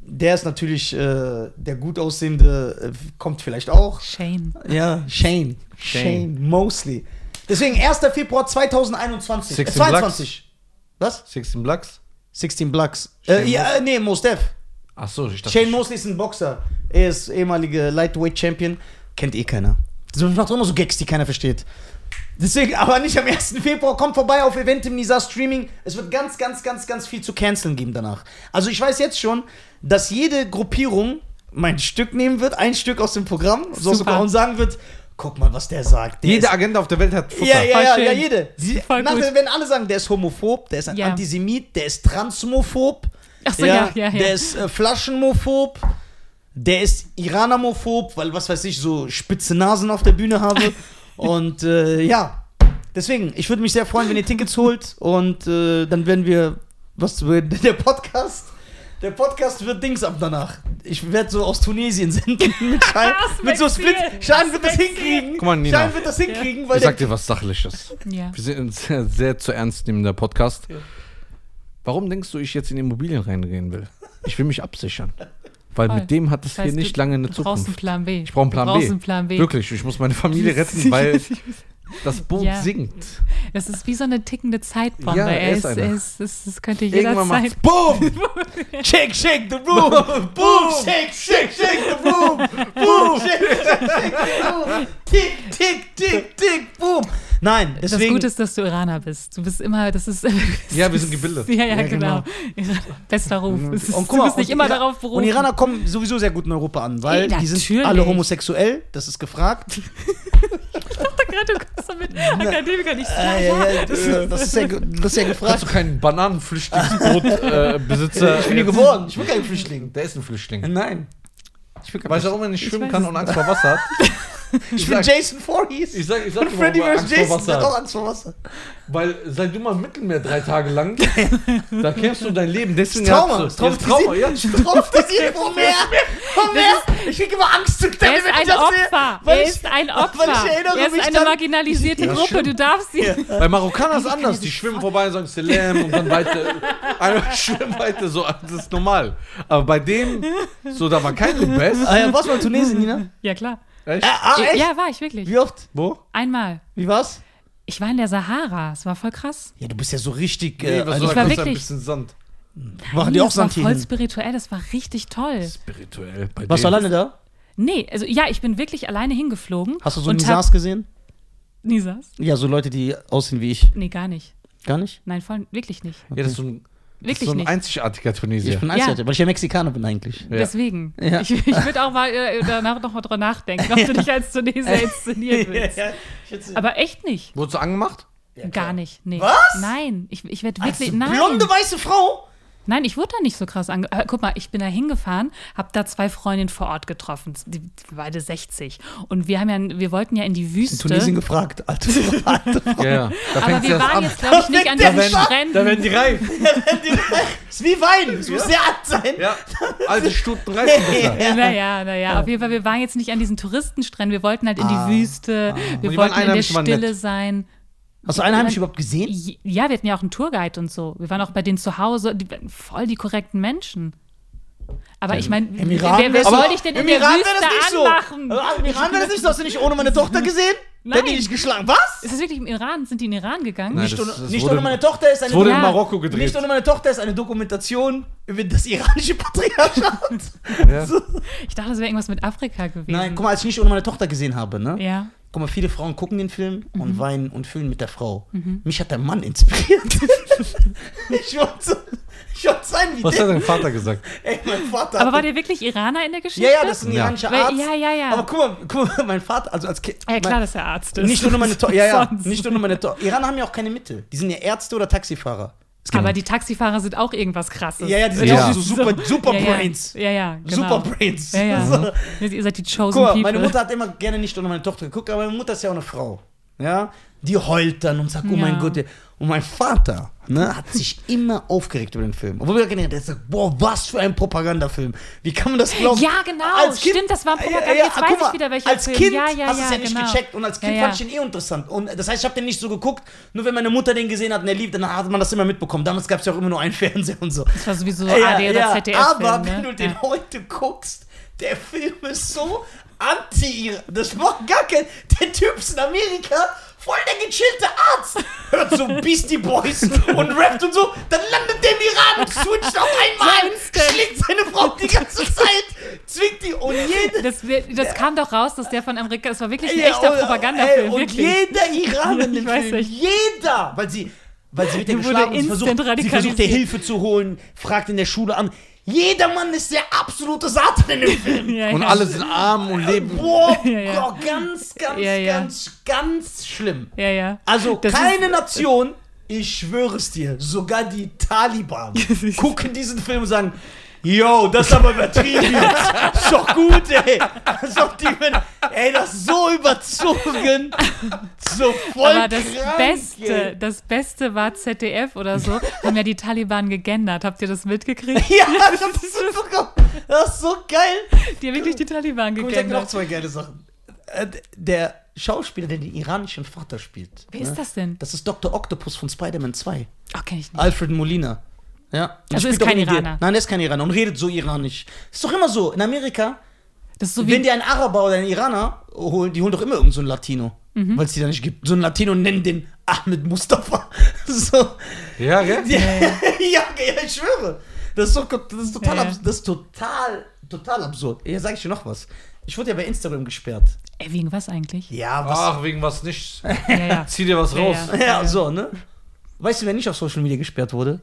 der ist natürlich äh, der gut aussehende, äh, kommt vielleicht auch. Shane. Ja, Shane. Shane, Shane. Mosley. Deswegen 1. Februar 2021. Äh, 16 22. Was? 16 Blacks? 16 Blacks. Shane Äh, ja, äh, nee, Mos Def. Ach so, ich dachte. Shane Mosley ist ein Boxer. Er ist ehemaliger Lightweight Champion. Kennt eh keiner. So macht immer so Gags, die keiner versteht. Deswegen, aber nicht am 1. Februar. Kommt vorbei auf Event im Nisa Streaming. Es wird ganz, ganz, ganz, ganz viel zu canceln geben danach. Also ich weiß jetzt schon, dass jede Gruppierung mein Stück nehmen wird, ein Stück aus dem Programm, so Super. und sagen wird, guck mal, was der sagt. Der Jede Agenda auf der Welt hat Futter. ja, ja, ja, ja, jede. Sie, Voll nach, gut. wenn alle sagen, der ist homophob, der ist ein Ja. Antisemit, der ist transmophob, Ach so, ja, ja, ja. der ist äh, flaschenmophob, der ist Iranermophob, weil was weiß ich, so spitze Nasen auf der Bühne habe. und äh, ja, deswegen, ich würde mich sehr freuen, wenn ihr Tickets holt und äh, dann werden wir, was der Podcast. Der Podcast wird Dings ab danach. Ich werde so aus Tunesien senden mit Schein. Das mit so Split. Schein wird das hinkriegen. Guck mal, Nina. Schein wird das hinkriegen, weil Ich sag dir was Sachliches. Ja. Wir sind ein sehr, sehr zu ernst nehmender Podcast. Warum denkst du, ich jetzt in Immobilien reingehen will? Ich will mich absichern. Weil Voll. mit dem hat es Das heißt, hier nicht du- lange eine Du brauchst einen Zukunft. Plan B. Ich brauche einen Plan du B. einen Plan B. Wirklich, ich muss meine Familie retten, weil das Boot Ja. sinkt. Das ist wie so eine tickende Zeitbombe. Ja, er ist er ist, es, es könnte jederzeit. BOOM! Shake, shake the room. Boom, shake, shake, shake the room. Boom, shake, shake, shake the room. Tick, tick, tick, tick, boom. Nein, Das deswegen. Gute ist, dass du Iraner bist. Du bist immer, das ist. Ja, wir sind gebildet. Ja, ja, Ja, genau. Bester Ruf. Ist, Und du bist nicht immer Ira- darauf berufen. Und Iraner kommen sowieso sehr gut in Europa an, weil Ey, die sind alle homosexuell, das ist gefragt. gerade, du kommst da mit Akademikern nicht Äh, ja, ja, das, ist- das, ist ja, das ist ja gefragt. Kannst du keinen Bananenflüchtlingsboot-Besitzer. Äh, Besitzer Ich bin hier geboren, ich bin kein Flüchtling. Der ist ein Flüchtling. Nein. Ich bin kein Weißt du, Flüchtling. warum er nicht Ich schwimmen kann und Angst vor Wasser hat? Ich bin sag- Jason Voorhees. Ich sag, ich sag Und dir, Freddy vs. Angst vor Jason Wasser hat auch. Angst vor Wasser. Weil seit du mal im Mittelmeer drei Tage lang, da kennst du dein Leben. Deswegen Trauma, hast du, das Trauma, ja. Traumatisiert vom Meer. Vom Meer. Ich krieg immer Angstzustände, Er ist wenn ich ein das sehe. Opfer. weil Er ich- ist ein Opfer. ich erinnere Er ist mich eine marginalisierte Gruppe. Du darfst sie. Bei Marokkanern ist anders. Die schwimmen vorbei und sagen Salam und dann weiter. Einmal schwimmen weiter, so, das ist normal. Aber bei dem, so, da war kein Best. Ah ja, warst du mal in Tunesien, Nina? Ja, klar. Echt? Ah, echt? Ja, war ich wirklich. Wie oft? Wo? Einmal. Wie war's? Ich war in der Sahara. Es war voll krass. Ja, du bist ja so richtig. Nee, Äh, was also, soll war kostet ein wirklich- bisschen Sand. machen die auch das war Sand hier voll hin? spirituell. Das war richtig toll. Spirituell. Bei Warst du alleine da? Nee, also ja, ich bin wirklich alleine hingeflogen. Hast du so Nisas gesehen? Nisas? Ja, so Leute, die aussehen wie ich. Nee, gar nicht. Gar nicht? Nein, voll, wirklich nicht. Ja, das ist so ein, das ist Wirklich so ein nicht. einzigartiger Tunesier. Ich bin Einzelner, weil ich ja Mexikaner bin eigentlich. Ja. Deswegen. Ja. Ich, ich würde auch mal äh, danach noch mal drüber nachdenken, ob du dich als Tunesier inszenieren willst. Aber echt nicht. Wurdest du angemacht? Gar nicht. Nee. Was? Nein. Ich, ich werde Als wirklich. Nein. blonde weiße Frau? Nein, ich wurde da nicht so krass ange. Äh, guck mal, ich bin da hingefahren, habe da zwei Freundinnen vor Ort getroffen, die, die beide 60. Und wir haben ja, wir wollten ja in die In Wüste. Tunesien gefragt, alte. Alte. Ja, ja. Da aber wir waren an. jetzt, glaube ich, nicht an Da diesen werden- Stränden. Da werden die reif. ist wie Wein. Es muss sehr alt sein. Ja, alte Stuten reifen. Naja, naja, auf jeden Fall, wir waren jetzt nicht an diesen Touristenstränden, wir wollten halt in Ah. die Wüste, wir Und die wollten in der Stille nett. sein. Hast du Einheimische überhaupt gesehen? Ja, wir hatten ja auch einen Tourguide und so. Wir waren auch bei denen zu Hause. Die waren voll die korrekten Menschen. Aber ich meine, Im wer, Iran wer soll aber dich denn in Im der Iran Wüste wäre das nicht anmachen? so. Im Iran wäre das nicht so. Hast du nicht ohne meine Tochter gesehen? Der hat die Nein. nicht geschlagen. Was? Ist das wirklich im Iran? Sind die in den Iran gegangen? Nein, Nicht, das- ohne, das nicht wurde- ohne meine Tochter ist eine wurde in Marokko gedreht. Nicht ohne meine Tochter ist eine Dokumentation über das iranische Patriarchat. Ja. Ich dachte, das wäre irgendwas mit Afrika gewesen. Nein, guck mal, als ich nicht ohne meine Tochter gesehen habe, ne? Ja. Guck mal, viele Frauen gucken den Film Mhm. und weinen und fühlen mit der Frau. Mich hat der Mann inspiriert. ich wollte ich wollte sein wie Was der. hat dein Vater gesagt? Ey, mein Vater. Aber war der wirklich Iraner in der Geschichte? ja, ja, das ist ein Ja. iranischer Weil- Arzt. ja, ja, ja. Aber guck mal, guck mal, mein Vater, also als Kind. Ja, klar, mein, dass er Arzt ist. Nicht nur meine Tochter. Ja, ja. Sonst. Nicht nur meine Tochter. Iraner haben ja auch keine Mitte. Die sind ja Ärzte oder Taxifahrer. Gibt- Aber die Taxifahrer sind auch irgendwas krasses. ja, ja, die sind Ja. auch so super, super ja, ja. Brains. Ja, ja, genau. Super Brains. Ja, ja. So. Ihr seid die chosen Guck mal, people. meine Mutter hat immer gerne nicht ohne meine Tochter geguckt, aber meine Mutter ist ja auch eine Frau. Ja? Die heult dann und sagt, oh mein Ja. Gott. Und mein Vater ne, hat sich immer aufgeregt über den Film. Obwohl wir gedacht, sagt, boah, was für ein Propagandafilm. Wie kann man das glauben? Ja, genau. Stimmt, das war ein Propaganda. Jetzt weiß guck ich wieder, welcher Als Film. Kind Ja, ja, hast du es ja, ja nicht genau. gecheckt und als Kind Ja, fand ja. ich ihn eh interessant. Und das heißt, ich habe den nicht so geguckt, nur wenn meine Mutter den gesehen hat und er lief, dann hat man das immer mitbekommen. Damals gab es ja auch immer nur einen Fernseher und so. Das war sowieso AD oder ZDF. Aber Film, wenn ne? du den ja. heute guckst, der Film ist so anti Das macht gar kein. Der Typ ist in Amerika voll der gechillte Arzt. Hört so Beastie Boys und rappt und so. Dann landet der im Iran, switcht auf einmal, schlägt seine Frau die ganze Zeit, zwingt die und jede. Das, das kam doch raus, dass der von Amerika, es war wirklich ein Ja, echter Propagandafilm, Und wirklich. jeder Iraner in dem Ich weiß Film, nicht. jeder, weil sie, weil sie wird ja geschlagen und sie versucht, sie versucht dir Hilfe zu holen, fragt in der Schule an. Jeder Mann ist der absolute Satan in dem Film. Ja, Und ja. alle sind arm und leben. Boah, Ja, ja. boah, ganz, ganz, Ja, ja. ganz, ganz schlimm. Ja, ja. Also Das keine Nation, ich schwöre es dir, sogar die Taliban gucken diesen Film und sagen, Yo, das ist aber übertrieben jetzt. Ist doch gut, ey. Als ob die, wenn- ey, das ist so überzogen. So voll Aber das krank, Beste, ey. das Beste war ZDF oder so, haben ja die Taliban gegendert. Habt ihr das mitgekriegt? Ja, das ist, so, das ist so geil. Die haben wirklich die Taliban Guck, ich sag noch gegendert. zwei geile Sachen. Äh, Der Schauspieler, der den iranischen Vater spielt. Wer ist das denn? Das ist Dr. Octopus von Spider-Man 2. Oh, kenn ich nicht. Alfred Molina. Ja. Also ist kein Iraner. Nein, der ist kein Iraner und redet so iranisch. Ist doch immer so. In Amerika, Das ist so wenn wie. die einen Araber oder einen Iraner holen, die holen doch immer irgendeinen so einen Latino. Mhm. Weil es die da nicht gibt. So einen Latino nennen den Ahmed Mustafa. So. Ja, gell? Ja, ja, ich schwöre. Das ist, so, das ist total, Ja, ja. das ist total, total absurd. Hier sage ich dir noch was. Ich wurde ja bei Instagram gesperrt. Ey, wegen was eigentlich? Ja, was? Ach, wegen was nicht. Ja, ja. Zieh dir was Ja, raus. ja. Ja, so, ne? Weißt du, wer nicht auf Social Media gesperrt wurde?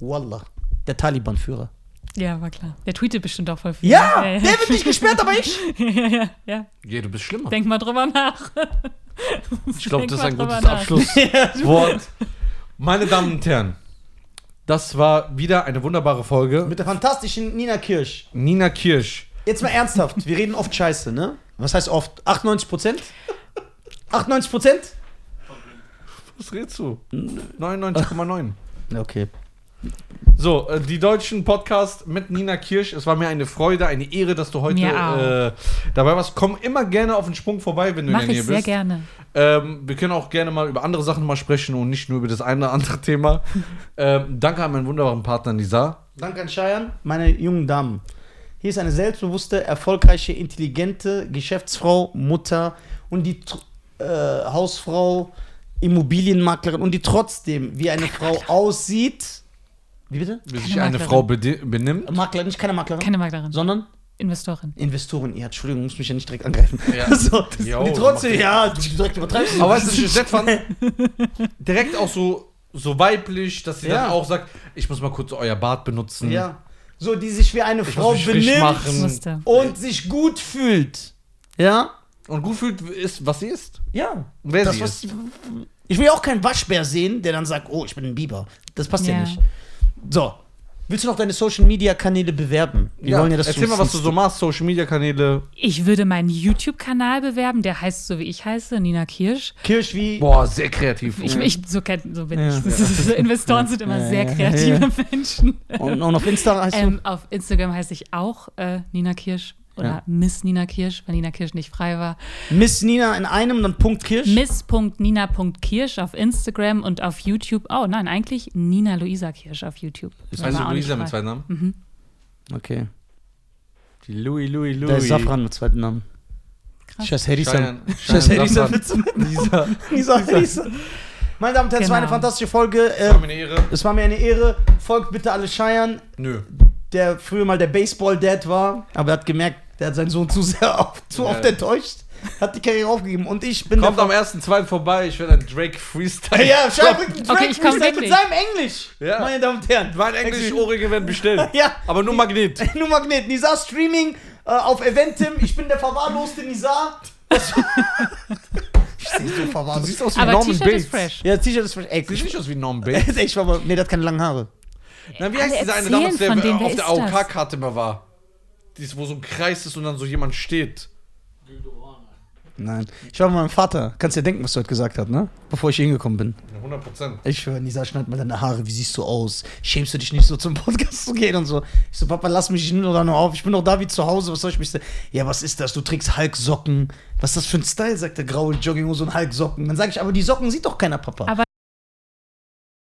Wallah. Der Taliban-Führer. Ja, war klar. Der tweetet bestimmt auch voll viel. Ja, ja, der wird nicht gesperrt, aber ich. ja, ja, ja. Ja, du bist schlimmer. Denk mal drüber nach. Ich glaube, das ist ein gutes nach. Abschlusswort. Meine Damen und Herren, das war wieder eine wunderbare Folge. Mit der fantastischen Nina Kirsch. Nina Kirsch. Jetzt mal ernsthaft, wir reden oft Scheiße, ne? Was heißt oft? 98 Prozent? 98 Prozent? Was redest du? 99,9. Okay. So, äh, die deutschen Podcast mit Nina Kirsch. Es war mir eine Freude, eine Ehre, dass du heute äh, dabei warst. Komm immer gerne auf den Sprung vorbei, wenn du Mach in der ich Nähe sehr bist. gerne. Ähm, wir können auch gerne mal über andere Sachen mal sprechen und nicht nur über das eine oder andere Thema. ähm, danke an meinen wunderbaren Partner Nisa. Danke an Cheyenne. Meine jungen Damen. Hier ist eine selbstbewusste, erfolgreiche, intelligente Geschäftsfrau, Mutter und die äh, Hausfrau, Immobilienmaklerin und die trotzdem wie eine Frau aussieht. Wie bitte? Wie Keine sich eine. Frau benimmt. Maklerin, nicht keine Maklerin, Keine Maklerin. sondern Investorin. Investorin. Ja, Entschuldigung, muss mich ja nicht direkt angreifen. Ja. so, Jo, die trotzdem, ja, du direkt übertreibst. Aber weißt du, ich nett fand? Direkt auch so, so weiblich, dass sie Ja. dann auch sagt, ich muss mal kurz euer Bad benutzen. Ja. So, die sich wie eine Ich Frau benimmt und sich gut fühlt. Ja? Und gut fühlt, ist, was sie ist. Ja. Und wer Das, sie was- ist. Ich will auch keinen Waschbär sehen, der dann sagt, oh, ich bin ein Biber. Das passt ja, Ja. nicht. So. Willst du noch deine Social Media Kanäle bewerben? Wir wollen ja, dass Erzähl mal, was du so machst, Social Media Kanäle. Ich würde meinen YouTube-Kanal bewerben, der heißt so wie ich heiße, Nina Kirsch. Kirsch wie. Boah, sehr kreativ. Ich, ich so, so bin Ja. ich. Ist, so Investoren sind immer Ja, sehr ja, kreative Menschen. Und, und auf Insta heißt Ähm, auf Instagram heiße ich auch äh, Nina Kirsch Oder Ja. Miss Nina Kirsch, weil Nina Kirsch nicht frei war. Miss Nina in einem, dann Punkt Kirsch. Miss.nina.kirsch auf Instagram und auf YouTube. Oh nein, eigentlich Nina Luisa Kirsch auf YouTube. Ist Also Luisa mit zwei Namen? Okay. Die Louis, Louis, Louis. Da ist Safran mit zweiten Namen. Krass. Scheiß Harrison. Scheiß Harrison Safran. mit zweiten Lisa. Lisa Harrison. Meine Damen und Herren, es war eine Genau. fantastische Folge. Äh, war mir eine Ehre. es war mir eine Ehre. Folgt bitte alle Cheyenne, Nö. der früher mal der Baseball-Dad war, aber er hat gemerkt, der hat seinen Sohn zu sehr auf, zu Ja. oft enttäuscht. Hat die Karriere aufgegeben. Und ich bin Kommt am 1.2. vorbei, ich werde ein Drake Freestyle. Ja, bringt einen Okay, Drake ich Freestyle mit seinem Englisch. Ja. Meine Damen und Herren. Mein Englisch-Ohrringe werden bestellt. Ja. Aber nur Magnet. Nur Magnet. Nizar Streaming äh, auf Eventim. Ich bin der verwahrloste Nizar. ich sehe so Du verwahrlost. siehst aus wie Aber Norman Bates. ist fresh. Ja, T-Shirt ist fresh. Ey, Siehst du nicht aus wie Norman Bates? ich war mal, nee, der hat keine langen Haare. Na, wie heißt dieser eine damals, der auf der? AOK-Karte immer war? Dies, wo so ein Kreis ist und dann so jemand steht. Nein. Ich war mit meinem Vater. Kannst dir denken, was er heute gesagt hat, ne? Bevor ich hier hingekommen bin. Ja, 100 Prozent. Ich höre, Nisa, schneid mal deine Haare, wie siehst du aus? Schämst du dich nicht so zum Podcast zu gehen und so? Ich so, Papa, lass mich nur da nur auf. Ich bin doch da wie zu Hause, was soll ich mich sagen? Ja, was ist das? Du trägst Hulk-Socken. Was ist das für ein Style? Sagt der graue Jogginghose und Hulk-Socken. Dann sage ich, aber die Socken sieht doch keiner, Papa. Aber